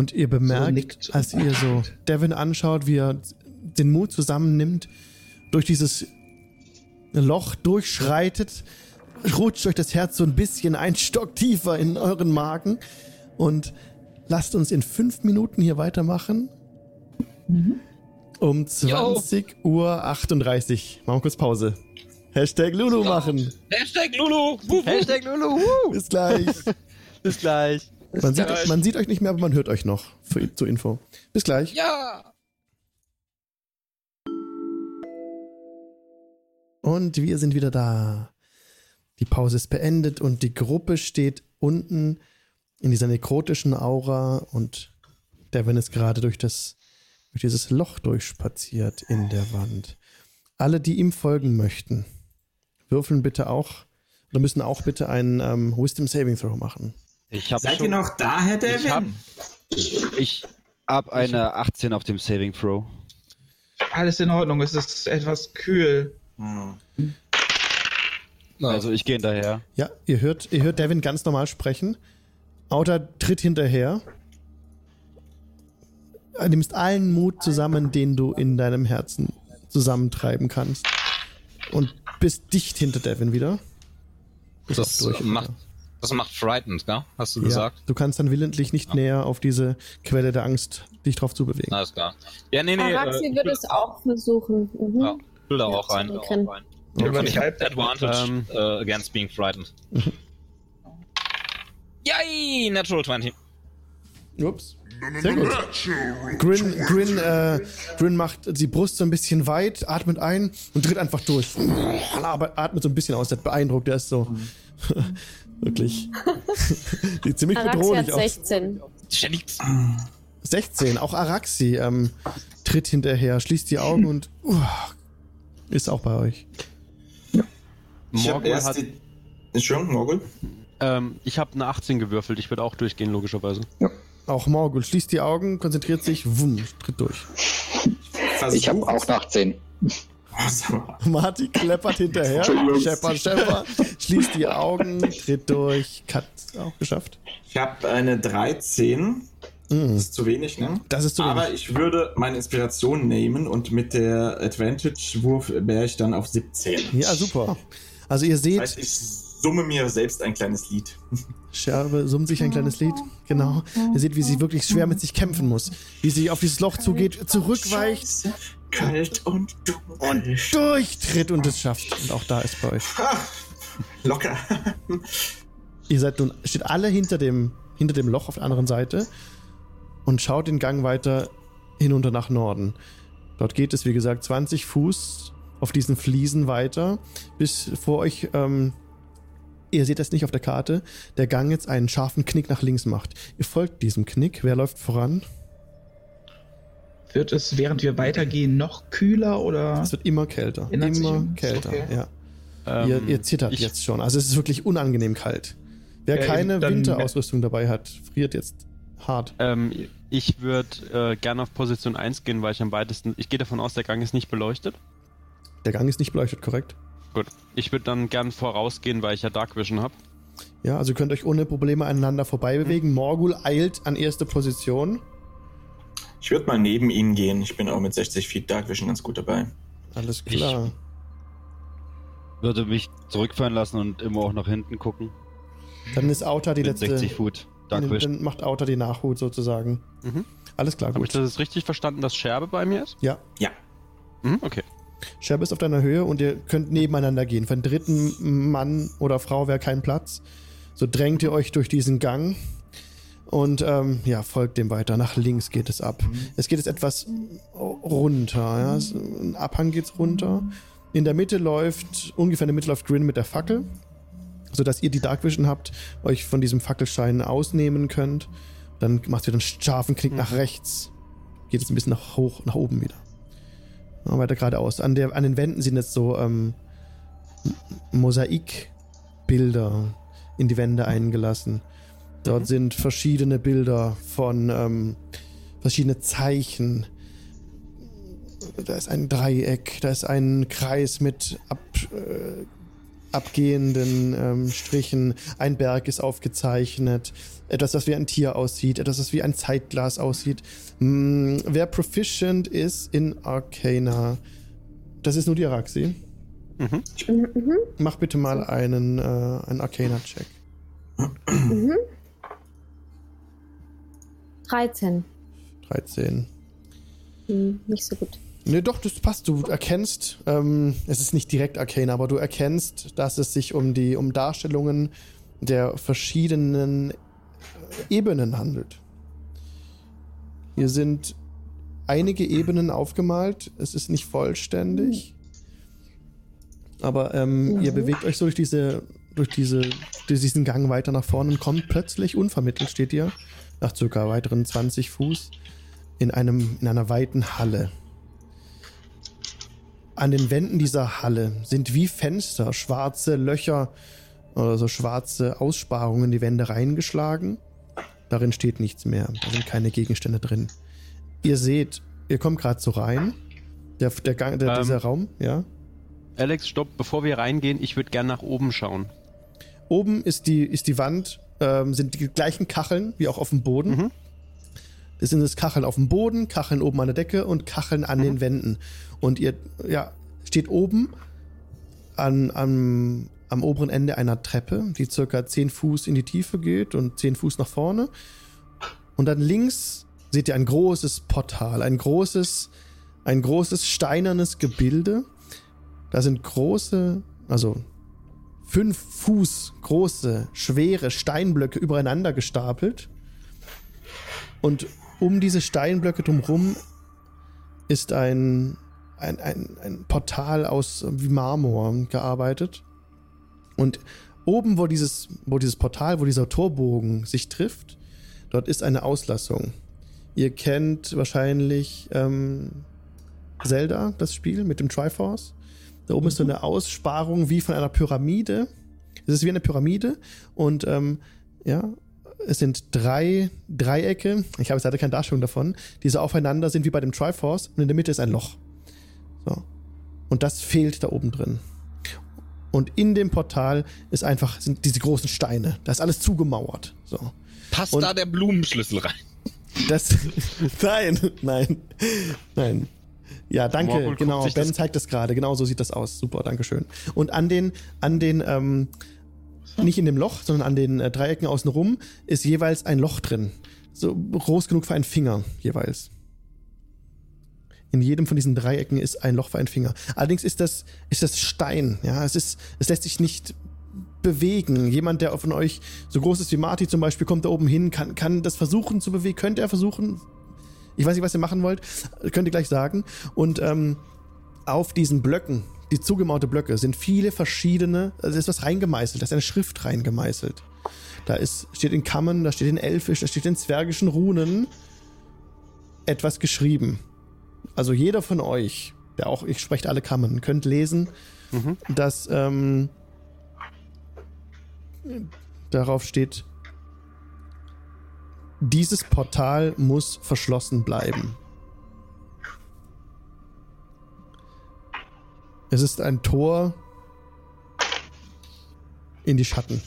Und ihr bemerkt, nickt. als ihr so Devin anschaut, wie er den Mut zusammennimmt, durch dieses Loch durchschreitet, rutscht euch das Herz so ein bisschen ein Stock tiefer in euren Magen und lasst uns in fünf Minuten hier weitermachen. Um 20 Uhr 38. Machen wir kurz Pause. Hashtag Lulu machen. Hashtag Lulu! Wuh, wuh. Hashtag Lulu. Bis gleich. (laughs) Bis gleich. Man sieht, man sieht euch nicht mehr, aber man hört euch noch. Für, zur Info. Bis gleich. Ja! Und wir sind wieder da. Die Pause ist beendet und die Gruppe steht unten in dieser nekrotischen Aura und Devin ist gerade durch das durch dieses Loch durchspaziert in der Wand. Alle, die ihm folgen möchten, würfeln bitte auch oder müssen auch bitte einen ähm, Wisdom Saving Throw machen. Ich habe Seid schon, ihr noch da, Herr Devin? Ich hab, ich hab eine 18 auf dem Saving Throw. alles in Ordnung. Es ist etwas kühl. Hm. Also ich gehe hinterher. Ja, ihr hört, ihr hört Devin ganz normal sprechen. Outer tritt hinterher. Du nimmst allen Mut zusammen, den du in deinem Herzen zusammentreiben kannst. Und bist dicht hinter Devin wieder. Bist Das auch durch, macht, oder? Das macht frightened, gell? Hast du ja, gesagt? Du kannst dann willentlich nicht näher auf diese Quelle der Angst dich drauf zubewegen. Alles klar. Ja, nee, nee. Araxi äh, würde es auch versuchen. Mhm. Ja, will da Ja, auch rein. zu Grin. Ich habe Advantage Ähm. äh, against being frightened. (laughs) Yay, Natural 20. Ups. Sehr gut. Grin, Grin, äh, Grin macht die Brust so ein bisschen weit, atmet ein und tritt einfach durch. Aber atmet so ein bisschen aus, der ist beeindruckt, der ist so. (laughs) Wirklich. (laughs) Sieht ziemlich Araxi bedrohlich hat aus. 16. Ist ja nix. 16, auch Araxi ähm, tritt hinterher, schließt die Augen und uh, ist auch bei euch. Ich habe Morgul hat, die. Entschuldigung, Morgul? ähm, ich habe eine 18 gewürfelt. Ich würde auch durchgehen, logischerweise. Auch Morgul schließt die Augen, konzentriert sich, wumm, tritt durch. Ich habe auch nach 10. Marty kleppert hinterher, schepper, schepper, schließt die Augen, tritt durch. Kat auch geschafft. Ich habe eine 13. Das Mhm. ist zu wenig, ne? Das ist zu Aber wenig. ich würde meine Inspiration nehmen und mit der Advantage-Wurf wäre ich dann auf 17. Ja, super. Also ihr Das seht, heißt, ich summe mir selbst ein kleines Lied. Scherbe summt sich ein kleines Lied. Genau. Ihr seht, wie sie wirklich schwer mit sich kämpfen muss. Wie sie auf dieses Loch zugeht, zurückweicht Kalt und dunkel. und durchtritt und es schafft. Und auch da ist bei euch. Locker. Ihr seid nun, steht alle hinter dem, hinter dem Loch auf der anderen Seite und schaut den Gang weiter hinunter nach Norden. Dort geht es, wie gesagt, 20 Fuß auf diesen Fliesen weiter, bis vor euch, ähm, ihr seht das nicht auf der Karte, der Gang jetzt einen scharfen Knick nach links macht. Ihr folgt diesem Knick. Wer läuft voran? Wird es, während wir weitergehen, noch kühler oder? Es wird immer kälter. Immer um? kälter, Okay. ja. Ähm, ihr, ihr zittert ich, jetzt schon. Also es ist wirklich unangenehm kalt. Wer Ja, keine Winterausrüstung dabei hat, friert jetzt hart. Ähm, ich würde äh, gerne auf Position 1 gehen, weil ich am weitesten. Ich gehe davon aus, der Gang ist nicht beleuchtet. Der Gang ist nicht beleuchtet, korrekt? Gut. Ich würde dann gern vorausgehen, weil ich ja Dark Vision habe. Ja, also ihr könnt euch ohne Probleme aneinander vorbei bewegen. Morgul eilt an erste Position. Ich würde mal neben ihnen gehen. Ich bin auch mit 60 Feet Dark Vision ganz gut dabei. Alles klar. Würde mich zurückfallen lassen und immer auch nach hinten gucken. Dann ist Auta die Mit letzte. 60 Foot. Dark Dann, Vision. dann macht Auta die Nachhut sozusagen. Mhm. Alles klar, Habe ich das richtig verstanden, dass Scherbe bei mir ist? Ja, Ja. Mhm, okay. Scherbe ist auf deiner Höhe und ihr könnt nebeneinander gehen. Für einen dritten Mann oder Frau wäre kein Platz. So drängt ihr euch durch diesen Gang und ähm, ja, folgt dem weiter. Nach links geht es ab. Es geht jetzt etwas runter. Ja? Es- Ein Abhang geht's runter. In der Mitte läuft, ungefähr in der Mitte läuft Grin mit der Fackel, sodass ihr die Dark Vision habt, euch von diesem Fackelschein ausnehmen könnt. Dann macht ihr einen scharfen Knick nach rechts. Geht es ein bisschen nach hoch, nach oben wieder. Ja, weiter geradeaus. An, der, an den Wänden sind jetzt so ähm, Mosaikbilder in die Wände eingelassen. Dort sind verschiedene Bilder von ähm, verschiedene Zeichen. Da ist ein Dreieck, da ist ein Kreis mit ab, äh, abgehenden ähm, Strichen. Ein Berg ist aufgezeichnet. Etwas, das wie ein Tier aussieht. Etwas, das wie ein Zeitglas aussieht. Hm, wer proficient ist in Arcana, das ist nur die Araxi. Mhm. Mhm. Mach bitte mal einen, äh, einen Arcana-Check. Mhm. 13. 13. Hm, nicht so gut. Ne, doch, das passt. Du erkennst, ähm, es ist nicht direkt Arcana, aber du erkennst, dass es sich um die um Darstellungen der verschiedenen äh, Ebenen handelt. Hier sind einige Ebenen aufgemalt. Es ist nicht vollständig. Aber ähm, ihr Mhm. bewegt euch so durch diese, durch diese, durch diesen Gang weiter nach vorne und kommt plötzlich unvermittelt, steht ihr, nach circa weiteren 20 Fuß, in einem, in einer weiten Halle. An den Wänden dieser Halle sind wie Fenster schwarze Löcher oder so schwarze Aussparungen in die Wände reingeschlagen. Darin steht nichts mehr. Da sind keine Gegenstände drin. Ihr seht, ihr kommt gerade so rein. Der, der Gang, der, Ähm. dieser Raum, ja. Alex, stopp, bevor wir reingehen, ich würde gern nach oben schauen. Oben ist die, ist die Wand, ähm, sind die gleichen Kacheln wie auch auf dem Boden. Mhm. Das sind es Kacheln auf dem Boden, Kacheln oben an der Decke und Kacheln an den Wänden. Und ihr ja, steht oben an, am, am oberen Ende einer Treppe, die circa 10 Fuß in die Tiefe geht und 10 Fuß nach vorne. Und dann links seht ihr ein großes Portal, ein großes, ein großes steinernes Gebilde. Da sind große, also fünf Fuß große, schwere Steinblöcke übereinander gestapelt. Und um diese Steinblöcke drumherum ist ein, ein, ein, ein Portal aus wie Marmor gearbeitet. Und oben, wo dieses, wo dieses Portal, wo dieser Torbogen sich trifft, dort ist eine Auslassung. Ihr kennt wahrscheinlich ähm, Zelda, das Spiel mit dem Triforce. Da oben ist so eine Aussparung wie von einer Pyramide. Es ist wie eine Pyramide und ähm, ja, es sind drei Dreiecke. Ich habe jetzt leider keine Darstellung davon, die so aufeinander sind wie bei dem Triforce und in der Mitte ist ein Loch. So. Und das fehlt da oben drin. Und in dem Portal ist einfach sind diese großen Steine. Da ist alles zugemauert. So. Passt Und- da der Blumenschlüssel rein? Das. (laughs) nein, nein, nein. Ja, danke. Morgul genau, Ben zeigt das gerade. Genau so sieht das aus. Super, danke schön. Und an den, an den, ähm, nicht in dem Loch, sondern an den äh, Dreiecken außenrum ist jeweils ein Loch drin. So groß genug für einen Finger jeweils. In jedem von diesen Dreiecken ist ein Loch für einen Finger. Allerdings ist das, ist das Stein. Ja, es ist, es lässt sich nicht bewegen. Jemand, der von euch so groß ist wie Marty zum Beispiel, kommt da oben hin, kann, kann das versuchen zu bewegen. Könnte er versuchen? Ich weiß nicht, was ihr machen wollt. Könnt ihr gleich sagen. Und ähm, auf diesen Blöcken, die zugemauerte Blöcke, sind viele verschiedene, also ist was reingemeißelt, da ist eine Schrift reingemeißelt. Da ist, steht in Kammen, da steht in Elfisch, da steht in zwergischen Runen etwas geschrieben. Also jeder von euch, der auch, ich spreche alle Kammen, könnt lesen, dass ähm, darauf steht, dieses Portal muss verschlossen bleiben. Es ist ein Tor in die Schatten.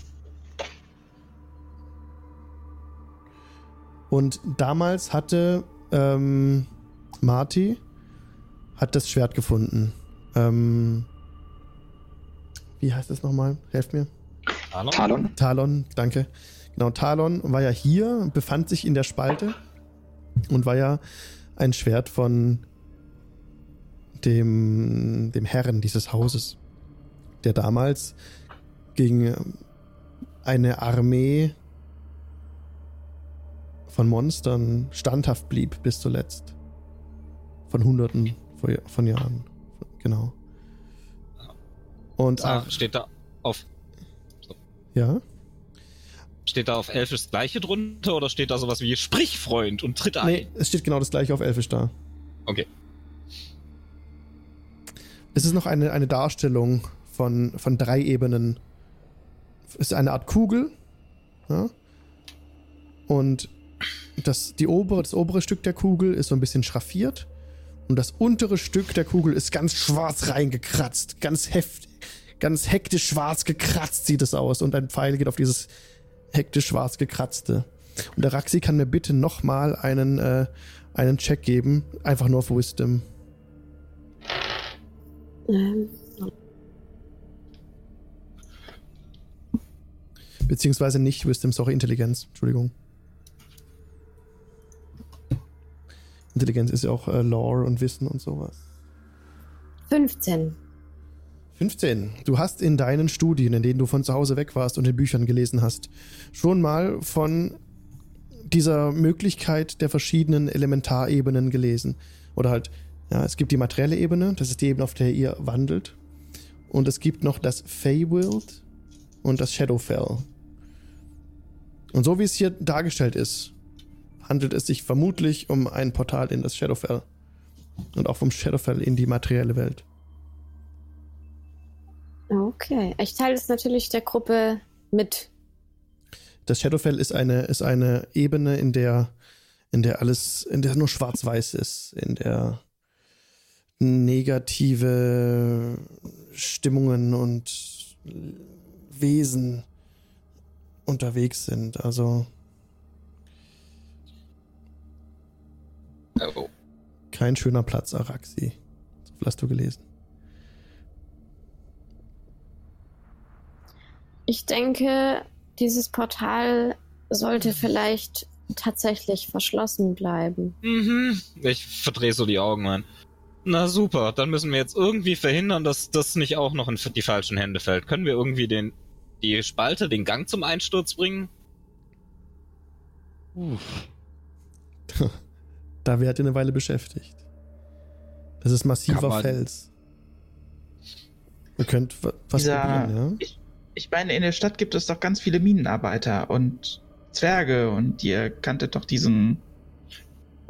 Und damals hatte ähm, Marty hat das Schwert gefunden. Ähm, wie heißt das nochmal? Helft mir. Talon? Talon, danke. Genau, Talon war ja hier, befand sich in der Spalte und war ja ein Schwert von dem, dem Herren dieses Hauses, der damals gegen eine Armee von Monstern standhaft blieb bis zuletzt. Von Hunderten von- Jahren. Genau. Und Ah, Ar- steht da auf ja. Steht da auf Elf das gleiche drunter oder steht da sowas wie Sprich Freund und tritt ein? Nee, es steht genau das gleiche auf Elfisch da. Okay. Es ist noch eine, eine Darstellung von, von drei Ebenen. Es ist eine Art Kugel. Ja? Und das, die obere, das obere Stück der Kugel ist so ein bisschen schraffiert. Und das untere Stück der Kugel ist ganz schwarz reingekratzt. Ganz heftig. Ganz hektisch schwarz gekratzt sieht es aus. Und ein Pfeil geht auf dieses hektisch schwarz gekratzte. Und der Raxi kann mir bitte nochmal einen, äh, einen Check geben. Einfach nur auf Wisdom. Ähm, Beziehungsweise nicht Wisdom, sorry, Intelligenz. Entschuldigung. Intelligenz ist ja auch äh, Lore und Wissen und sowas. 15. 15. Du hast in deinen Studien, in denen du von zu Hause weg warst und in Büchern gelesen hast, schon mal von dieser Möglichkeit der verschiedenen Elementarebenen gelesen. Oder halt, ja, es gibt die materielle Ebene, das ist die Ebene, auf der ihr wandelt. Und es gibt noch das Feywild und das Shadowfell. Und so wie es hier dargestellt ist, handelt es sich vermutlich um ein Portal in das Shadowfell. Und auch vom Shadowfell in die materielle Welt. Okay. Ich teile es natürlich der Gruppe mit. Das Shadowfell ist eine, ist eine Ebene, in der, in der alles, in der nur schwarz-weiß ist, in der negative Stimmungen und Wesen unterwegs sind. Also Oh. kein schöner Platz, Araxi. So viel hast du gelesen. Ich denke, dieses Portal sollte vielleicht tatsächlich verschlossen bleiben. Mhm. Ich verdrehe so die Augen, Mann. Na super, dann müssen wir jetzt irgendwie verhindern, dass das nicht auch noch in die falschen Hände fällt. Können wir irgendwie den, die Spalte, den Gang zum Einsturz bringen? (laughs) Da wärt ihr eine Weile beschäftigt. Das ist massiver Fels. Ihr könnt wa- was Dieser- probieren, ja? Ich, ich meine, in der Stadt gibt es doch ganz viele Minenarbeiter und Zwerge und ihr kanntet doch diesen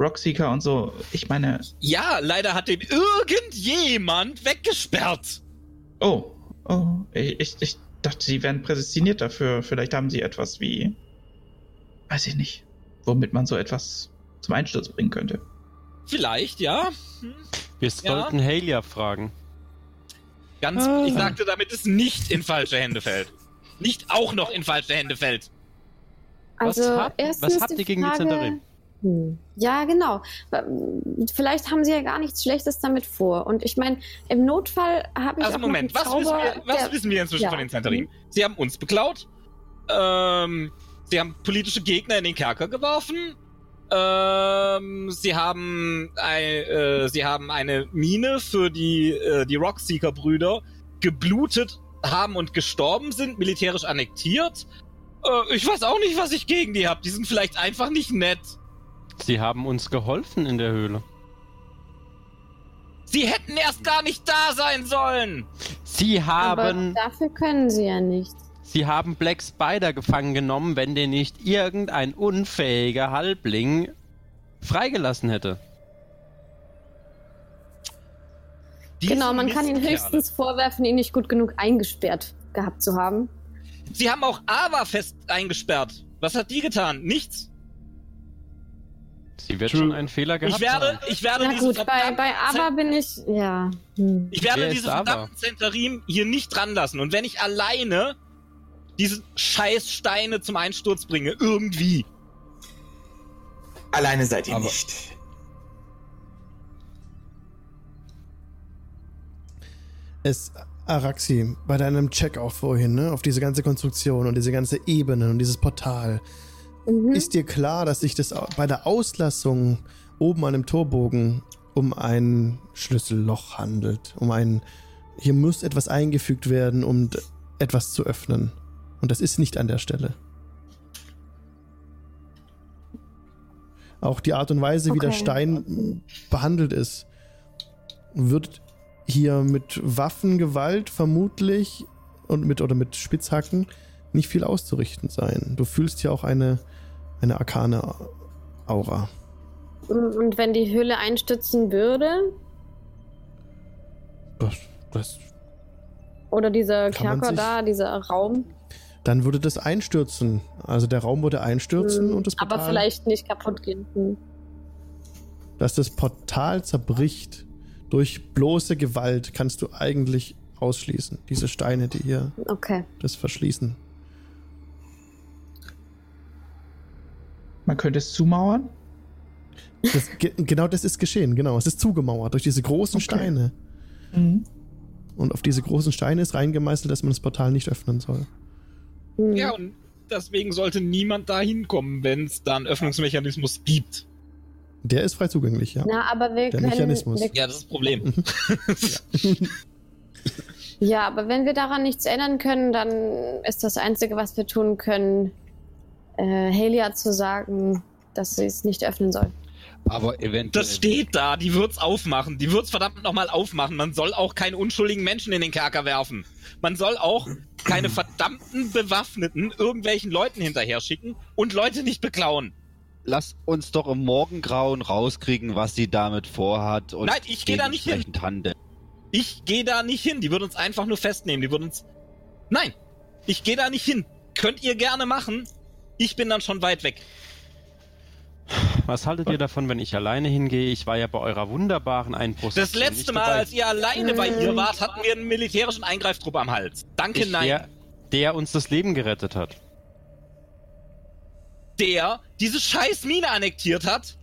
Rockseeker und so. Ich meine, Ja, leider hat den irgendjemand weggesperrt. oh, oh, ich, ich, ich dachte, sie wären prädestiniert dafür. Vielleicht haben sie etwas wie, weiß ich nicht, womit man so etwas zum Einsturz bringen könnte. Vielleicht, ja. Hm. Wir Ja. sollten Halia fragen. Ganz, Ah. ich sagte, damit es nicht in falsche Hände fällt. Nicht auch noch in falsche Hände fällt. Was Also, habt- erstens was habt die ihr gegen die Zentarim? Hm. Ja, genau. Vielleicht haben sie ja gar nichts Schlechtes damit vor. Und ich meine, im Notfall habe ich Also auch Moment, noch was, einen wissen Zauber, wir, was der- wissen wir inzwischen ja. von den Zentarim? Sie haben uns beklaut. Ähm, sie haben politische Gegner in den Kerker geworfen. Ähm, sie haben, ein, äh, sie haben eine Mine für die, äh, die Rockseeker-Brüder geblutet haben und gestorben sind, militärisch annektiert. Äh, ich weiß auch nicht, was ich gegen die hab. Die sind vielleicht einfach nicht nett. Sie haben uns geholfen in der Höhle. Sie hätten erst gar nicht da sein sollen. Sie Aber haben, dafür können sie ja nichts. Sie haben Black Spider gefangen genommen, wenn den nicht irgendein unfähiger Halbling freigelassen hätte. Diese genau, man kann ihnen Mistkerle. höchstens vorwerfen, ihn nicht gut genug eingesperrt gehabt zu haben. Sie haben auch Ava fest eingesperrt. Was hat die getan? Nichts. Sie wird True. schon einen Fehler gehabt Ich werde, haben. ich werde Na gut, bei, bei Ava bin ich, ja. Hm. Ich werde Wer ist diese Ava? verdammten Zentarim hier nicht dran lassen. Und wenn ich alleine diese scheiß Steine zum Einsturz bringe, irgendwie. Alleine seid ihr Aber- nicht. Es, Araxi, bei deinem Check auch vorhin, ne, auf diese ganze Konstruktion und diese ganze Ebene und dieses Portal, Mhm. ist dir klar, dass sich das bei der Auslassung oben an dem Torbogen um ein Schlüsselloch handelt? Um ein. Hier muss etwas eingefügt werden, um etwas zu öffnen. Und das ist nicht an der Stelle. Auch die Art und Weise, wie der Okay. Stein behandelt ist, wird hier mit Waffengewalt vermutlich und mit oder mit Spitzhacken nicht viel auszurichten sein. Du fühlst hier auch eine, eine arkane Aura. Und wenn die Höhle einstürzen würde, Das, das, oder dieser Kerker da, dieser Raum, dann würde das einstürzen. Also der Raum würde einstürzen hm, und das Portal, aber vielleicht nicht kaputt gehen. Hm. dass das Portal zerbricht durch bloße Gewalt, kannst du eigentlich ausschließen. Diese Steine, die hier Okay. das verschließen. Man könnte es zumauern. Das, ge genau das ist geschehen, genau. Es ist zugemauert durch diese großen Okay. Steine. Mhm. Und auf diese großen Steine ist reingemeißelt, dass man das Portal nicht öffnen soll. Hm. Ja, und deswegen sollte niemand da hinkommen, wenn es da einen Öffnungsmechanismus gibt. Der ist frei zugänglich, ja. Na, aber wir Der können. Mechanismus. Wir, Ja, das ist das Problem. (laughs) ja, aber wenn wir daran nichts ändern können, dann ist das Einzige, was wir tun können, äh, Helia zu sagen, dass sie es nicht öffnen soll. Aber eventuell. Das steht da, die wird's aufmachen. Die wird's verdammt nochmal aufmachen. Man soll auch keine unschuldigen Menschen in den Kerker werfen. Man soll auch keine verdammten Bewaffneten irgendwelchen Leuten hinterher schicken und Leute nicht beklauen. Lass uns doch im Morgengrauen rauskriegen, was sie damit vorhat. Und Nein, ich geh da nicht hin. handeln. Ich gehe da nicht hin. Die würden uns einfach nur festnehmen. Die würden uns. Nein, ich gehe da nicht hin. Könnt ihr gerne machen. Ich bin dann schon weit weg. Was haltet ihr davon, wenn ich alleine hingehe? Ich war ja bei eurer wunderbaren Einbruchs. Das letzte Mal, als ihr alleine bei ihr wart, hatten wir einen militärischen Eingreiftrupp am Hals. Danke, ich, nein. der, der uns das Leben gerettet hat. der diese scheiß Mine annektiert hat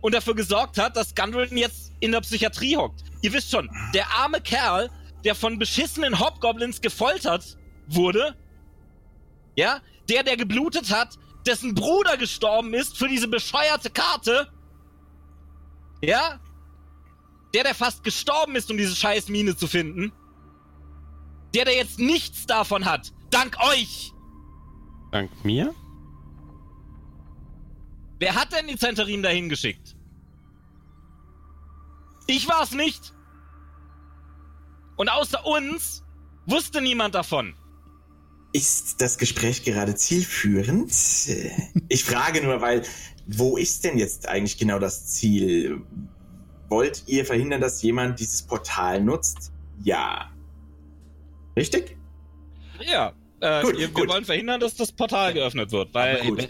und dafür gesorgt hat, dass Gundren jetzt in der Psychiatrie hockt. Ihr wisst schon, der arme Kerl, der von beschissenen Hobgoblins gefoltert wurde, ja, der, der geblutet hat, dessen Bruder gestorben ist für diese bescheuerte Karte, ja, Der, der fast gestorben ist, um diese scheiß Mine zu finden. Der, der jetzt nichts davon hat. Dank euch! Dank mir? Wer hat denn die Zentarin dahin geschickt? Ich war's nicht. Und außer uns wusste niemand davon. Ist das Gespräch gerade zielführend? Äh, Ich frage nur, weil, wo ist denn jetzt eigentlich genau das Ziel? Wollt ihr verhindern, dass jemand dieses Portal nutzt? Ja. Richtig? Ja, äh, Gut, wir, wir gut. wollen verhindern, dass das Portal geöffnet wird, weil Aber gut.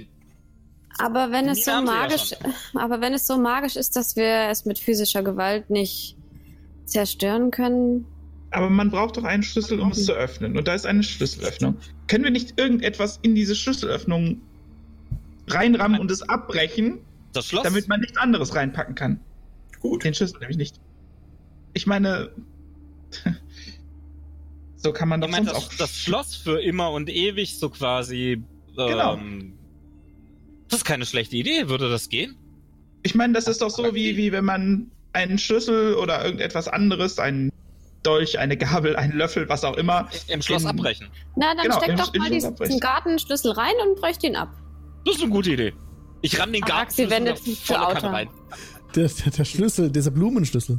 Aber wenn es so sie ja magisch, aber wenn es so magisch ist, dass wir es mit physischer Gewalt nicht zerstören können, Aber man braucht doch einen Schlüssel, um es zu öffnen. Und da ist eine Schlüsselöffnung. Können wir nicht irgendetwas in diese Schlüsselöffnung reinrammen und es abbrechen, das Schloss. damit man nichts anderes reinpacken kann? Gut. Den Schlüssel nämlich nicht. Ich meine, (laughs) so kann man doch ich meine, sonst das, auch. das Schloss für immer und ewig so quasi. Genau. Ähm, das ist keine schlechte Idee. Würde das gehen? Ich meine, das ist doch so, wie, wie wenn man einen Schlüssel oder irgendetwas anderes, einen Dolch, eine Gabel, einen Löffel, was auch immer. Im Schloss in- abbrechen. na dann Genau, steck doch mal diesen. Gartenschlüssel rein und brecht ihn ab. Das ist eine gute Idee. Ich ramm den Aber Garten sie wendet sich für Auto. rein. Der, der, der Schlüssel, dieser Blumenschlüssel.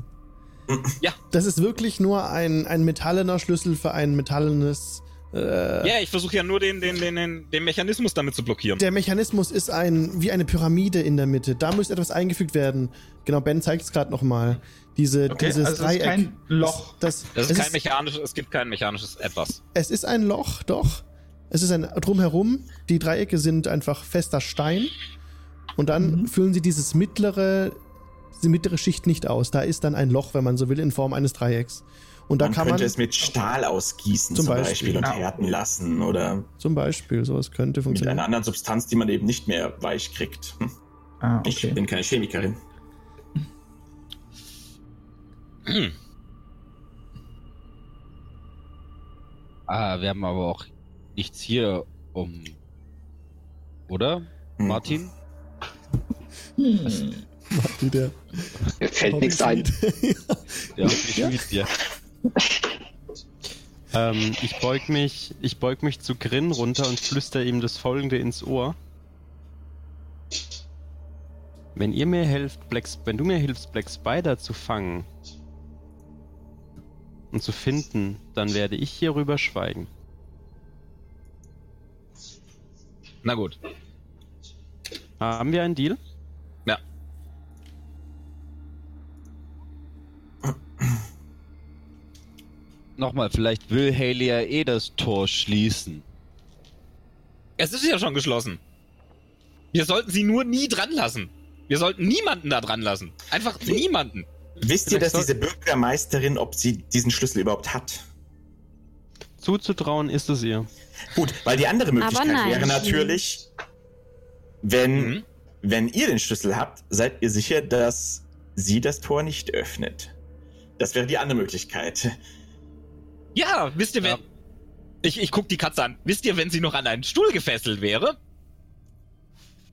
Ja. Das ist wirklich nur ein, ein metallener Schlüssel für ein metallenes. Äh, Ja, ich versuche ja nur den, den, den, den, den Mechanismus damit zu blockieren. Der Mechanismus ist ein wie eine Pyramide in der Mitte. Da muss etwas eingefügt werden. Genau, Ben zeigt es gerade nochmal. Diese, Okay, dieses also es ist Dreieck. kein Loch. Das, Das es, ist kein mechanisches, es gibt kein mechanisches etwas. es ist ein Loch, doch. Es ist ein drumherum. Die Dreiecke sind einfach fester Stein. Und dann Mhm. füllen sie dieses mittlere, die mittlere Schicht nicht aus. Da ist dann ein Loch, wenn man so will, in Form eines Dreiecks. Und da man kann könnte man es mit Stahl ausgießen Zum zum, Beispiel. Beispiel, und Ah. härten lassen oder zum Beispiel, sowas könnte mit funktionieren. einer anderen Substanz, die man eben nicht mehr weich kriegt. Hm. Ah, Ich okay. bin keine Chemikerin. Ah, wir haben aber auch nichts hier um. Oder? Hm. Martin? Hm. Wie der Mir fällt nichts ein. Ja, ich mit dir. Ähm, ich beug mich, ich beug mich zu Grin runter und flüster ihm das folgende ins Ohr. Wenn ihr mir helft, Black, wenn du mir hilfst, Black Spider zu fangen und zu finden, dann werde ich hierüber schweigen. Na gut. Haben wir einen Deal? Ja. Nochmal, vielleicht will Haley ja eh das Tor schließen. Es ist ja schon geschlossen. Wir sollten sie nur nie dran lassen. Wir sollten niemanden da dran lassen. Einfach niemanden. Wisst ihr, dass diese Bürgermeisterin, ob sie diesen Schlüssel überhaupt hat? Zuzutrauen ist es ihr. Gut, weil die andere Möglichkeit nein. wäre natürlich, wenn, Mhm. wenn ihr den Schlüssel habt, seid ihr sicher, dass sie das Tor nicht öffnet. Das wäre die andere Möglichkeit. Ja, wisst ihr, wenn. Ja. Ich, ich guck die Katze an. Wisst ihr, wenn sie noch an einen Stuhl gefesselt wäre?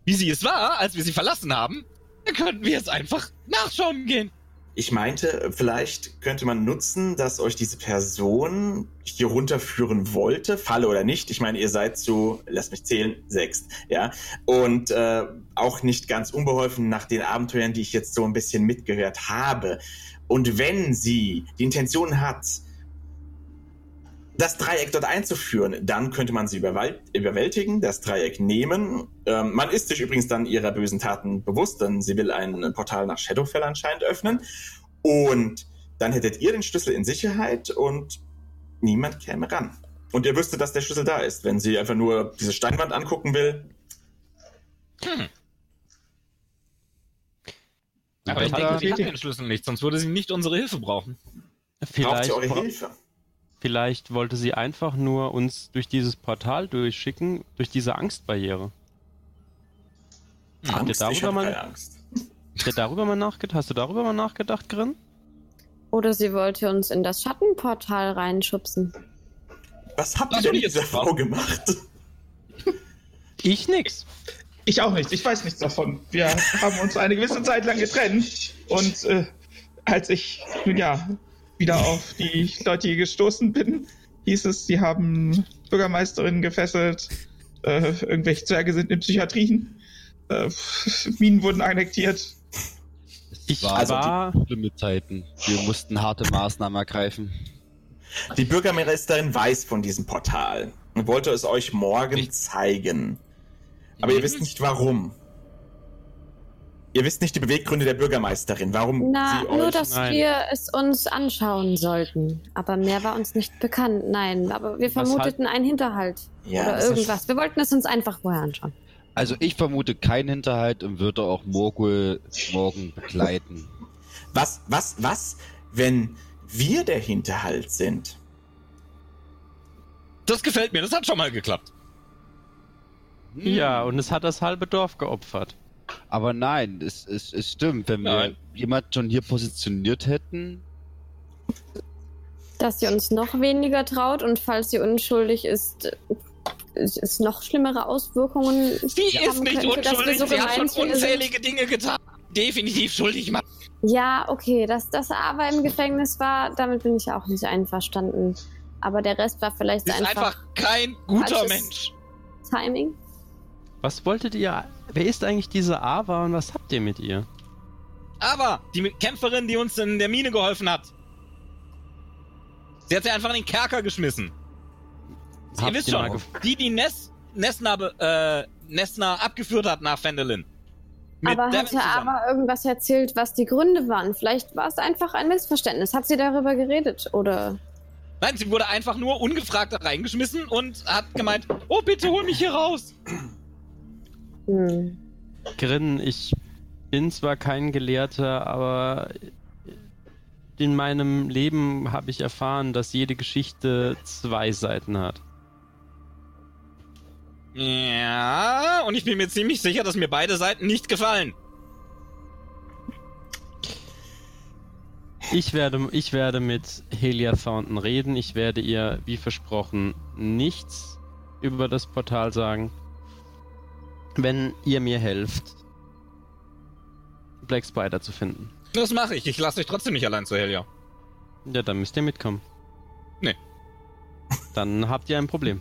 Wie sie es war, als wir sie verlassen haben, dann könnten wir jetzt einfach nachschauen gehen. Ich meinte, vielleicht könnte man nutzen, dass euch diese Person hier runterführen wollte, Falle oder nicht. Ich meine, ihr seid zu, lasst mich zählen, sechs, ja. Und äh, auch nicht ganz unbeholfen nach den Abenteuern, die ich jetzt so ein bisschen mitgehört habe. Und wenn sie die Intention hat, das Dreieck dort einzuführen, dann könnte man sie überwältigen, das Dreieck nehmen. Ähm, man ist sich übrigens dann ihrer bösen Taten bewusst, denn sie will ein Portal nach Shadowfell anscheinend öffnen. Und dann hättet ihr den Schlüssel in Sicherheit und niemand käme ran. Und ihr wüsstet, dass der Schlüssel da ist. Wenn sie einfach nur diese Steinwand angucken will, Aber ich denke, sie hat den Schlüssel nicht, sonst würde sie nicht unsere Hilfe brauchen. braucht Vielleicht, sie eure Hilfe. Vielleicht wollte sie einfach nur uns durch dieses Portal durchschicken, durch diese Angstbarriere. Habt ihr Angst, ich darüber habe mal, keine Angst. (laughs) habt ihr darüber mal nachgedacht? Hast du darüber mal nachgedacht, Grin? Oder sie wollte uns in das Schattenportal reinschubsen. Was habt ihr denn mit ich jetzt dieser Frau gemacht? (laughs) Ich nix. Ich auch nicht. Ich weiß nichts davon. Wir haben uns eine gewisse Zeit lang getrennt und äh, als ich ja wieder auf die Leute hier gestoßen bin, hieß es, sie haben Bürgermeisterinnen gefesselt, äh, irgendwelche Zwerge sind in Psychiatrien, äh, Minen wurden annektiert. Ich war- war also also schlimme Zeiten. Wir mussten harte Maßnahmen ergreifen. Die Bürgermeisterin weiß von diesem Portal und wollte es euch morgen zeigen. Aber ihr wisst nicht warum. Ihr wisst nicht die Beweggründe der Bürgermeisterin, warum Na, sie nur, euch. dass Nein. wir es uns anschauen sollten. Aber mehr war uns nicht bekannt. Nein, aber wir Was halt- vermuteten einen Hinterhalt. Ja, oder irgendwas. Wir wollten es uns einfach vorher anschauen. Also ich vermute keinen Hinterhalt und würde auch Morgul morgen begleiten. Was, was, was, wenn wir der Hinterhalt sind? Das gefällt mir, das hat schon mal geklappt. Ja, und es hat das halbe Dorf geopfert. Aber nein, es, es, es stimmt. Wenn wir Nein. jemand schon hier positioniert hätten, Dass sie uns noch weniger traut und falls sie unschuldig ist, es ist noch schlimmere Auswirkungen. Sie ist nicht könnte, dass wir unschuldig, so sie hat schon gemeinsinn sind. unzählige Dinge getan. Definitiv schuldig machen. Ja, okay, dass das aber im Gefängnis war, damit bin ich auch nicht einverstanden. Aber der Rest war vielleicht Sie ist einfach, einfach kein guter Mensch. Timing. Was wolltet ihr? Wer ist eigentlich diese Ava und was habt ihr mit ihr? Aber die Kämpferin, die uns in der Mine geholfen hat, sie hat sie einfach in den Kerker geschmissen. Habt Ihr wisst schon, die, die Ness, Nessna, äh, Nessna abgeführt hat nach Fendelin. Mit aber Devin hatte zusammen. aber irgendwas erzählt, was die Gründe waren. Vielleicht war es einfach ein Missverständnis. Hat sie darüber geredet oder? Nein, sie wurde einfach nur ungefragt reingeschmissen und hat gemeint, oh bitte hol mich hier raus. Hm. Grin, ich bin zwar kein Gelehrter, aber in meinem Leben habe ich erfahren, dass jede Geschichte zwei Seiten hat. Ja, und ich bin mir ziemlich sicher, dass mir beide Seiten nicht gefallen. Ich werde, ich werde mit Helia Thornton reden. Ich werde ihr, wie versprochen, nichts über das Portal sagen. Wenn ihr mir helft, Black Spider zu finden. Das mache ich. Ich lasse euch trotzdem nicht allein zu Helia. Ja, dann müsst ihr mitkommen. Nee. Dann habt ihr ein Problem.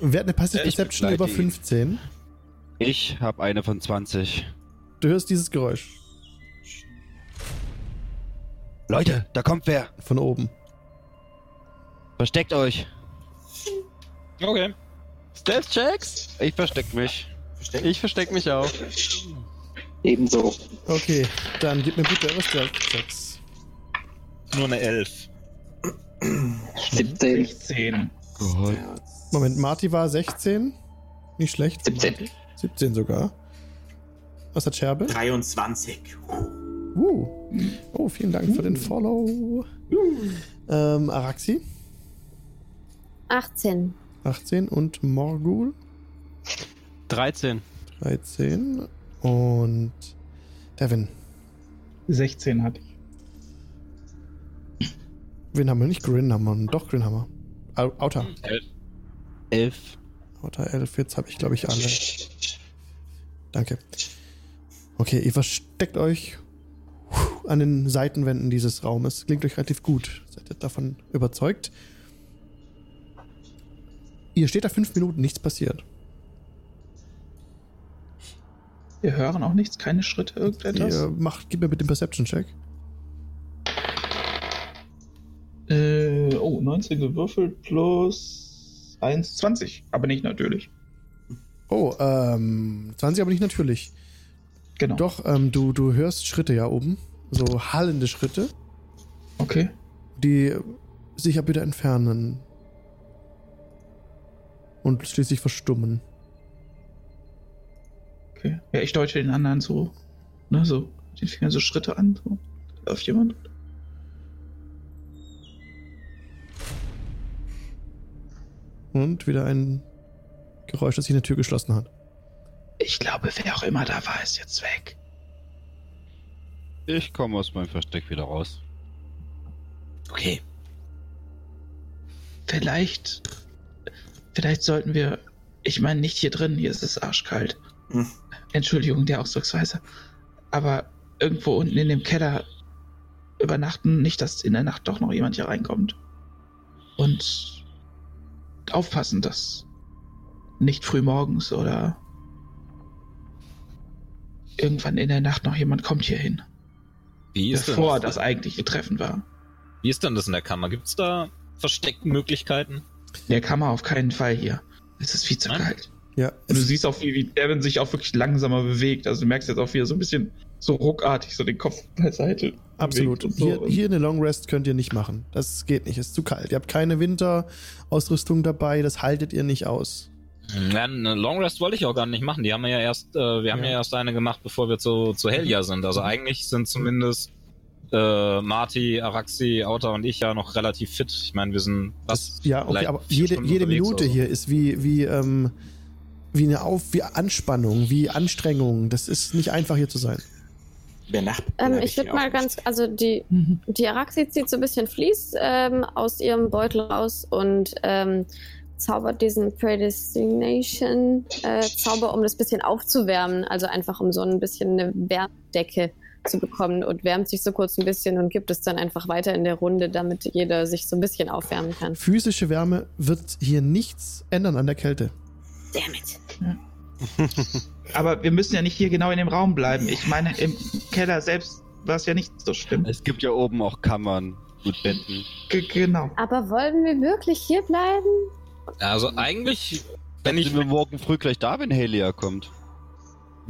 Wer hat eine Passive Ich Perception über ihn. 15? ich habe eine von 20. Du hörst dieses Geräusch Leute, da kommt wer. von oben. Versteckt euch. Okay. Stealth Checks? Ich versteck mich. Versteckt? Ich versteck mich auch. Ebenso. Okay, dann gib mir bitte Stealth-Checks. Nur eine Elf. 17. 16. Gott. Moment, Marty war 16. Nicht schlecht. für 17. Marty. 17 sogar. Was hat Scherbe? 23. Uh. Oh, vielen Dank für den Follow. Ähm, Araxi, 18. 18 und Morgul, 13. 13 und Devin. 16 hatte ich. Wen haben wir nicht? Grin haben wir. Doch, Grin haben wir. Au- Outer. Elf. 11. Outer 11. Jetzt habe ich, glaube ich, alle. Danke. Okay, ihr versteckt euch an den Seitenwänden dieses Raumes. Klingt euch relativ gut. Seid ihr davon überzeugt? Ihr steht da fünf Minuten, nichts passiert. Wir hören auch nichts, keine Schritte, irgendetwas. Ihr macht, gib mir bitte den Perception-Check. Äh, oh, 19 gewürfelt plus 1, 20. Aber nicht natürlich. Oh, ähm, 20 aber nicht natürlich. Genau. Doch, ähm, du, du hörst Schritte ja oben. So hallende Schritte, Okay. die sich aber wieder entfernen. Und schließlich verstummen. Okay. Ja, ich deute den anderen so, ne, so, den Fingern so Schritte an, so. Auf jemand. Und wieder ein Geräusch, das sich eine Tür geschlossen hat. Ich glaube, wer auch immer da war, ist jetzt weg. Ich komme aus meinem Versteck wieder raus. Okay. Vielleicht, vielleicht sollten wir, ich meine nicht hier drin, hier ist es arschkalt. Hm. Entschuldigung, der Ausdrucksweise. Aber irgendwo unten in dem Keller übernachten. Nicht, dass in der Nacht doch noch jemand hier reinkommt. Und aufpassen, dass nicht früh morgens oder irgendwann in der Nacht noch jemand kommt hier hin. Wie ist, Bevor denn, das eigentliche Treffen war. wie ist denn das in der Kammer? Gibt es da versteckte Möglichkeiten? Der Kammer auf keinen Fall hier. Es ist viel zu Nein? kalt. Ja, Und du siehst auch, wie, wie Devin sich auch wirklich langsamer bewegt. Also du merkst jetzt auch, wie er so ein bisschen so ruckartig so den Kopf (laughs) beiseite. absolut. und so. Hier, hier eine Long Rest könnt ihr nicht machen. Das geht nicht, es ist zu kalt. Ihr habt keine Winterausrüstung dabei, das haltet ihr nicht aus. Ja, eine Long Rest wollte ich auch gar nicht machen. Die haben wir ja erst, äh, wir haben ja. Ja. erst eine gemacht, bevor wir zu, zu Helja sind. Also eigentlich sind zumindest äh, Marty, Araxi, Auta und ich ja noch relativ fit. Ich meine, wir sind was. Ja, okay, aber jede, jede Minute oder so. hier ist wie, wie, ähm, wie eine Auf, wie Anspannung, wie Anstrengung. Das ist nicht einfach hier zu sein. Ähm, ich würde mal ganz, also die, Mhm. die Araxi zieht so ein bisschen Vlies ähm, aus ihrem Beutel raus und ähm, zaubert diesen Predestination äh, Zauber, um das bisschen aufzuwärmen. Also einfach um so ein bisschen eine Wärmdecke zu bekommen und wärmt sich so kurz ein bisschen und gibt es dann einfach weiter in der Runde, damit jeder sich so ein bisschen aufwärmen kann. Physische Wärme wird hier nichts ändern an der Kälte. Damn it. Aber wir müssen ja nicht hier genau in dem Raum bleiben. Ich meine, im Keller selbst war es ja nicht so schlimm. Es gibt ja oben auch Kammern mit Betten. G genau. Aber wollen wir wirklich hier bleiben? Also eigentlich, wenn ich wir morgen früh gleich da, wenn Helia kommt.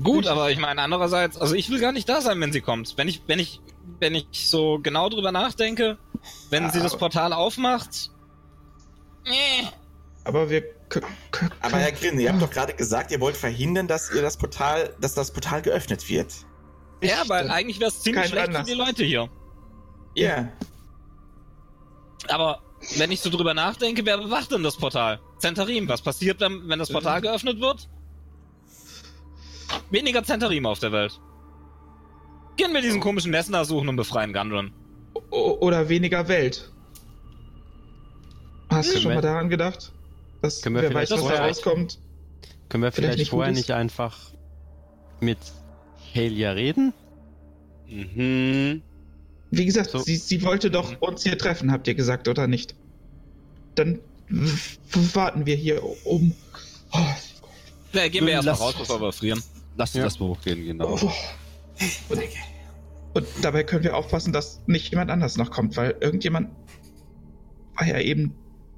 Gut, aber ich meine andererseits, also ich will gar nicht da sein, wenn sie kommt. Wenn ich, wenn ich, wenn ich so genau drüber nachdenke, wenn sie das Aber- Portal aufmacht. Nee. Aber wir. Aber Herr Grin, ihr habt doch gerade gesagt, ihr wollt verhindern, dass ihr das Portal, dass das Portal geöffnet wird. Ja, weil eigentlich wäre es ziemlich schlecht Anlass. für die Leute hier. Ja. Aber wenn ich so drüber nachdenke, wer bewacht denn das Portal? Zentarim, was passiert, wenn, wenn das Portal geöffnet wird? Weniger Zentarim auf der Welt. Gehen wir diesen komischen Messner suchen und befreien Gundren. O- Oder weniger Welt. Hast du Können schon mal daran gedacht? Dass Können wir wer weiß, vielleicht was da rauskommt? Können wir Vielleicht vielleicht, nicht vorher nicht einfach mit Helia reden? Mhm. Wie gesagt, So. sie, sie wollte doch Mhm. uns hier treffen, habt ihr gesagt, oder nicht? Dann warten wir hier um. Oh, Ja, gehen wir erstmal raus, bevor wir frieren. Lass uns Ja. das mal hochgehen, genau. oh. Und, und dabei können wir aufpassen, dass nicht jemand anders noch kommt, weil irgendjemand war ja eben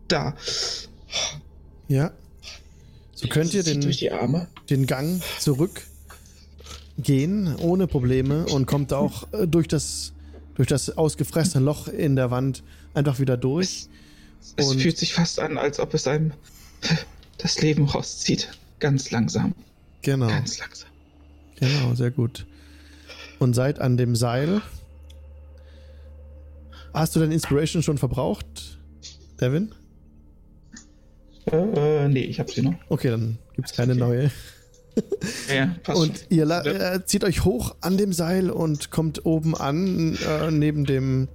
da. Ja. So könnt ihr den, den Gang zurück gehen ohne Probleme und kommt auch äh, durch das durch das ausgefressene Loch in der Wand einfach wieder durch. Es Und- fühlt sich fast an, als ob es einem (laughs) das Leben rauszieht. Ganz langsam. Genau, Ganz langsam. genau, sehr gut. Und seid an dem Seil. Hast du deine Inspiration schon verbraucht, Devin? Äh, nee, ich hab sie noch. Okay, dann gibt es keine neue. Ja, passt schon. Und ihr la- äh, zieht euch hoch an dem Seil und kommt oben an, äh, neben dem,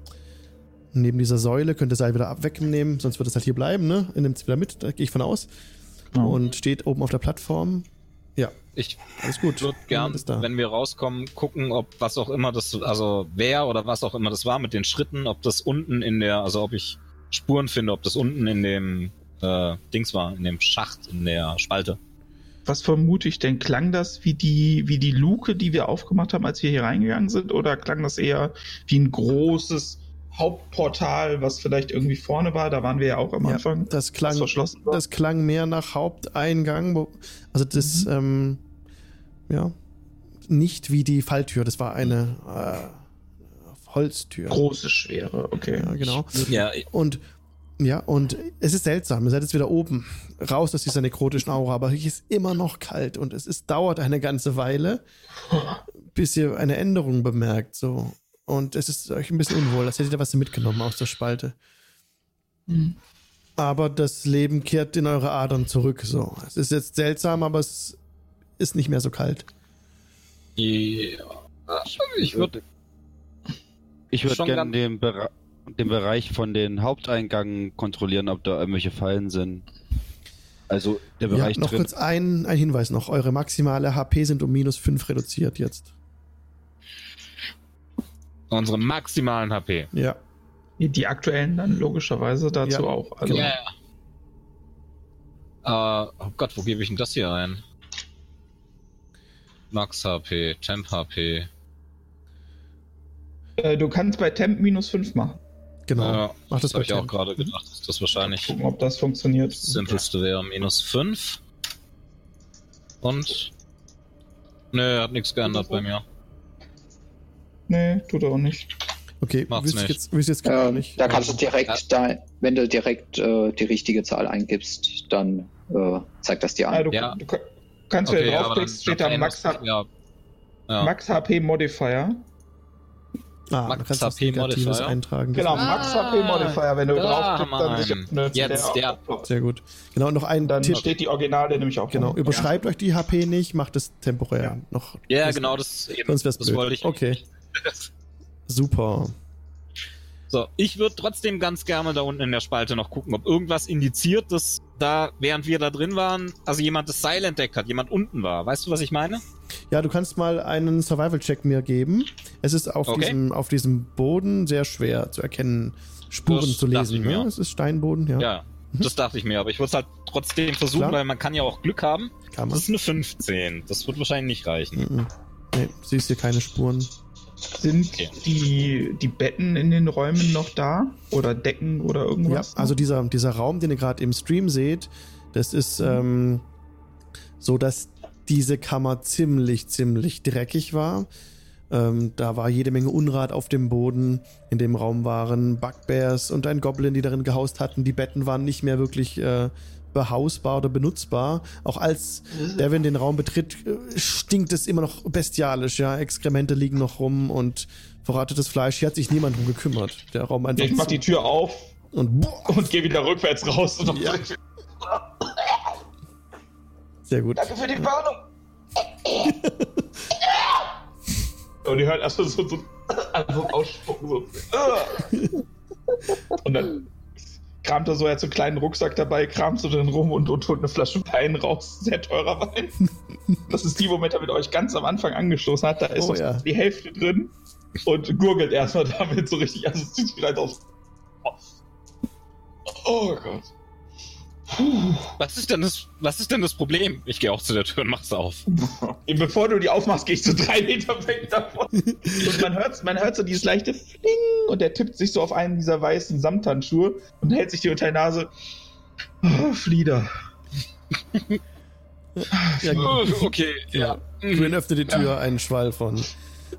neben dieser Säule, könnt ihr das Seil wieder ab wegnehmen, sonst wird es halt hier bleiben, ne? Ihr nehmt es wieder mit, da gehe ich von aus. Genau. Und steht oben auf der Plattform. Ja, Ich alles gut. würde gern, wenn wir rauskommen, gucken, ob was auch immer das, also wer oder was auch immer das war mit den Schritten, ob das unten in der, also ob ich Spuren finde, ob das unten in dem äh, Dings war, in dem Schacht, in der Spalte. Was vermute ich denn? Klang das wie die, wie die Luke, die wir aufgemacht haben, als wir hier reingegangen sind? Oder klang das eher wie ein großes Hauptportal, was vielleicht irgendwie vorne war? Da waren wir ja auch am Ja, Anfang. das klang, verschlossen war. das klang mehr nach Haupteingang. Wo, also das, ähm, ja, nicht wie die Falltür. Das war eine äh, Holztür. Große, schwere, okay. Ja, genau. Ja, Und ja, und es ist seltsam. Ihr seid jetzt wieder oben, raus aus dieser nekrotischen Aura, aber hier ist immer noch kalt und es ist, dauert eine ganze Weile, (laughs) bis ihr eine Änderung bemerkt. So. Und es ist euch ein bisschen unwohl, als hättet ihr was mitgenommen aus der Spalte. Hm. Aber das Leben kehrt in eure Adern zurück. So. Es ist jetzt seltsam, aber es ist nicht mehr so kalt. ja. Ich würde Ich würde Schon gerne den, Bere den Bereich von den Haupteingang kontrollieren, ob da irgendwelche Fallen sind. Also der Ja, Bereich noch drin. kurz ein, ein Hinweis noch. Eure maximale HP sind um minus 5 reduziert jetzt. Unsere maximalen HP. Ja. Die, aktuellen dann logischerweise dazu Ja, auch. Also, genau. ja. Äh, oh Gott, wo gebe ich denn das hier ein? Max HP, Temp HP. äh, du kannst bei Temp minus 5 machen. Genau. Ja, Mach das das habe ich auch gerade gedacht, dass das wahrscheinlich Gucken, ob das funktioniert. das simpelste wäre. Minus 5. Und. Nö, hat nichts geändert bei mir. Nee, tut er auch nicht. Okay, Macht's nicht. jetzt, jetzt gar Ähm, nicht. da kannst du direkt, da, wenn du direkt äh, die richtige Zahl eingibst, dann äh, zeigt das dir an. du, Ja. du ka- kannst, wenn du draufklickst, steht da Max, ja. Ja. Max HP Modifier. Ah, Max kannst HP Modifier. eintragen. Genau, Ah, Max HP Modifier. Wenn du da draufklickst, dann einen. Jetzt der. aufploppt. Sehr gut. Genau, und noch ein Dann- Tipp. Hier steht die Originale nämlich auch. Genau, noch. überschreibt euch die HP nicht, macht es temporär Ja. noch. Ja, genau, das, eben, Sonst wär's das blöd. wollte ich. Okay. Super. So, ich würde trotzdem ganz gerne da unten in der Spalte noch gucken, ob irgendwas indiziert, dass da, während wir da drin waren, also jemand das Seil entdeckt hat, jemand unten war. Weißt du, was ich meine? Ja, du kannst mal einen Survival-Check mir geben. Es ist auf, Okay. diesem, auf diesem Boden sehr schwer zu erkennen, Spuren Das zu lesen. Ne? Es ist Steinboden, ja. Ja, das dachte ich mir, aber ich würde es halt trotzdem versuchen, Klar. weil man kann ja auch Glück haben. Kann man. Das ist eine 15. Das wird wahrscheinlich nicht reichen. Mhm. Nee, siehst hier keine Spuren. Sind Okay. die, die Betten in den Räumen noch da? Oder Decken oder Ja, irgendwas? also dieser, dieser Raum, den ihr gerade im Stream seht, das ist ähm, so, dass diese Kammer ziemlich, ziemlich dreckig war. Ähm, da war jede Menge Unrat auf dem Boden. In dem Raum waren Bugbears und ein Goblin, die darin gehaust hatten. Die Betten waren nicht mehr wirklich äh, behausbar oder benutzbar. Auch als Devin den Raum betritt, stinkt es immer noch bestialisch. Ja, Exkremente liegen noch rum und verrottetes Fleisch. Hier hat sich niemand drum gekümmert. Der Raum einfach ich mach die Tür auf und und gehe wieder rückwärts raus. Und Ja. (laughs) sehr gut. Danke für die Warnung. Und ihr hört erstmal so, so, also ausspucken. So. (laughs) Und dann kramt er so, er hat so einen kleinen Rucksack dabei, kramt so drin rum und, und holt eine Flasche Wein raus. Sehr teurer Wein. Das ist die, womit er mit euch ganz am Anfang angestoßen hat. Da ist Oh noch ja. die Hälfte drin und gurgelt erstmal (laughs) damit so richtig. Also es sieht vielleicht aus. Oh Gott. Was ist denn das, was ist denn das Problem? Ich gehe auch zu der Tür und mach's auf. Bevor du die aufmachst, gehe ich so drei Meter weg davon. Und man hört, man hört so dieses leichte Fling und der tippt sich so auf einen dieser weißen Samthandschuhe und hält sich die unter die Nase. (laughs) Oh, Flieder. Ja, Okay, ja. Gwyn öffnet die Tür, ein Schwall von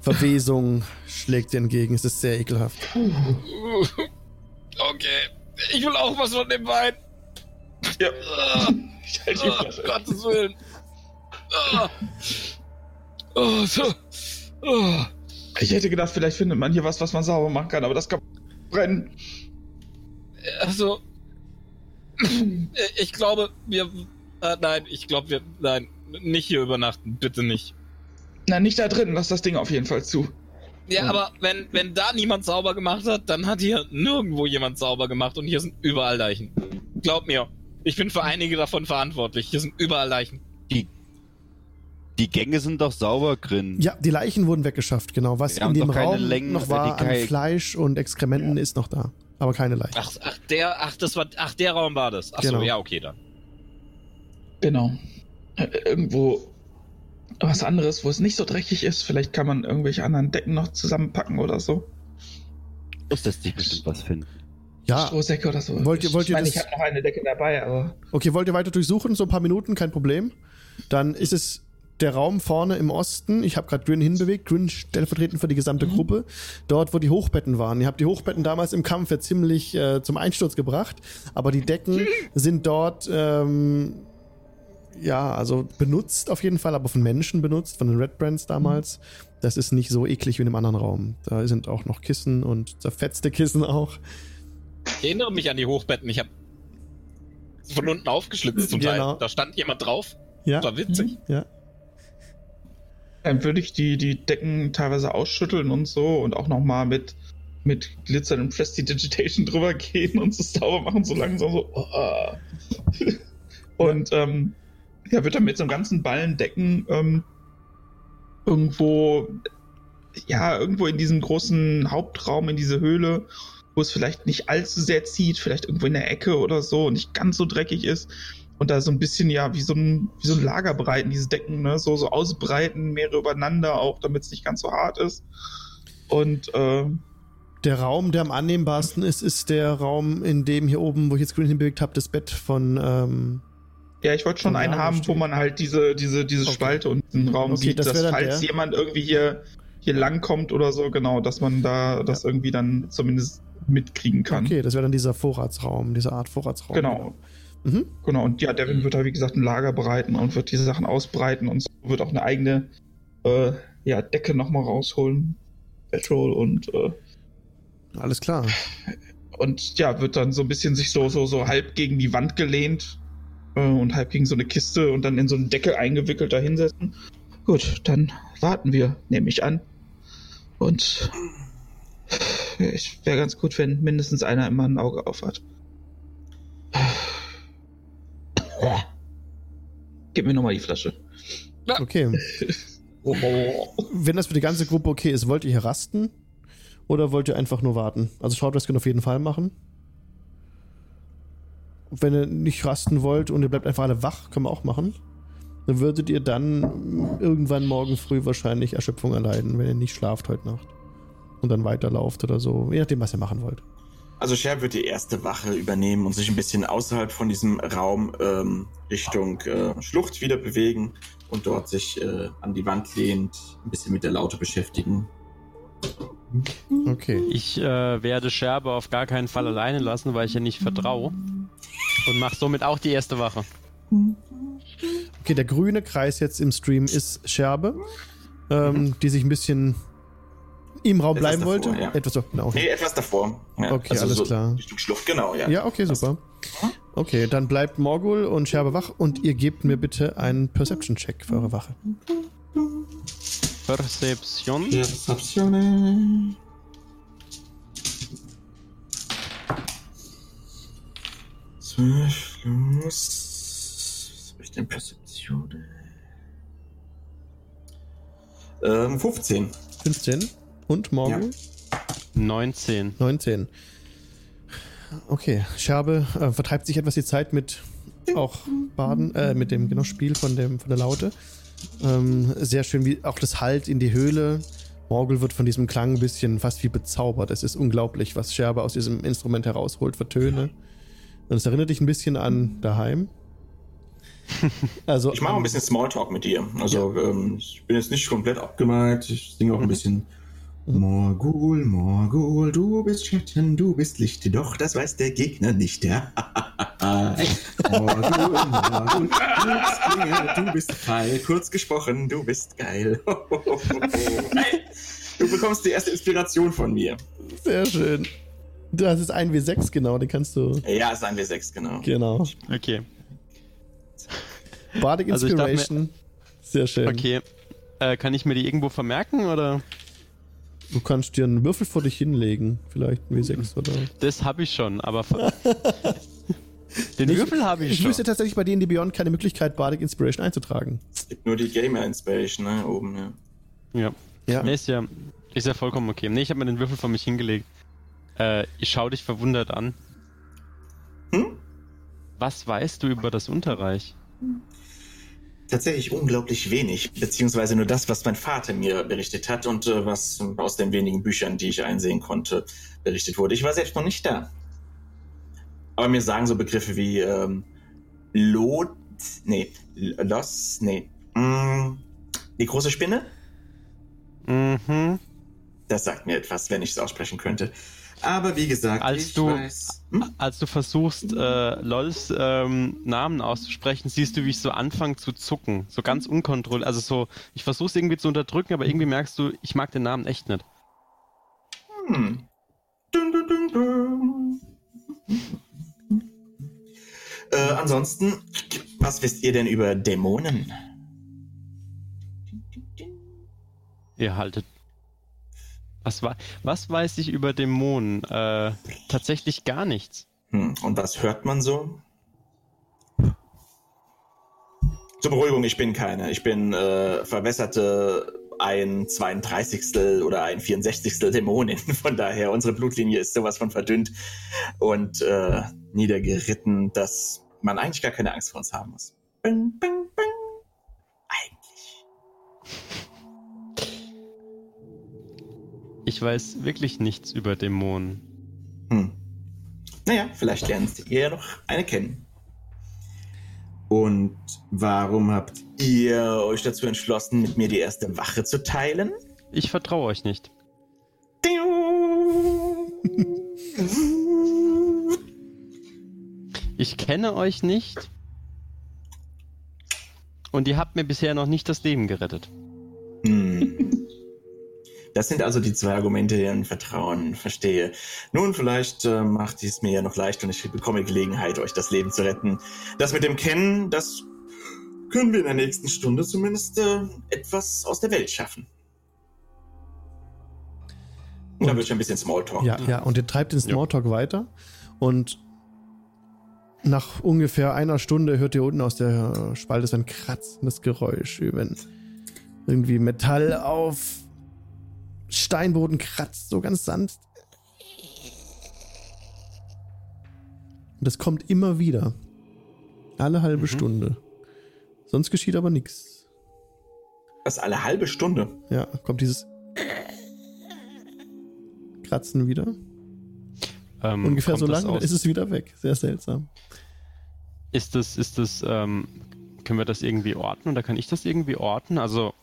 Verwesung schlägt dir entgegen. Es ist sehr ekelhaft. Okay. Ich will auch was von dem Wein. Ja. Ich halte die ah, Flasche. Gottes Willen. Ah. Oh, so. Oh. Ich hätte gedacht, vielleicht findet man hier was, was man sauber machen kann, aber das kann brennen. Also. Ich glaube, wir. Äh, nein, ich glaube, wir. Nein, nicht hier übernachten. Bitte nicht. Na, nicht da drin, lass das Ding auf jeden Fall zu. Ja, aber wenn, wenn da niemand sauber gemacht hat, dann hat hier nirgendwo jemand sauber gemacht und hier sind überall Leichen. Glaub mir, ich bin für einige davon verantwortlich. Hier sind überall Leichen. Die Gänge sind doch sauber, Grin. Ja, die Leichen wurden weggeschafft, genau. Was Wir in dem Raum Längen- noch war die an Fleisch und Exkrementen ist noch da. Aber keine Leichen. Ach, ach, der, ach, das war, ach, der Raum war das. Ach so, Genau. ja, okay, dann. Genau. Äh, Irgendwo was anderes, wo es nicht so dreckig ist. Vielleicht kann man irgendwelche anderen Decken noch zusammenpacken oder so. Muss das sich bestimmt was finden. Ja, Strohsäcke oder so. Wollt ihr- ich wollt ihr meine, ich habe noch eine Decke dabei, aber. okay, wollt ihr weiter durchsuchen? So ein paar Minuten, kein Problem. Dann ist es der Raum vorne im Osten. Ich habe gerade Grin hinbewegt. Grin stellvertretend für die gesamte Mhm. Gruppe. Dort, wo die Hochbetten waren. Ihr habt die Hochbetten damals im Kampf ja ziemlich äh, zum Einsturz gebracht. Aber die Decken (laughs) sind dort, ähm, ja, also benutzt auf jeden Fall, aber von Menschen benutzt, von den Red Brands damals. Das ist nicht so eklig wie in einem anderen Raum. Da sind auch noch Kissen und zerfetzte Kissen auch. Ich erinnere mich an die Hochbetten. Ich habe von unten aufgeschlitzt zum Genau. Teil. Da stand jemand drauf. Ja, War witzig. ja. Dann würde ich die, die Decken teilweise ausschütteln und so und auch nochmal mit, mit Glitzern und Prestidigitation (laughs) drüber gehen und so sauber machen, so langsam so. Oh. Und ähm, ja, wird dann mit so einem ganzen Ballen Decken ähm, irgendwo ja, irgendwo in diesen großen Hauptraum, in diese Höhle, wo es vielleicht nicht allzu sehr zieht, vielleicht irgendwo in der Ecke oder so, nicht ganz so dreckig ist. Und da so ein bisschen, ja, wie so ein, wie so ein Lager breiten, diese Decken, ne? So, so ausbreiten, mehrere übereinander auch, damit es nicht ganz so hart ist. Und, äh, Der Raum, der am annehmbarsten ist, ist der Raum, in dem hier oben, wo ich jetzt grün hinbewegt habe, das Bett von. Ähm, Ja, ich wollte schon einen haben, wo steht. man halt diese, diese, diese Okay. Spalte und den Raum Okay, sieht, das dass falls der. jemand irgendwie hier, hier langkommt oder so, genau, dass man da das irgendwie dann zumindest mitkriegen kann. okay, das wäre dann dieser Vorratsraum, diese Art Vorratsraum. Genau. Mhm. Genau, und ja, Devin wird da, wie gesagt, ein Lager bereiten und wird diese Sachen ausbreiten und so wird auch eine eigene äh, ja, Decke nochmal rausholen. Petrol und, äh, Alles klar. und ja, wird dann so ein bisschen sich so, so, so halb gegen die Wand gelehnt äh, und halb gegen so eine Kiste und dann in so eine Decke eingewickelt da hinsetzen. Gut, dann warten wir, nehme ich an. Und es wäre ganz gut, wenn mindestens einer immer ein Auge auf hat. Gib mir nochmal die Flasche. Okay. (laughs) Wenn das für die ganze Gruppe okay ist, wollt ihr hier rasten? Oder wollt ihr einfach nur warten? Also Short können auf jeden Fall machen. Wenn ihr nicht rasten wollt und ihr bleibt einfach alle wach, können wir auch machen. Dann würdet ihr dann irgendwann morgen früh wahrscheinlich Erschöpfung erleiden, wenn ihr nicht schlaft heute Nacht. Und dann weiterlauft oder so. Je nachdem, was ihr machen wollt. Also Sher wird die erste Wache übernehmen und sich ein bisschen außerhalb von diesem Raum ähm, Richtung äh, Schlucht wieder bewegen und dort sich äh, an die Wand lehnt, ein bisschen mit der Laute beschäftigen. Okay. Ich äh, werde Scherbe auf gar keinen Fall alleine lassen, weil ich ihr nicht vertraue. Und mache somit auch die erste Wache. Okay, der grüne Kreis jetzt im Stream ist Scherbe, ähm, die sich ein bisschen im Raum Etwas bleiben davor, wollte. ja. Etwas so, genau. Nee, etwas davor. Ja, Okay, alles so klar. Richtung Schlucht, genau, ja. Ja, okay, super. Okay, dann bleibt Morgul und Scherbe wach und ihr gebt mir bitte einen Perception-Check für eure Wache. Perception. Perception. Zwölf plus. Was habe ich denn Perception? Ähm, 15. 15. Und Morgul? 19. 19. Okay, Scherbe äh, vertreibt sich etwas die Zeit mit auch Baden, äh, mit dem genau Spiel von, dem, von der Laute. Ähm, sehr schön, wie auch das Halt in die Höhle. Morgul wird von diesem Klang ein bisschen fast wie bezaubert. Es ist unglaublich, was Scherbe aus diesem Instrument herausholt für Töne. Und es erinnert dich ein bisschen an daheim. (laughs) Also, Ich mache auch ein bisschen Smalltalk mit dir. Also, ähm, ich bin jetzt nicht komplett abgemeint. Ich singe auch ein bisschen. Morgul, Morgul, du bist Schatten, du bist Licht, doch das weiß der Gegner nicht. Ja. (laughs) Morgul, Morgul, du bist Klinge, du bist Pfeil, kurz gesprochen, du bist geil. (laughs) Du bekommst die erste Inspiration von mir. Sehr schön. Das ist ein W6, genau, den kannst du. Ja, ist ein W6, genau. Genau. Okay. Bardic Also ich darf mir- Inspiration. Sehr schön. Okay. Äh, kann ich mir die irgendwo vermerken oder? Du kannst dir einen Würfel vor dich hinlegen. Vielleicht ein W6 oder. Das habe ich schon, aber. (laughs) Den Ich- Würfel habe ich, Ich schon. wüsste tatsächlich bei D&D Beyond keine Möglichkeit, Bardic Inspiration einzutragen. Es gibt nur die Gamer Inspiration, ne, oben, ja. Ja. Ja. Nee, ist ja, ist ja vollkommen okay. Nee, ich habe mir den Würfel vor mich hingelegt. Äh, ich schau dich verwundert an. Hm? Was weißt du über das Unterreich? Tatsächlich unglaublich wenig, beziehungsweise nur das, was mein Vater mir berichtet hat und äh, was aus den wenigen Büchern, die ich einsehen konnte, berichtet wurde. Ich war selbst noch nicht da. Aber mir sagen so Begriffe wie ähm, Lot, nee, Los, nee, mm, die große Spinne, Mhm. das sagt mir etwas, wenn ich es aussprechen könnte. Aber wie gesagt, Als ich du- weiß, hm? Als du versuchst, äh, Lols ähm, Namen auszusprechen, siehst du, wie ich so anfange zu zucken. So ganz unkontrolliert. Also so, ich versuche es irgendwie zu unterdrücken, aber irgendwie merkst du, ich mag den Namen echt nicht. Hm. Dun, dun, dun, dun. Äh, ansonsten, was wisst ihr denn über Dämonen? Ihr haltet. Was, wa was weiß ich über Dämonen? Äh, tatsächlich gar nichts. Hm. Und was hört man so? Zur Beruhigung, ich bin keine. Ich bin äh, verwässerte ein 32. oder ein 64. Dämonin. (laughs) Von daher, unsere Blutlinie ist sowas von verdünnt und äh, niedergeritten, dass man eigentlich gar keine Angst vor uns haben muss. Bing, bing, bing. Eigentlich. Ich weiß wirklich nichts über Dämonen. Hm. Naja, vielleicht lernt ihr ja noch eine kennen. Und warum habt ihr euch dazu entschlossen, mit mir die erste Wache zu teilen? Ich vertraue euch nicht. Ich kenne euch nicht. Und ihr habt mir bisher noch nicht das Leben gerettet. Hm. Das sind also die zwei Argumente, die ein Vertrauen verstehe. Nun, vielleicht äh, macht es mir ja noch leicht und ich bekomme Gelegenheit, euch das Leben zu retten. Das mit dem Kennen, das können wir in der nächsten Stunde zumindest äh, etwas aus der Welt schaffen. Und dann wird schon ein bisschen Smalltalk. Ja, ja, und ihr treibt den Smalltalk weiter und nach ungefähr einer Stunde hört ihr unten aus der Spalte so ein kratzendes Geräusch, wie wenn irgendwie Metall auf Steinboden kratzt, so ganz sanft. Und das kommt immer wieder. Alle halbe Stunde. Sonst geschieht aber nichts. Das alle halbe Stunde. Ja, kommt dieses Kratzen wieder. Ähm, Ungefähr so lange ist es wieder weg. Sehr seltsam. Ist das, ist das, ähm, können wir das irgendwie orten oder kann ich das irgendwie orten? Also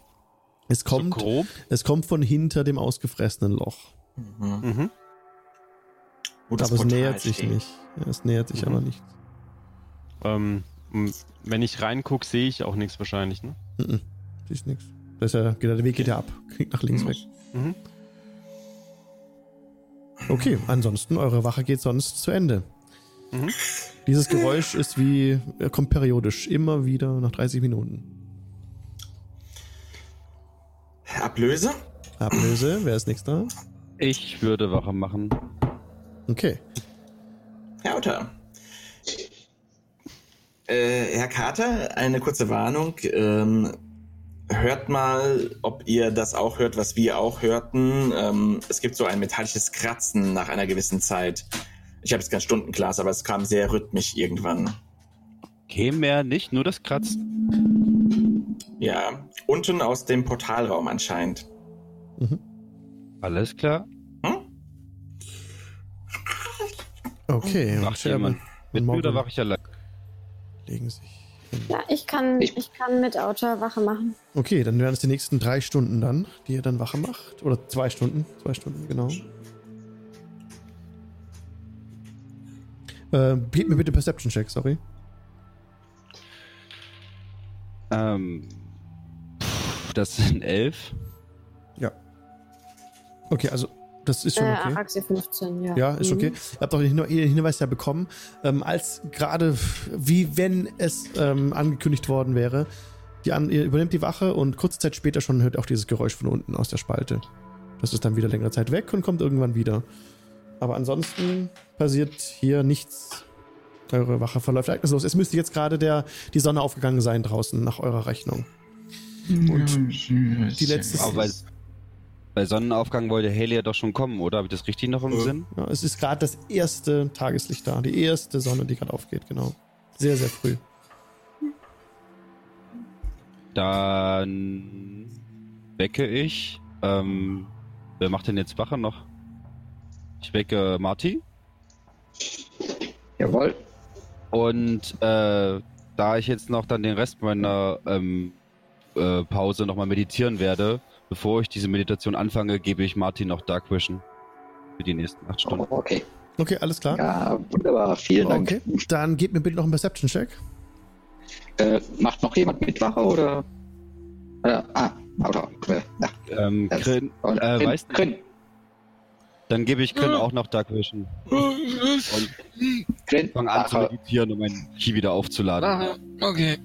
Es kommt, so grob. es kommt von hinter dem ausgefressenen Loch. Mhm. Das aber es nähert sich steht. nicht. Ja, es nähert sich Mhm. aber nicht. Ähm, wenn ich reingucke, sehe ich auch nichts wahrscheinlich, ne? Mhm. Siehst geht- der Weg geht ja ab. Geht nach links Mhm. weg. Mhm. Okay, ansonsten, eure Wache geht sonst zu Ende. Mhm. Dieses Geräusch ist wie, er kommt periodisch, immer wieder nach 30 Minuten. Ablöse? Ablöse, wer ist nächster? Ich würde Wache machen. Okay. Herr Otter. Äh, Herr Carter, eine kurze Warnung. Ähm, hört mal, ob ihr das auch hört, was wir auch hörten. Ähm, es gibt so ein metallisches Kratzen nach einer gewissen Zeit. Ich habe jetzt kein Stundenglas, aber es kam sehr rhythmisch irgendwann. Okay, mehr nicht, nur das Kratzen. Ja, unten aus dem Portalraum anscheinend. Mhm. Alles klar. Hm? Okay, Scherben jemand. Mit mir oder wache ich allein? legen sich hin. Ja, ich kann, Ich- ich kann mit Auto Wache machen. Okay, dann wären es die nächsten drei Stunden dann, die ihr dann Wache macht. Oder zwei Stunden. Zwei Stunden, genau. Äh, gebt mir bitte Perception-Check, sorry. Ähm, das sind elf. Okay, also das ist schon Äh, okay. Araxi 15, ja. Ja, ist Mhm. okay. Ihr habt auch den Hinwe- den Hinweis ja bekommen, ähm, als gerade wie wenn es ähm, angekündigt worden wäre. Die an, ihr übernimmt die Wache und kurze Zeit später schon hört ihr auch dieses Geräusch von unten aus der Spalte. Das ist dann wieder längere Zeit weg und kommt irgendwann wieder. Aber ansonsten passiert hier nichts. Eure Wache verläuft ereignislos. Es müsste jetzt gerade der, die Sonne aufgegangen sein draußen, nach eurer Rechnung. Und die letzte- Aber bei, bei Sonnenaufgang wollte Haley ja doch schon kommen, oder? Habe ich das richtig noch im Äh. Sinn? Ja, es ist gerade das erste Tageslicht da. Die erste Sonne, die gerade aufgeht, genau. Sehr, sehr früh. Dann wecke ich. Ähm, wer macht denn jetzt Wache noch? Ich wecke Marty. Jawohl. Und äh, da ich jetzt noch dann den Rest meiner ähm, äh, Pause nochmal meditieren werde, bevor ich diese Meditation anfange, gebe ich Martin noch Dark Vision. Für die nächsten acht Oh, Stunden. okay. Okay, alles klar. Ja, wunderbar. Vielen Dank. Okay, dann gebt mir bitte noch einen Perception-Check. Äh, macht noch jemand mit Wache oder? Äh, ah, Auto. Äh, na, Ähm, Grin, oh, äh, weißt dann gebe ich Grin auch noch Dark Vision. Und Grin, fange an zu Wache. meditieren, um meinen Ki wieder aufzuladen. Okay.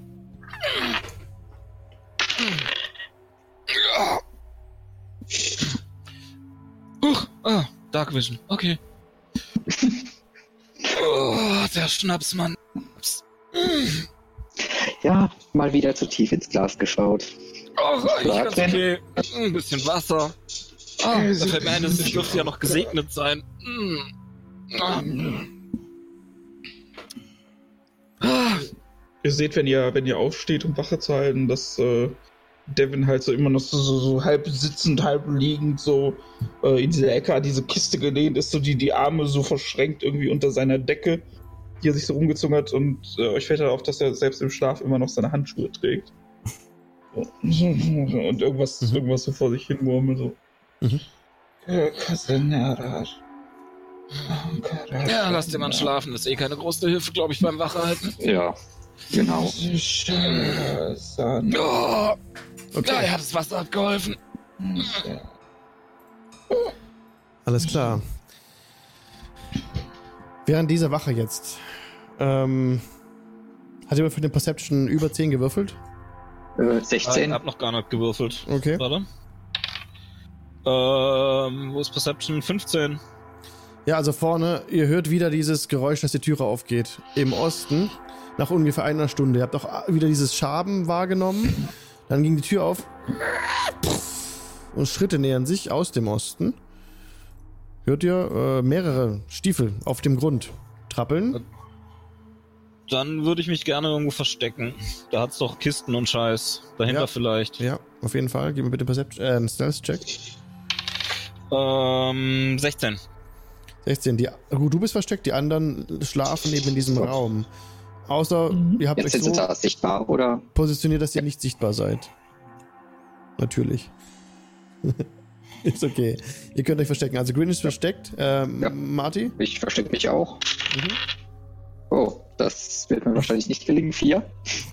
Huch, ah, Dark Vision, okay. Oh, der Schnaps, Mann. Ja, mal wieder zu tief ins Glas geschaut. Ach, eigentlich ganz okay. Ein bisschen Wasser. Ah, Okay, da fällt mir ein, es sie- dürfte ja noch gesegnet sein. Ah. Ah. Ihr seht, wenn ihr, wenn ihr aufsteht, um Wache zu halten, dass äh, Devin halt so immer noch so, so, so halb sitzend, halb liegend, so äh, in dieser Ecke an diese Kiste gelehnt ist, so die, die Arme so verschränkt irgendwie unter seiner Decke, die er sich so rumgezogen hat. Und äh, euch fällt halt auf, dass er selbst im Schlaf immer noch seine Handschuhe trägt. (laughs) Und irgendwas, Mhm. irgendwas so vor sich hin murmelt. So. Mhm. Ja, lass den Mann schlafen. Das ist eh keine große Hilfe, glaube ich, beim Wachehalten. Ja, genau. Oh. Ja, er hat das Wasser abgeholfen. Alles klar. Während dieser Wache jetzt. Ähm, hat jemand für den Perception über 10 gewürfelt? Äh, Ich 16. hab noch gar nicht gewürfelt. Okay. Warte. Ähm, wo ist Perception? 15. Ja, also vorne, ihr hört wieder dieses Geräusch, dass die Türe aufgeht. Im Osten, nach ungefähr einer Stunde. Ihr habt auch wieder dieses Schaben wahrgenommen. Dann ging die Tür auf. Und Schritte nähern sich aus dem Osten. Hört ihr äh, mehrere Stiefel auf dem Grund trappeln? Dann würde ich mich gerne irgendwo verstecken. Da hat's doch Kisten und Scheiß. Dahinter Ja. vielleicht. Ja, auf jeden Fall. Gib mir bitte Perception, äh, einen Stealth-Check. Ähm, 16. 16. Die, gut, du bist versteckt, die anderen schlafen eben in diesem Raum. Außer, ihr habt Jetzt euch sind so da sichtbar, oder? positioniert, dass ihr nicht sichtbar seid. Natürlich. (laughs) ist okay. Ihr könnt euch verstecken. Also Green ist versteckt. Ähm, Ja. Marty? Ich verstecke mich auch. Mhm. Oh, das wird mir wahrscheinlich nicht gelingen. Vier.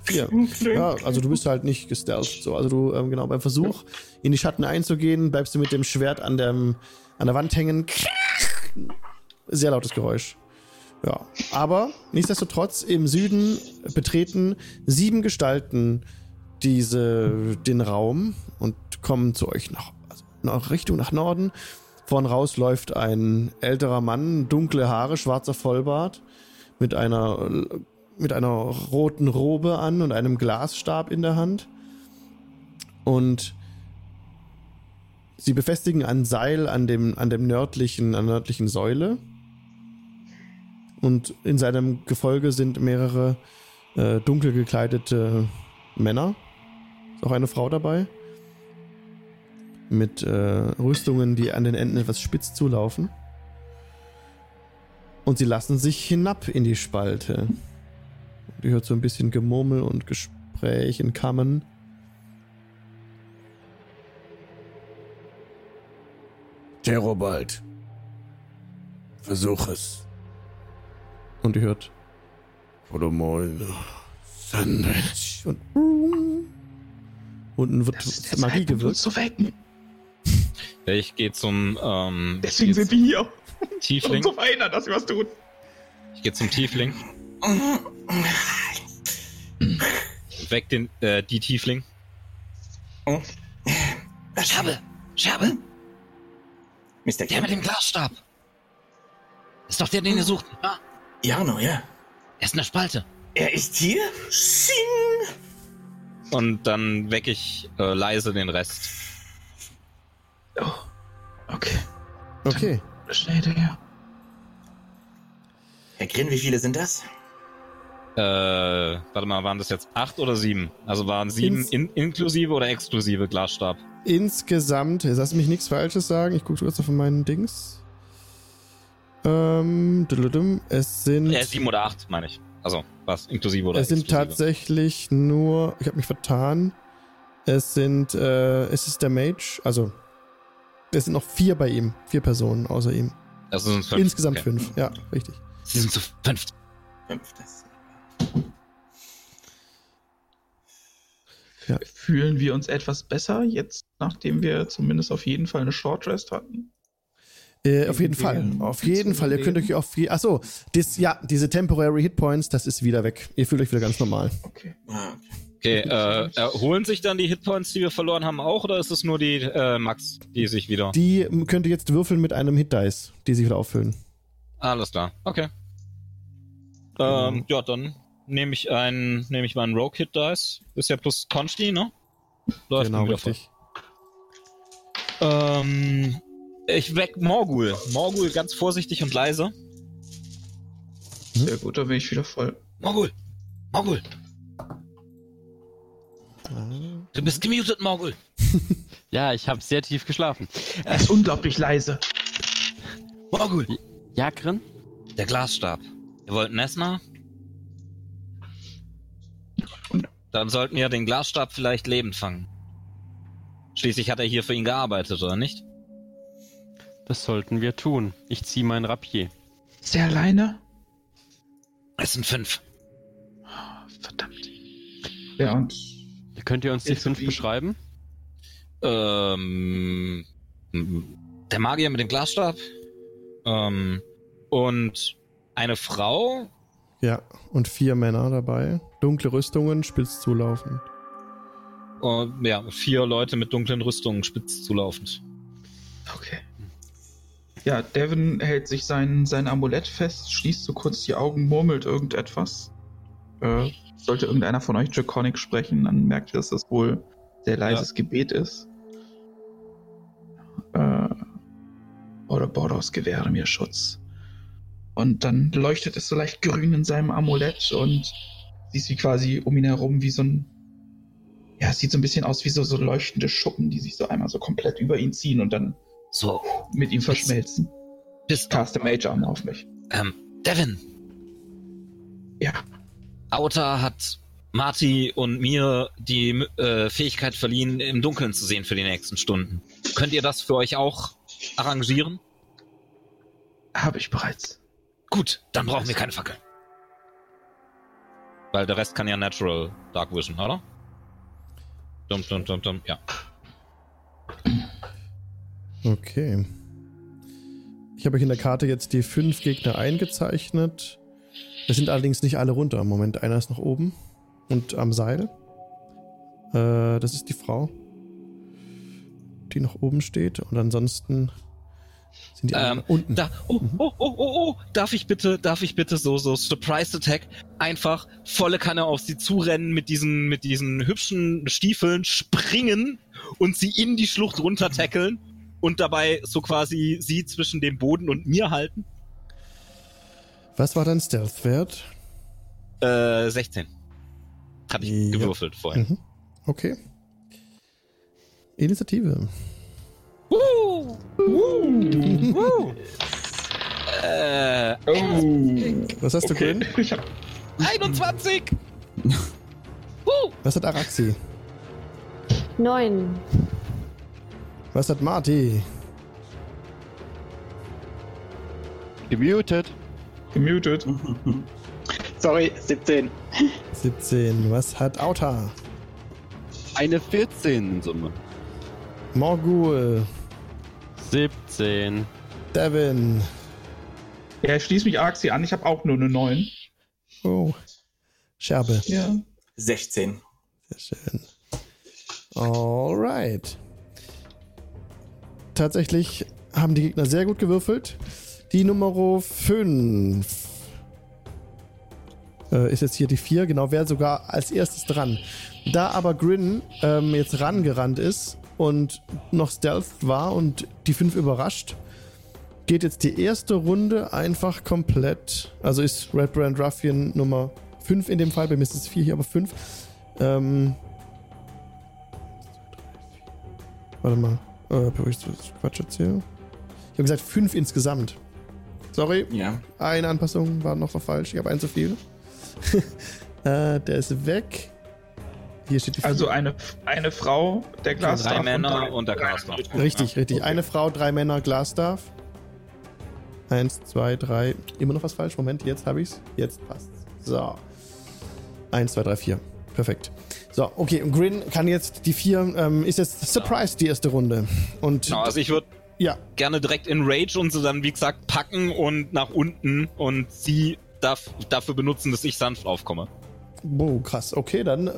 Vier. (laughs) Ja, also du bist halt nicht gestealthed. So. Also du, ähm, genau, beim Versuch, in die Schatten einzugehen, bleibst du mit dem Schwert an, dem, an der Wand hängen. Sehr lautes Geräusch. Ja. Aber nichtsdestotrotz im Süden betreten sieben Gestalten diese, den Raum und kommen zu euch nach, also nach Richtung nach Norden. Vorn raus läuft ein älterer Mann, dunkle Haare, schwarzer Vollbart, mit einer, mit einer roten Robe an und einem Glasstab in der Hand. Und sie befestigen ein Seil an dem, an dem nördlichen, an der nördlichen Säule. Und in seinem Gefolge sind mehrere äh, dunkel gekleidete Männer. Ist auch eine Frau dabei. Mit äh, Rüstungen, die an den Enden etwas spitz zulaufen. Und sie lassen sich hinab in die Spalte. Und ihr hört so ein bisschen Gemurmel und Gespräch in Kammern. Terobald. Versuch es. Und ihr hört. Podomoin. Sandwich. Und. Unten wird Magie gewirkt. zu wecken. Ich gehe zum ähm, Deswegen sind wir hier. Um Tiefling. zu verhindern, dass wir was tun. Ich gehe zum Tiefling. Weg den äh, die Tiefling. Scherbe! Scherbe! Mr. Der mit dem Glasstab! Ist doch der, den ihr sucht. Ja, Jarno, ja. er ist in der Spalte. Er ist hier? Sing! Und dann wecke ich äh, leise den Rest. Oh, okay. Okay. Schnell hinterher. Herr Grin, wie viele sind das? Äh, warte mal, waren das jetzt acht oder sieben? Also waren sieben Ins- in, inklusive oder exklusive Glasstab? Insgesamt, jetzt lass mich nichts Falsches sagen. Ich gucke kurz auf meinen Dings. Ähm, es sind. Äh, sieben oder acht, meine ich. Also, was? Inklusive oder es sind exklusive? tatsächlich nur. Ich habe mich vertan. Es sind. Äh, es ist der Mage. Also. Es sind noch vier bei ihm. Vier Personen außer ihm. Also sind fünf. Insgesamt Okay. fünf. Ja, richtig. Sie sind zu fünf. Fünf, das. Fühlen wir uns etwas besser jetzt, nachdem wir zumindest auf jeden Fall eine Short Rest hatten? Äh, auf jeden Fall. Auf jeden Fall. Ihr könnt euch auf. je- Achso, das, ja, diese Temporary Hit Points, das ist wieder weg. Ihr fühlt euch wieder ganz normal. Okay. Ah, okay. Okay, äh, erholen sich dann die Hitpoints, die wir verloren haben, auch oder ist es nur die äh, Max, die sich wieder. Die könnt ihr jetzt würfeln mit einem Hit Dice, die sich wieder auffüllen. Alles klar, okay. Ähm, ja, dann nehme ich einen, nehme ich meinen Rogue Hit Dice. Ist ja plus Consti, ne? Läuft genau, richtig. Ähm, ich weck Morgul. Morgul ganz vorsichtig und leise. Sehr gut, da bin ich wieder voll. Morgul! Morgul! Du bist gemutet, Morgul! (laughs) Ja, ich habe sehr tief geschlafen. Er ist unglaublich leise. Morgul! Ja, Grin? Der Glasstab. Wir wollten Esna? Dann sollten wir den Glasstab vielleicht lebend fangen. Schließlich hat er hier für ihn gearbeitet, oder nicht? Das sollten wir tun. Ich ziehe mein Rapier. Ist der alleine? Es sind fünf. Verdammt. Ja, und Könnt ihr uns die fünf wie- beschreiben? Ähm, der Magier mit dem Glasstab. Ähm, und eine Frau. Ja, und vier Männer dabei. Dunkle Rüstungen, spitz zulaufend. Und, ja, vier Leute mit dunklen Rüstungen, spitz zulaufend. Okay. Ja, Devin hält sich sein, sein Amulett fest, schließt so kurz die Augen, murmelt irgendetwas. Äh, sollte irgendeiner von euch Draconic sprechen, dann merkt ihr, dass das wohl sehr leises Gebet ist. Äh, oder Bordos gewähre mir Schutz. Und dann leuchtet es so leicht grün in seinem Amulett und siehst wie quasi um ihn herum wie so ein. Ja, es sieht so ein bisschen aus wie so, so leuchtende Schuppen, die sich so einmal so komplett über ihn ziehen und dann So, mit ihm verschmelzen. bist Caste Mage Arm auf mich. Ähm, Devin, Ja. Auta hat Marty und mir die äh, Fähigkeit verliehen, im Dunkeln zu sehen für die nächsten Stunden. Könnt ihr das für euch auch arrangieren? Habe ich bereits. Gut, dann brauchen wir keine Fackel. Weil der Rest kann ja Natural Dark Vision, oder? Dum, dum, dum, dum, ja. Okay. Ich habe euch in der Karte jetzt die fünf Gegner eingezeichnet. Es sind allerdings nicht alle runter. Moment, einer ist noch oben und am Seil. Äh, das ist die Frau, die noch oben steht. Und ansonsten sind die Ähm, unten. Da, oh, oh, oh, oh, oh, darf ich bitte, darf ich bitte so, so Surprise Attack einfach volle Kanne auf sie zurennen mit diesen, mit diesen hübschen Stiefeln springen und sie in die Schlucht runter tackeln und dabei so quasi sie zwischen dem Boden und mir halten? Was war dein Stealth-Wert? Äh, 16. Hatte ich Ja. gewürfelt vorhin. Mhm. Okay. Initiative. Uh, Äh, Oh. Was hast du, Okay. Ich hab 21! Was hat Araxi? Neun. Was hat Marty? Gemutet. gemutet. (laughs) Sorry, 17. 17. Was hat Auta? Eine 14 in Summe. Morgul. 17. Devin. Ja, ich schließe mich Arxi an. Ich habe auch nur eine 9. Oh. Scherbe. Ja. 16. Sehr schön. Alright. Tatsächlich haben die Gegner sehr gut gewürfelt. Die Nummer 5 äh, ist jetzt hier die 4. Genau, wäre sogar als erstes dran. Da aber Grin ähm, jetzt rangerannt ist und noch Stealth war und die 5 überrascht, geht jetzt die erste Runde einfach komplett. Also ist Red Brand Ruffian Nummer 5 in dem Fall. Bei mir ist es 4 hier, aber 5. Ähm. Warte mal. Äh, bevor ich Quatsch erzähle. Ich habe gesagt 5 insgesamt. Sorry, Ja. eine Anpassung war noch falsch. Ich habe einen zu viel. (laughs) äh, der ist weg. Hier steht die Also eine, eine Frau, der Glas Drei Männer und der Caster. Richtig, richtig. Eine Frau, drei Männer, Glasstaff. Eins, zwei, drei. Immer noch was falsch? Moment, jetzt habe ich's. Jetzt passt's. So. Eins, zwei, drei, vier. Perfekt. So, okay. Und Grin kann jetzt die vier, ähm, ist jetzt Surprise die erste Runde. Und Genau, also ich würde ja, gerne direkt in Rage und sie dann, wie gesagt, packen und nach unten und sie darf, dafür benutzen, dass ich sanft aufkomme. Oh, krass. Okay, dann äh,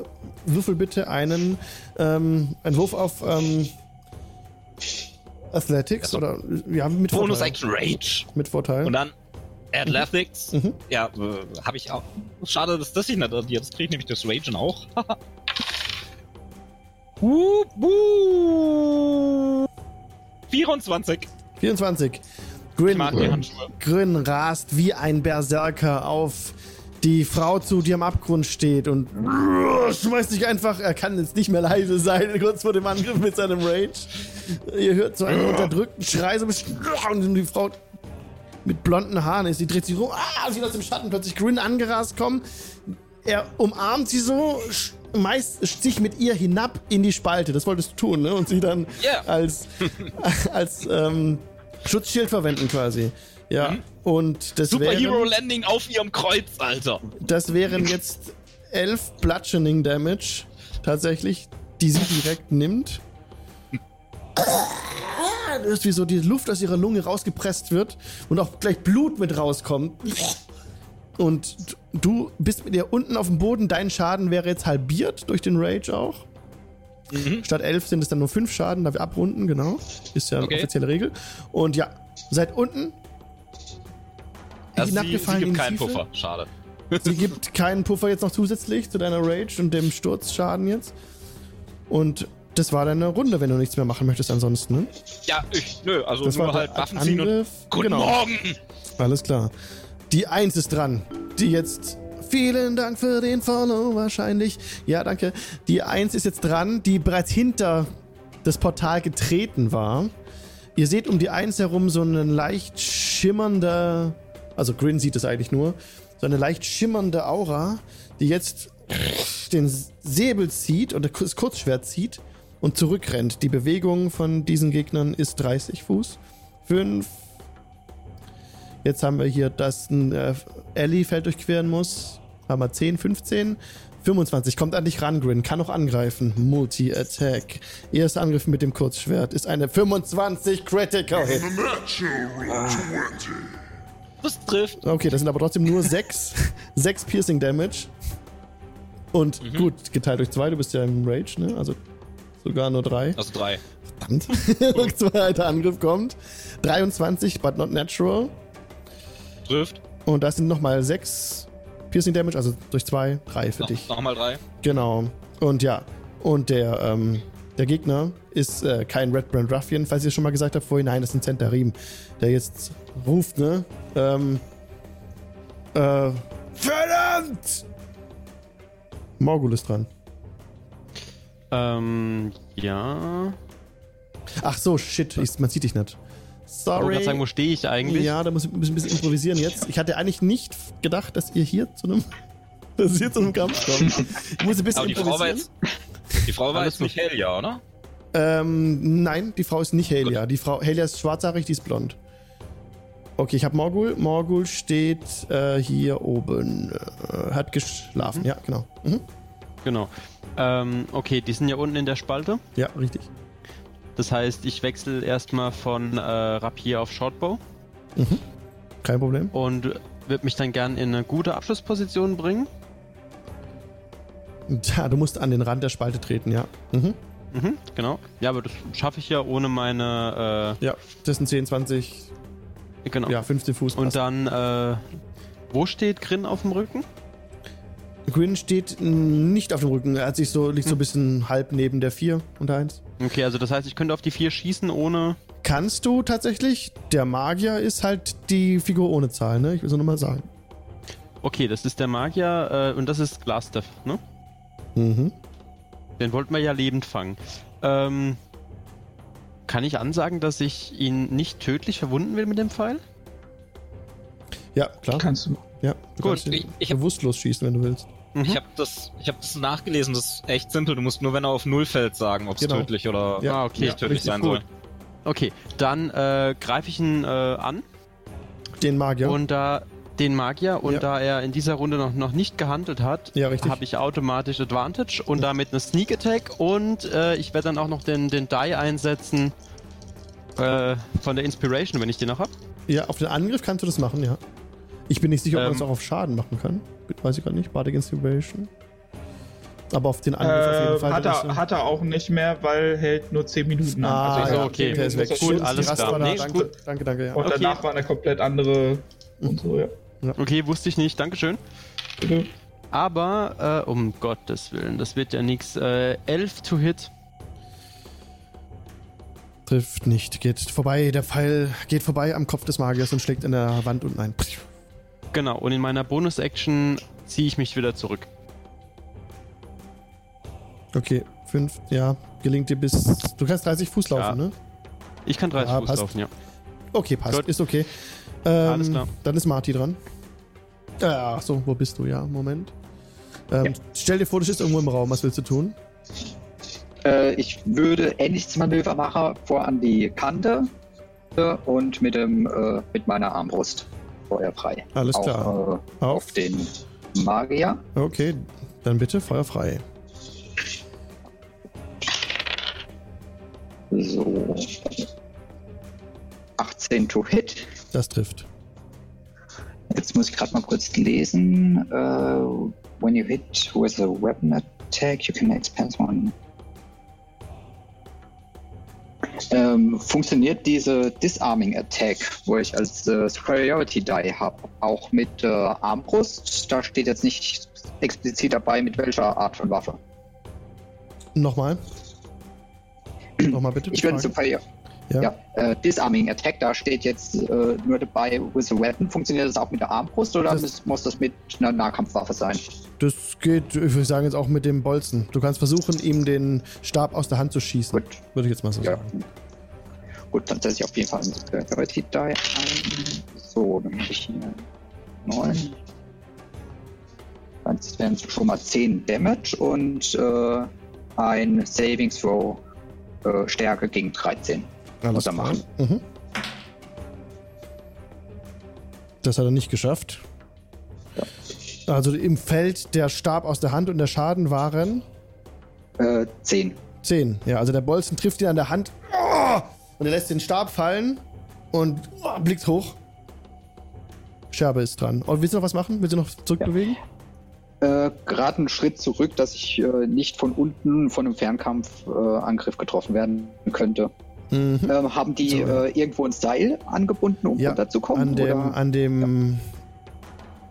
würfel bitte einen, ähm, einen Wurf auf ähm, Athletics Also, oder ja, mit Bonus Vorteil. Action Rage. Mit Vorteil. Und dann Athletics. Mhm. Ja, äh, habe ich auch. Schade, dass das ich nicht addiert. Das kriege ich nämlich das Ragen auch. Hup, hup. 24. 24. Ich Grin. Grin rast wie ein Berserker auf die Frau zu, die am Abgrund steht und schmeißt sich einfach, er kann jetzt nicht mehr leise sein, (laughs) kurz vor dem Angriff mit seinem Rage. Ihr hört so einen (laughs) unterdrückten Schrei, so und die Frau mit blonden Haaren ist, sie dreht sich rum, ah, sieht aus dem Schatten plötzlich Grin angerast kommen. Er umarmt sie so, schmeißt sich mit ihr hinab in die Spalte. Das wolltest du tun, ne? Und sie dann Ja. als, (laughs) als ähm, Schutzschild verwenden quasi. Ja. Und das wären, Superhero Landing auf ihrem Kreuz, Alter. das wären jetzt elf Bludgeoning Damage tatsächlich, die sie direkt nimmt. (laughs) Ist wie so die Luft aus ihrer Lunge rausgepresst wird und auch gleich Blut mit rauskommt. Und du bist mit ihr unten auf dem Boden. Dein Schaden wäre jetzt halbiert durch den Rage auch. Mhm. Statt 11 sind es dann nur 5 Schaden, da wir abrunden, genau. Ist ja eine Okay. offizielle Regel. Und ja, seid unten. Also sie, sie gibt keinen Tiefe. Puffer. Schade. Sie gibt keinen Puffer jetzt noch zusätzlich zu deiner Rage und dem Sturzschaden jetzt. Und das war deine Runde, wenn du nichts mehr machen möchtest ansonsten. Ne? Ja, ich, nö, also Das nur war halt Waffen ziehen und. Guten Genau. Morgen! Alles klar. Die Eins ist dran. Die jetzt. Vielen Dank für den Follow wahrscheinlich. Ja, danke. Die Eins ist jetzt dran, die bereits hinter das Portal getreten war. Ihr seht um die Eins herum so einen leicht schimmernde, also Grin sieht es eigentlich nur, so eine leicht schimmernde Aura, die jetzt den Säbel zieht und das Kurzschwert zieht und zurückrennt. Die Bewegung von diesen Gegnern ist 30 Fuß. 5, Jetzt haben wir hier, dass ein äh, Ellie Feld durchqueren muss. Haben wir 10, 15. 25. Kommt an dich ran, Grin. Kann auch angreifen. Multi-Attack. Erster Angriff mit dem Kurzschwert ist eine 25 Critical Hit. Das trifft. Okay, das sind aber trotzdem nur 6. 6 (laughs) Piercing Damage. Und gut, geteilt durch 2. Du bist ja im Rage, ne? Also sogar nur 3. Also drei. Verdammt. (laughs) Zweiter Angriff kommt. 23, but not natural. Trifft. Und das sind nochmal 6 Piercing Damage, also durch 2, 3 für Noch, dich. Nochmal drei. Genau. Und ja, und der, ähm, der Gegner ist äh, kein Red Brand Ruffian, falls ihr es schon mal gesagt habt vorhin. Nein, das ist ein Zentarim, der jetzt ruft, ne? Ähm, äh, verdammt! Morgul ist dran. Ähm, ja. Ach so, shit, ich, man sieht dich nicht. Ich wollte Sorry. gerade sagen, wo stehe ich eigentlich? Ja, da muss ich ein bisschen, improvisieren jetzt. Ich hatte eigentlich nicht gedacht, dass ihr hier zu einem, (laughs) dass ihr zu einem Kampf kommt. Ich muss ein bisschen Aber die Frau war improvisieren. jetzt. Die Frau war jetzt nicht hell, ja, oder? Ähm, nein, die Frau ist nicht Helia. Die Frau Helia ist schwarzhaarig, die ist blond. Okay, ich habe Morgul. Morgul steht äh, hier oben. Äh, hat geschlafen. Ja, genau. Mhm. Genau. Ähm, okay, die sind ja unten in der Spalte. Ja, richtig. Das heißt, ich wechsle erstmal von äh, Rapier auf Shortbow Kein Problem. und würde mich dann gern in eine gute Abschlussposition bringen. Ja, du musst an den Rand der Spalte treten, ja. Mhm. Mhm, genau. Ja, aber das schaffe ich ja ohne meine. Ja, das sind 10, 20, Äh, genau. ja, 15 Fuß. Und dann, äh, wo steht Grin auf dem Rücken? Gwyn steht nicht auf dem Rücken. Er hat sich so, liegt so ein bisschen halb neben der 4 und 1. Okay, also das heißt, ich könnte auf die vier schießen ohne. Kannst du tatsächlich. Der Magier ist halt die Figur ohne Zahl, ne? Ich will so nochmal sagen. Okay, das ist der Magier äh, und das ist Glastaff, ne? Mhm. Den wollten wir ja lebend fangen. Ähm, kann ich ansagen, dass ich ihn nicht tödlich verwunden will mit dem Pfeil? Ja, klar. Kannst du. Ja, du Gut, kannst ihn ich- ich bewusstlos schießen, wenn du willst. Mhm. Ich habe das, ich hab das nachgelesen, das ist echt simpel. Du musst nur, wenn er auf Null fällt, sagen, ob es Genau. tödlich oder Ja, ah, okay. nicht tödlich richtig sein gut. soll. Okay, dann äh, greife ich ihn äh, an Den Magier. und da den Magier und Ja. da er in dieser Runde noch, noch nicht gehandelt hat, Ja, habe ich automatisch Advantage und damit eine Sneak Attack und äh, ich werde dann auch noch den, den Die einsetzen äh, von der Inspiration, wenn ich den noch habe. ja, auf den Angriff kannst du das machen, ja. Ich bin nicht sicher, ob man Ähm. es auch auf Schaden machen kann. Weiß ich gerade nicht. Bardic Inspiration. Aber auf den Angriff auf jeden Äh, Fall. hat, er, hat er auch nicht mehr, weil hält nur 10 Minuten an. Ah, ich ja, sag, okay, 10 der ist weg. Er alles klar. Nee, danke, gut. danke, danke, ja. Und Okay. danach war eine komplett andere und so, ja. Okay, wusste ich nicht, Dankeschön. Bitte. Aber, äh, um Gottes Willen, das wird ja nichts. Äh, 11 to hit. Trifft nicht. Geht vorbei. Der Pfeil geht vorbei am Kopf des Magiers und schlägt in der Wand unten ein. Genau, und in meiner Bonus-Action ziehe ich mich wieder zurück. Okay, fünf, ja. Gelingt dir bis. Du kannst 30 Fuß laufen, Ja. ne? Ich kann 30 Ja, Fuß passt. laufen, ja. Okay, passt. Gut. Ist okay. Ähm, Alles klar. Dann ist Marty dran. Äh, ach so, wo bist du? Ja, Moment. Ähm, Ja. Stell dir vor, du stehst irgendwo im Raum. Was willst du tun? Äh, ich würde ähnliches Manöver machen, vor an die Kante und mit, dem, äh, mit meiner Armbrust feuerfrei. Alles klar. Äh, Auf. auf den Magier. Okay, dann bitte Feuer frei. So. 18 to hit. Das trifft. Jetzt muss ich gerade mal kurz lesen. Uh, when you hit with a weapon attack, you can expand one. Ähm, funktioniert diese Disarming Attack, wo ich als äh, Superiority Die habe, auch mit äh, Armbrust? Da steht jetzt nicht explizit dabei, mit welcher Art von Waffe. Nochmal. (clears throat) Nochmal bitte. Ich Frage. Superior. Ja. Ja, äh, Disarming Attack, da steht jetzt äh, nur dabei with a weapon. Funktioniert das auch mit der Armbrust oder Das- muss, muss das mit einer Nahkampfwaffe sein? Das geht, ich würde sagen, jetzt auch mit dem Bolzen. Du kannst versuchen, ihm den Stab aus der Hand zu schießen. Gut. Würde ich jetzt mal so Ja. sagen. Gut, dann setze ich auf jeden Fall einen Superiority Die ein. So, dann habe ich hier 9. Das wären schon mal 10 Damage und äh, ein Saving Throw äh, Stärke gegen 13. Alles klar. machen. Mhm. Das hat er nicht geschafft. Also im Feld der Stab aus der Hand und der Schaden waren Äh, 10. 10. Ja, also der Bolzen trifft ihn an der Hand oh, und er lässt den Stab fallen und oh, blickt hoch. Scherbe ist dran. Und willst du noch was machen? Willst du noch zurückbewegen? Äh, Gerade einen Schritt zurück, dass ich äh, nicht von unten von einem Fernkampfangriff äh, Angriff getroffen werden könnte. Mhm. Ähm, haben die So, ja. äh, irgendwo ein Seil angebunden, um Ja, runterzukommen? An dem, oder? an dem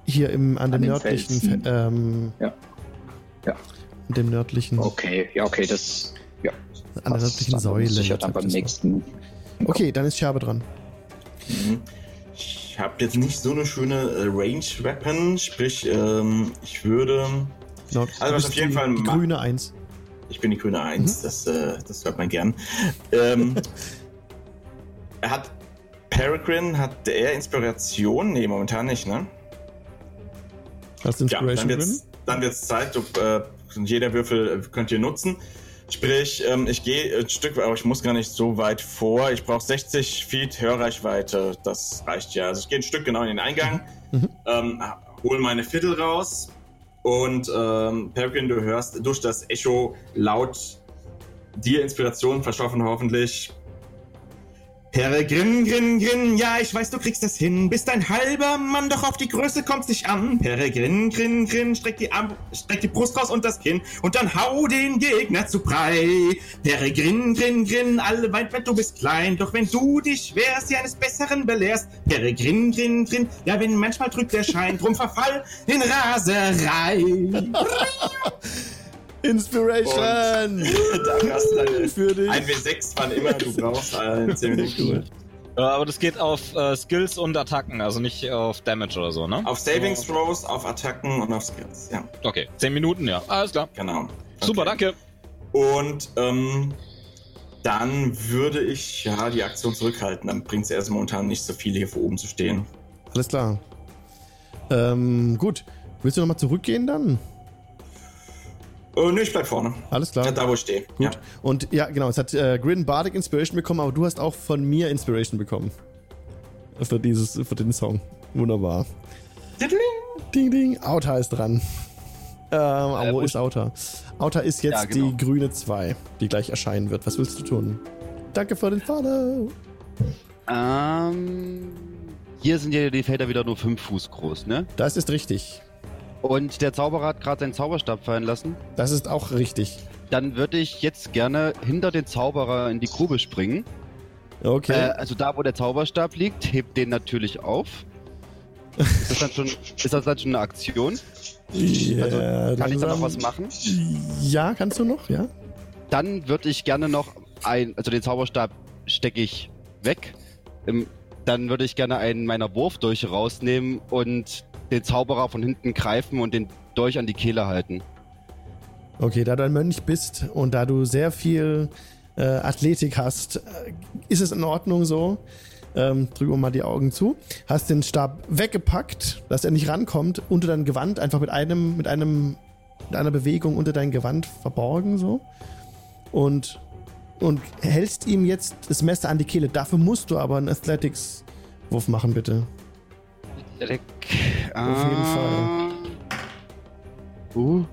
hier im, an dem An dem nördlichen, ähm, Ja. Ja. an dem nördlichen, Okay, ja, okay, das. Ja, an der nördlichen dann Säule. Sicher dann beim nächsten. Okay, dann ist Scherbe dran. Mhm. Ich habe jetzt nicht so eine schöne äh, Range-Weapon, sprich, ähm, ich würde. Genau. Also, was auf jeden die, Fall grüne 1. Ich bin die grüne 1, Mhm. das, äh, das hört man gern. Ähm, (laughs) er hat. Peregrine, hat er Inspiration? Nee, momentan nicht, ne? Hast du Ja, Inspiration dann wird's, dann wird's Zeit. Du, äh, jeder Würfel äh, könnt ihr nutzen. Sprich, ähm, ich gehe ein Stück, aber ich muss gar nicht so weit vor. Ich brauche 60 Feet Hörreichweite. Das reicht ja. Also ich gehe ein Stück genau in den Eingang, Mhm. ähm, hole meine Viertel raus und ähm, Peregrine, du hörst durch das Echo laut dir Inspiration verschaffen hoffentlich. Peregrin, grin, grin, ja, ich weiß, du kriegst das hin. Bist ein halber Mann, doch auf die Größe kommt's nicht an. Peregrin, grin, grin, streck die, Arm, streck die Brust raus und das Kinn und dann hau den Gegner zu Brei. Peregrin, grin, grin, alle weit weg, du bist klein, doch wenn du dich wehrst, sie eines Besseren belehrst. Peregrin, grin, grin, ja, wenn manchmal trügt der Schein, drum verfall in Raserei. (laughs) (laughs) Inspiration! (laughs) da hast du deine Für dich. ein W6, wann immer du brauchst, äh, in 10 Minuten. Äh, aber das geht auf äh, Skills und Attacken, also nicht auf Damage oder so, ne? Auf Saving Throws, auf Attacken und auf Skills, ja, Okay, 10 Minuten, ja. Alles klar. genau. Super, Okay. danke. Und ähm, dann würde ich ja die Aktion zurückhalten. Dann bringt es erst momentan nicht so viel, hier vor oben zu stehen. Alles klar. Ähm, gut. Willst du nochmal zurückgehen dann? Oh, ne, ich bleib vorne. Alles klar. Ja, da, wo ich stehe. Gut. Und ja, genau, es hat äh, Grin Bardic Inspiration bekommen, aber du hast auch von mir Inspiration bekommen. Für dieses, für den Song. Wunderbar. Ja. Ding, ding. Auta ist dran. Ähm, aber Äh, wo ist Auta? Auta ist jetzt Ja, genau. die grüne 2, die gleich erscheinen wird. Was willst du tun? Danke für den Follow. Ähm, hier sind ja die Felder wieder nur 5 Fuß groß, ne? Das ist richtig. Und der Zauberer hat gerade seinen Zauberstab fallen lassen. Das ist auch richtig. Dann würde ich jetzt gerne hinter den Zauberer in die Grube springen. Okay. Äh, also da, wo der Zauberstab liegt, hebt den natürlich auf. Ist das dann schon, ist das dann schon eine Aktion? ja, Also kann ich da noch was machen? Ja, kannst du noch, ja? Dann würde ich gerne noch ein, also den Zauberstab stecke ich weg. Ähm, dann würde ich gerne einen meiner Wurfdolche rausnehmen und den Zauberer von hinten greifen und den Dolch an die Kehle halten. Okay, da du ein Mönch bist und da du sehr viel äh, Athletik hast, äh, ist es in Ordnung so. Ähm, drücken wir mal die Augen zu. Hast den Stab weggepackt, dass er nicht rankommt, unter dein Gewand, einfach mit einem, mit einem, mit einer Bewegung unter dein Gewand verborgen, so. Und, und hältst ihm jetzt das Messer an die Kehle. Dafür musst du aber einen Athletics-Wurf machen, bitte. Auf Auf jeden Fall. Uh.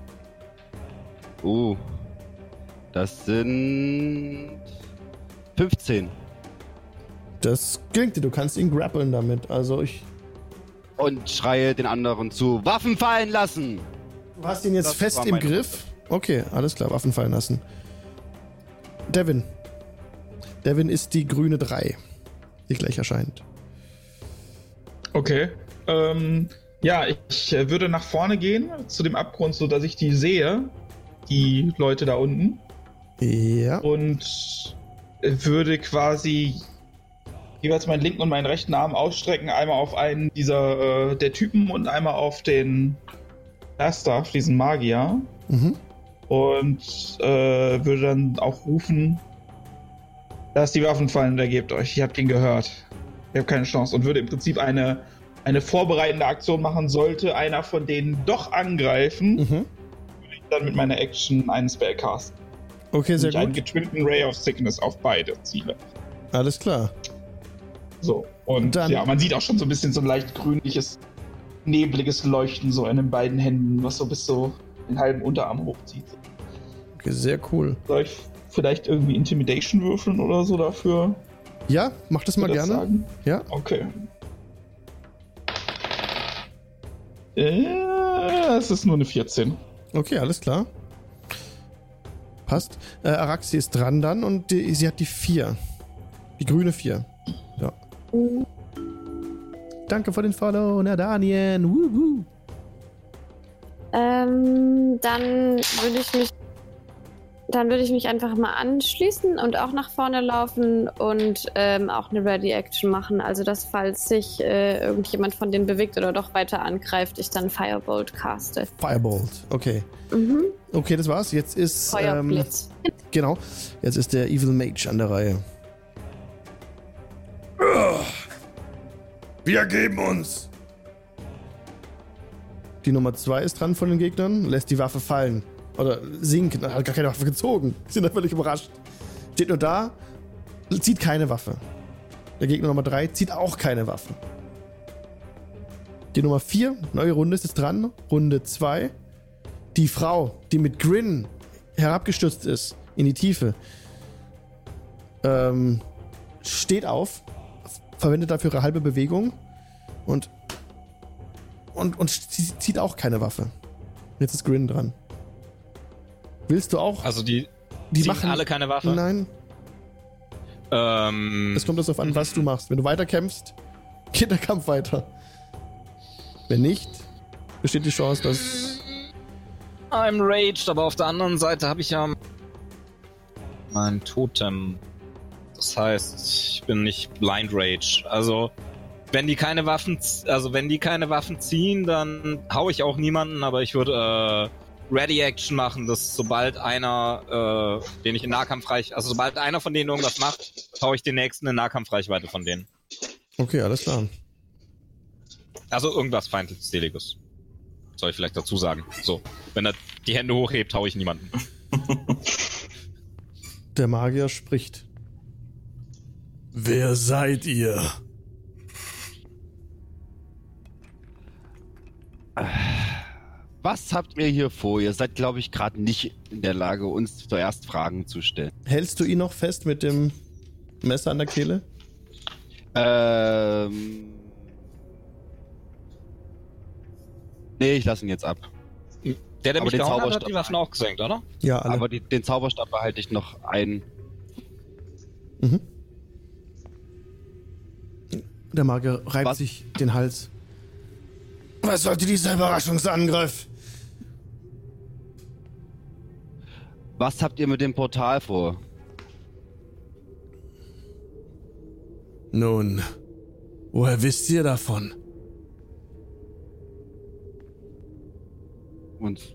Uh. Das sind 15. Das klingt dir, du kannst ihn grappeln damit. Also ich. Und schreie den anderen zu: Waffen fallen lassen! Du hast ihn jetzt Das fest im Griff. Okay, alles klar, Waffen fallen lassen. Devin. Devin ist die grüne 3, die gleich erscheint. Okay. Ähm, ja, ich würde nach vorne gehen zu dem Abgrund, so dass ich die sehe, die Leute da unten, Ja. und würde quasi jeweils meinen linken und meinen rechten Arm ausstrecken, einmal auf einen dieser äh, der Typen und einmal auf den Erster, diesen Magier, Mhm. und äh, würde dann auch rufen, lasst die Waffen fallen und ergebt euch. Ich habt ihn gehört. Ich habe keine Chance und würde im Prinzip eine, eine vorbereitende Aktion machen, sollte einer von denen doch angreifen, Mhm. würde ich dann mit meiner Action einen Spell casten. Okay, sehr einen gut. getwinnten Ray of Sickness auf beide Ziele. Alles klar. So, und Dann- ja, man sieht auch schon so ein bisschen so ein leicht grünliches, nebliges Leuchten so in den beiden Händen, was so bis so den halben Unterarm hochzieht. Okay, sehr cool. Soll ich vielleicht irgendwie Intimidation würfeln oder so dafür? Ja, mach das mal das gerne. sagen? Ja. Okay. Äh, es ist nur eine 14. Okay, alles klar. Passt. Äh, Araxi ist dran dann und die, sie hat die 4. Die grüne 4. Ja. Danke für den Follow, na Daniel. Wuhu. Ähm, dann würde ich mich. Dann würde ich mich einfach mal anschließen und auch nach vorne laufen und ähm, auch eine Ready Action machen. Also, dass falls sich äh, irgendjemand von denen bewegt oder doch weiter angreift, ich dann Firebolt caste. Firebolt. Okay. Mhm. Okay, das war's. Jetzt ist. Ähm, Feuerblitz. genau. Jetzt ist der Evil Mage an der Reihe. Wir geben uns! Die Nummer 2 ist dran von den Gegnern, lässt die Waffe fallen. Oder sinken, hat gar keine Waffe gezogen. Sind da völlig überrascht. Steht nur da, zieht keine Waffe. Der Gegner Nummer 3 zieht auch keine Waffe. Die Nummer 4, neue Runde ist jetzt dran. Runde 2. Die Frau, die mit Grin herabgestürzt ist in die Tiefe, ähm, steht auf, verwendet dafür ihre halbe Bewegung und und, und sie zieht auch keine Waffe. Jetzt ist Grin dran. Willst du auch? Also die, die ziehen alle keine Waffe? Nein, Ähm, es kommt darauf an, was du machst. Wenn du weiter kämpfst, geht der Kampf weiter. Wenn nicht, besteht die Chance, dass. I'm raged, aber auf der anderen Seite habe ich ja mein Totem. Das heißt, ich bin nicht blind rage. Also, wenn die keine Waffen, also wenn die keine Waffen ziehen, dann hau ich auch niemanden, aber ich würde äh, Ready Action machen, dass sobald einer, äh, den ich in Nahkampfreich, also sobald einer von denen irgendwas macht, hau ich den nächsten in Nahkampfreichweite von denen. Okay, alles klar. Also irgendwas Feindseliges. Soll ich vielleicht dazu sagen. So, wenn er die Hände hochhebt, hau ich niemanden. (laughs) Der Magier spricht. Wer seid ihr? Was habt ihr hier vor? Ihr seid, glaube ich, gerade nicht in der Lage, uns zuerst Fragen zu stellen. Hältst du ihn noch fest mit dem Messer an der Kehle? Ähm. Nee, ich lasse ihn jetzt ab. Der, der Aber mich den gehauen hat, hat Zauberstab- die Waffen auch gesenkt, oder? Ja, alle. Aber die, den Zauberstab behalte ich noch ein. Mhm. Der Magier reibt Was? sich den Hals. Was sollte dieser Überraschungsangriff? Was habt ihr mit dem Portal vor? Nun, woher wisst ihr davon? Uns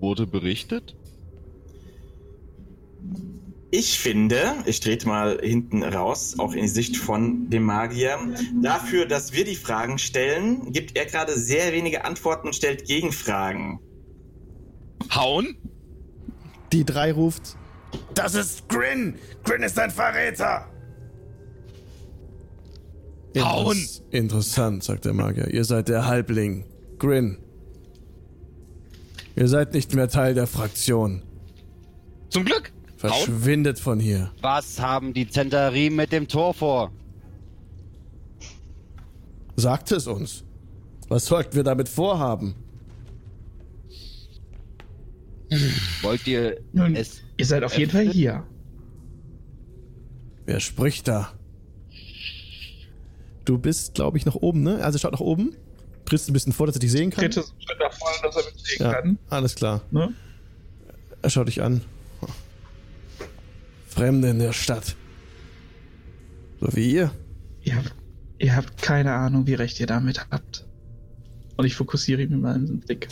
wurde berichtet? Ich finde, ich trete mal hinten raus, auch in die Sicht von dem Magier, dafür, dass wir die Fragen stellen, gibt er gerade sehr wenige Antworten und stellt Gegenfragen. Hauen? Die drei ruft. Das ist Grin! Grin ist ein Verräter! Hauen! Interess- Interessant, sagt der Magier. Ihr seid der Halbling. Grin. Ihr seid nicht mehr Teil der Fraktion. Zum Glück. Hauen? Verschwindet von hier. Was haben die Zentarim mit dem Tor vor? Sagt es uns. Was sollten wir damit vorhaben? Wollt ihr Nun, es ihr seid auf jeden Fall hier. Wer spricht da? Du bist, glaube ich, nach oben, ne? Also schaut nach oben. Trittst ein bisschen vor, dass er dich sehen kann. Dritte Schritt nach vorne, dass er mitlegen Ja, kann. alles klar. Ne? Er schaut dich an. Fremde in der Stadt. So wie ihr. Ihr habt, ihr habt keine Ahnung, wie recht ihr damit habt. Und ich fokussiere ihm meinen Blick.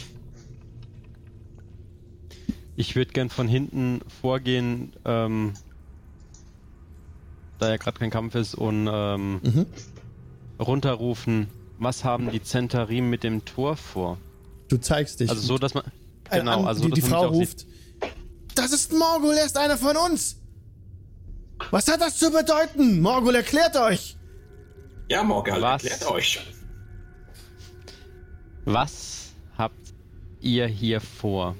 Ich würde gern von hinten vorgehen, ähm, da ja gerade kein Kampf ist, und ähm, Mhm. runterrufen, was haben die Zentarim mit dem Tor vor? Du zeigst dich. Also so, dass man... Äh, Genau, an- also die, die dass man Frau sieht. ruft. Das ist Morgul, er ist einer von uns. Was hat das zu bedeuten? Morgul erklärt euch. Ja, Morgal, Was? erklärt euch. Was habt ihr hier vor?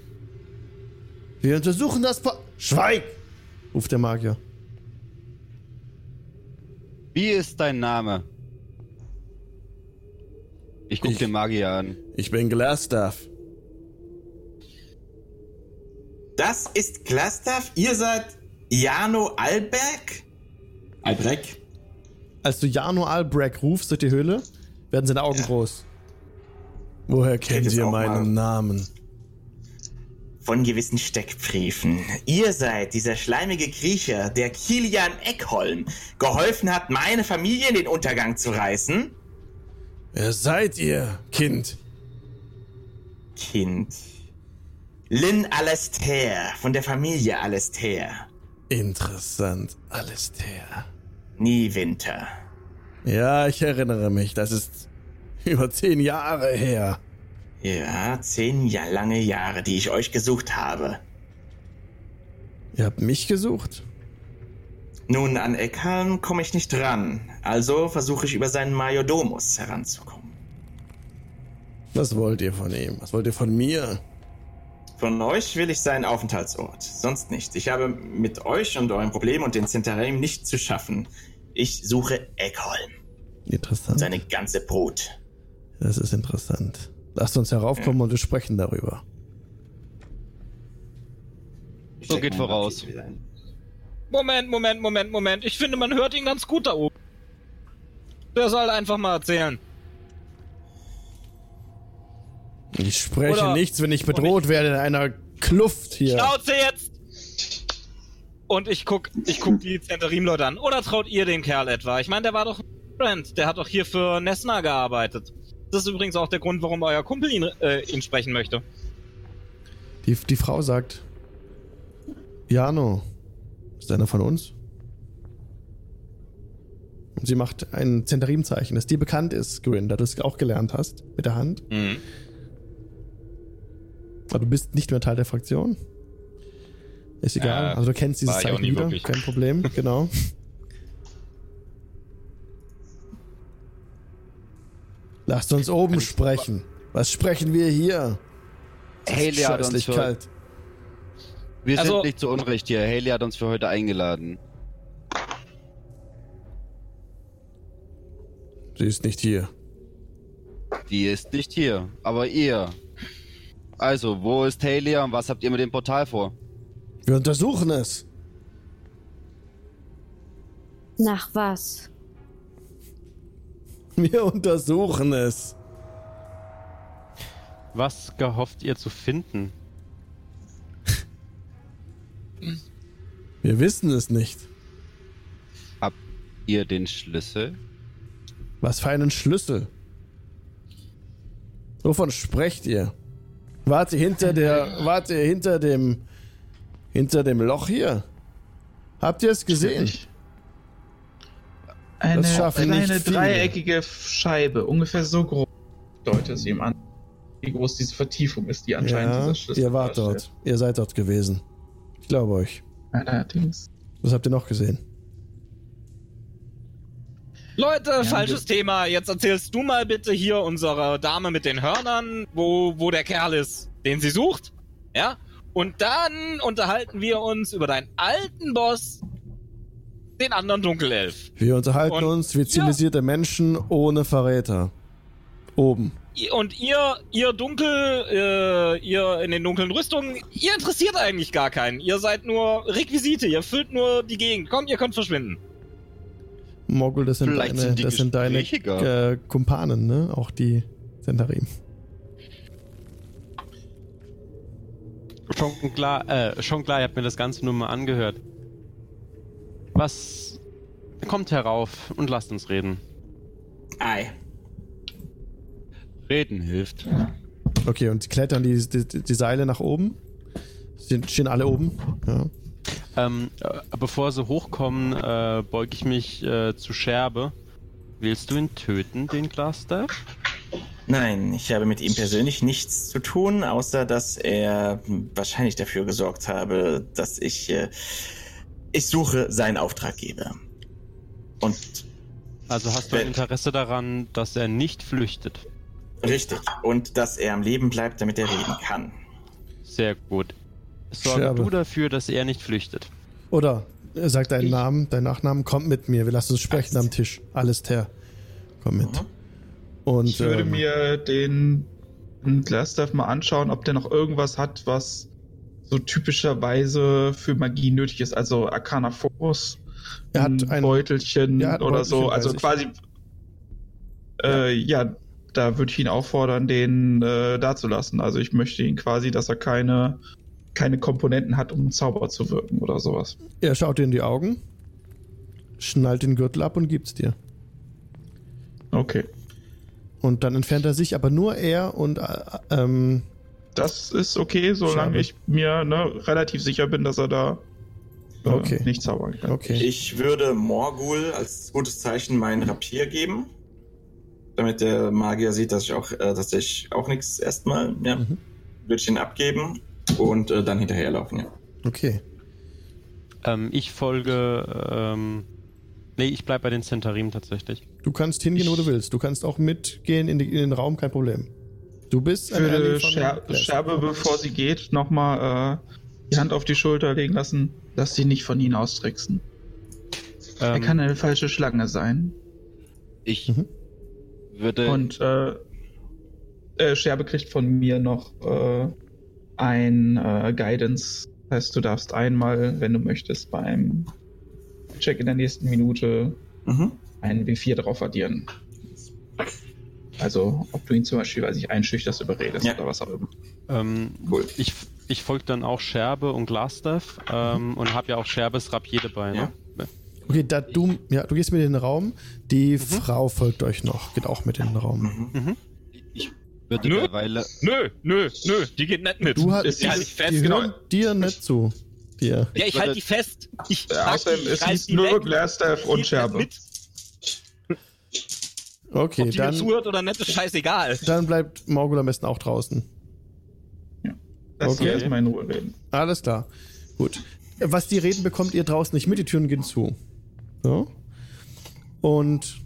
Wir untersuchen das pa Schweig! ruft der Magier. Wie ist dein Name? Ich guck Ich- den Magier an. Ich bin Glastaff. Das ist Glastaff, ihr seid Jano Alberg? Albrecht? Als du Jano Albrecht rufst durch die Höhle, werden seine Augen groß. Woher kennt ihr meinen mal. Namen? Von gewissen Steckbriefen. Ihr seid dieser schleimige Griecher, der Kilian Eckholm geholfen hat, meine Familie in den Untergang zu reißen? Wer seid ihr, Kind? Kind. Lynn Alastair von der Familie Alastair. Interessant, Alistair. Nie Winter. Ja, ich erinnere mich. Das ist (laughs) über zehn Jahre her. Ja, zehn Jahr lange Jahre, die ich euch gesucht habe. Ihr habt mich gesucht? Nun, an Eckhalm komme ich nicht ran, also versuche ich über seinen Majordomus heranzukommen. Was wollt ihr von ihm? Was wollt ihr von mir? Von euch will ich seinen Aufenthaltsort, sonst nicht. Ich habe mit euch und eurem Problem und den Zentarim nicht zu schaffen. Ich suche Eckholm, Interessant. seine ganze Brut. Das ist interessant. Lasst uns heraufkommen und wir sprechen darüber. So geht voraus. Moment, Moment, Moment, Moment. Ich finde, man hört ihn ganz gut da oben. Der soll einfach mal erzählen. Ich spreche Oder- nichts, wenn ich bedroht werde in einer Kluft hier. Schnauze jetzt! Und ich guck, ich guck die Zentarim-Leute an. Oder traut ihr dem Kerl etwa? Ich meine, der war doch ein Friend. Der hat doch hier für Nesna gearbeitet. Das ist übrigens auch der Grund, warum euer Kumpel ihn, äh, ihn sprechen möchte. Die, die Frau sagt: Jano, ist einer von uns? Und sie macht ein Zentarim-Zeichen, das dir bekannt ist, Grin, da du es auch gelernt hast mit der Hand. Mhm. Aber du bist nicht mehr Teil der Fraktion. Ist egal. Äh, also du kennst dieses Zeichen wieder. wirklich. Kein Problem, (laughs) genau. Lasst uns oben sprechen. Was sprechen wir hier? Haley hat uns für- kalt. Wir Also- sind nicht zu Unrecht hier. Haley hat uns für heute eingeladen. Sie ist nicht hier. Die ist nicht hier, aber ihr. Also, wo ist Haley und was habt ihr mit dem Portal vor? Wir untersuchen es. Nach was? Wir untersuchen es. Was gehofft ihr zu finden? Wir wissen es nicht. ihr den Schlüssel? Was für einen Schlüssel? Wovon sprecht ihr? Wart ihr hinter der. Wart ihr hinter dem. hinter dem Loch hier? Habt ihr es gesehen? Eine kleine dreieckige Scheibe, ungefähr so groß. Deutet es ihm an, wie groß diese Vertiefung ist, die anscheinend Ja, dieser Schlüssel ihr wart darstellt. dort. Ihr seid dort gewesen. Ich glaube euch. Allerdings. Was habt ihr noch gesehen? Leute, falsches Thema. Jetzt erzählst du mal bitte hier unserer Dame mit den Hörnern, wo, wo der Kerl ist, den sie sucht. Ja? Und dann unterhalten wir uns über deinen alten Boss, den anderen Dunkelelf. Wir unterhalten Und- uns wie zivilisierte Menschen ohne Verräter. Oben. Und ihr, ihr dunkel, äh, ihr in den dunklen Rüstungen, ihr interessiert eigentlich gar keinen. Ihr seid nur Requisite, ihr füllt nur die Gegend. Komm, ihr könnt verschwinden. Mogul, das sind Vielleicht deine, sind das sind deine äh, Kumpanen, ne? Auch die Sentarim. Schon klar, äh, schon klar, ihr habt mir das Ganze nur mal angehört. Was kommt herauf und lasst uns reden. Ei. Reden hilft. Okay, und klettern die, die, die Seile nach oben. Sind, stehen alle oben. Ja. Ähm, äh, bevor sie hochkommen, äh, beuge ich mich äh, zu Scherbe. Willst du ihn töten, den Cluster? Nein, ich habe mit ihm persönlich nichts zu tun, außer dass er wahrscheinlich dafür gesorgt habe, dass ich. Äh, ich suche seinen Auftraggeber. Und Also hast du ein Interesse daran, dass er nicht flüchtet? richtig. Und dass er am Leben bleibt, damit er reden kann. Sehr gut. Sorge Scherbe. du dafür, dass er nicht flüchtet. Oder sag deinen Ich- Namen, deinen Nachnamen, kommt mit mir. Wir lassen uns sprechen am Tisch. Alles ter. Komm mit. Mhm. Und Ich würde ähm, mir den Glassstaff mal anschauen, ob der noch irgendwas hat, was so typischerweise für Magie nötig ist. Also Arcana Focus, Er hat ein- Beutelchen hat ein oder so. Beutelchen bei Also quasi. Äh, ja, da würde ich ihn auffordern, den äh, dazulassen. Also ich möchte ihn quasi, dass er keine, keine Komponenten hat, um Zauber zu wirken oder sowas. er schaut dir in die Augen, schnallt den Gürtel ab und gibt's dir. Okay. Und dann entfernt er sich, aber nur er und äh, ähm, Das ist okay, solange Schade. ich mir ne, relativ sicher bin, dass er da äh, Okay. nicht zaubern kann. okay. Ich würde Morgul als gutes Zeichen meinen Rapier geben. Damit der Magier sieht, dass ich auch, äh, dass ich auch nichts erstmal, ja, Mhm. würde ich ihn abgeben und äh, dann hinterherlaufen, ja. Okay. Ähm, ich folge. Ähm, nee, ich bleib bei den Centarim tatsächlich. Du kannst hingehen, wo du willst. Du kannst auch mitgehen in, die, in den Raum, kein Problem. Du bist Ally von Scher. Scherbe, bevor sie geht, nochmal äh, die Hand auf die Schulter legen lassen, dass sie nicht von ihnen austricksen. er Ähm, kann eine falsche Schlange sein. Ich Mhm. würde. Und äh, äh, Scherbe kriegt von mir noch äh, ein äh, Guidance. Heißt, du darfst einmal, wenn du möchtest, beim Check in der nächsten Minute Mhm. einen W4 drauf addieren. Also, ob du ihn zum Beispiel, weiß ich, einschüchterst, überredest Ja. oder was auch immer. ähm, Cool. ich ich folge dann auch Scherbe und Glastaff ähm, und habe ja auch Scherbes Rapier dabei. Ja. Ne? Okay, da du, ja, du gehst mit in den Raum. Die Frau folgt euch noch, geht auch mit in den Raum. Mhm. Ich würde Nö. derweile. Nö, nö, nö, die geht nicht mit. Du hast, Ist die halte dieses- ich fest, die genau. dir nicht zu. Dir. Ja, ich halte die fest. Ich Ja, außerdem, die, ich es die nur Die und Scherbe. Mit. Okay, Ob die dann, zuhört oder nicht, ist scheißegal. dann bleibt Morgul am besten auch draußen. Lass Okay. erstmal in Ruhe reden. Alles klar. Gut. Was die reden, bekommt ihr draußen nicht mit. Die Türen gehen zu. So. Und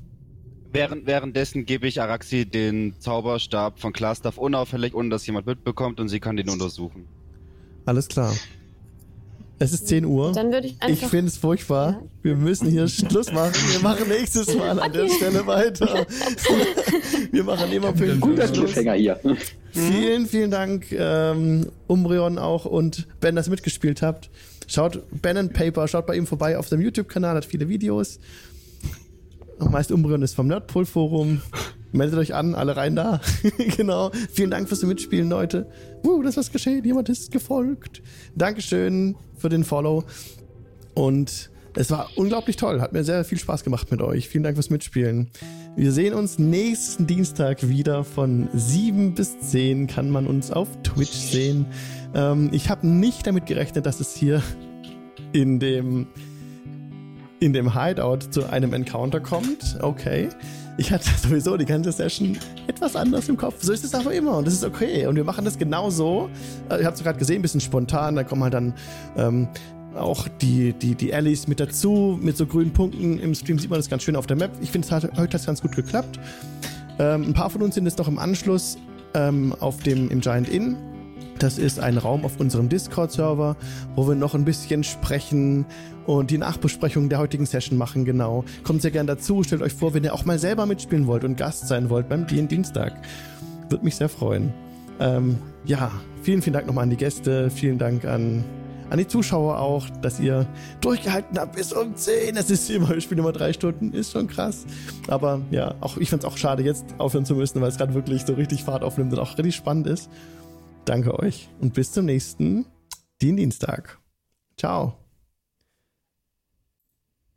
Während, währenddessen gebe ich Araxi den Zauberstab von Glastaff unauffällig, ohne dass jemand mitbekommt und sie kann den untersuchen. alles klar. Es ist 10 Uhr. Dann würde ich Ich einfach. finde es furchtbar. Wir müssen hier Schluss machen. Wir machen nächstes Mal an der. Stelle weiter. (laughs) Wir machen immer für einen Guter guten Schluss. Cliffhanger hier. Vielen, vielen Dank, ähm, Umbreon auch und Ben, dass ihr mitgespielt habt. Schaut Ben and Paper, schaut bei ihm vorbei auf seinem YouTube-Kanal, hat viele Videos. Meist Umbreon ist vom Nerdpool Forum. Meldet euch an, alle rein da. (laughs) genau. Vielen Dank fürs Mitspielen, Leute. Uh, das ist was geschehen. Jemand ist gefolgt. Dankeschön für den Follow. Und Es war unglaublich toll. Hat mir sehr viel Spaß gemacht mit euch. Vielen Dank fürs Mitspielen. Wir sehen uns nächsten Dienstag wieder von 7 bis 10. Kann man uns auf Twitch sehen. Ähm, ich habe nicht damit gerechnet, dass es hier in dem, in dem Hideout zu einem Encounter kommt. Okay. Ich hatte (laughs) sowieso die ganze Session etwas anders im Kopf. So ist es aber immer und das ist okay. Und wir machen das genau so. Äh, Ihr habt es gerade gesehen, ein bisschen spontan. Da kommen halt dann ähm, auch die, die, die Allies mit dazu, mit so grünen Punkten. Im Stream sieht man das ganz schön auf der Map. Ich finde, es hat heute ganz gut geklappt. Ähm, ein paar von uns sind jetzt noch im Anschluss ähm, auf dem, im Giant Inn. Das ist ein Raum auf unserem Discord-Server, wo wir noch ein bisschen sprechen und die Nachbesprechung der heutigen Session machen, genau. Kommt sehr gern dazu, stellt euch vor, wenn ihr auch mal selber mitspielen wollt und Gast sein wollt beim DN Dienstag. Würde mich sehr freuen. Ähm, ja, vielen, vielen Dank nochmal an die Gäste, vielen Dank an, an die Zuschauer auch, dass ihr durchgehalten habt bis um 10. Es ist immer, wir spielen immer drei Stunden, ist schon krass. Aber ja, auch ich find's auch schade, jetzt aufhören zu müssen, weil es gerade wirklich so richtig Fahrt aufnimmt und auch richtig spannend ist. Danke euch und bis zum nächsten Dienstag. Ciao.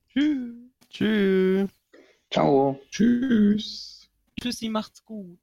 Tschüss. Tschüss. Ciao. Tschüss. Tschüssi, macht's gut.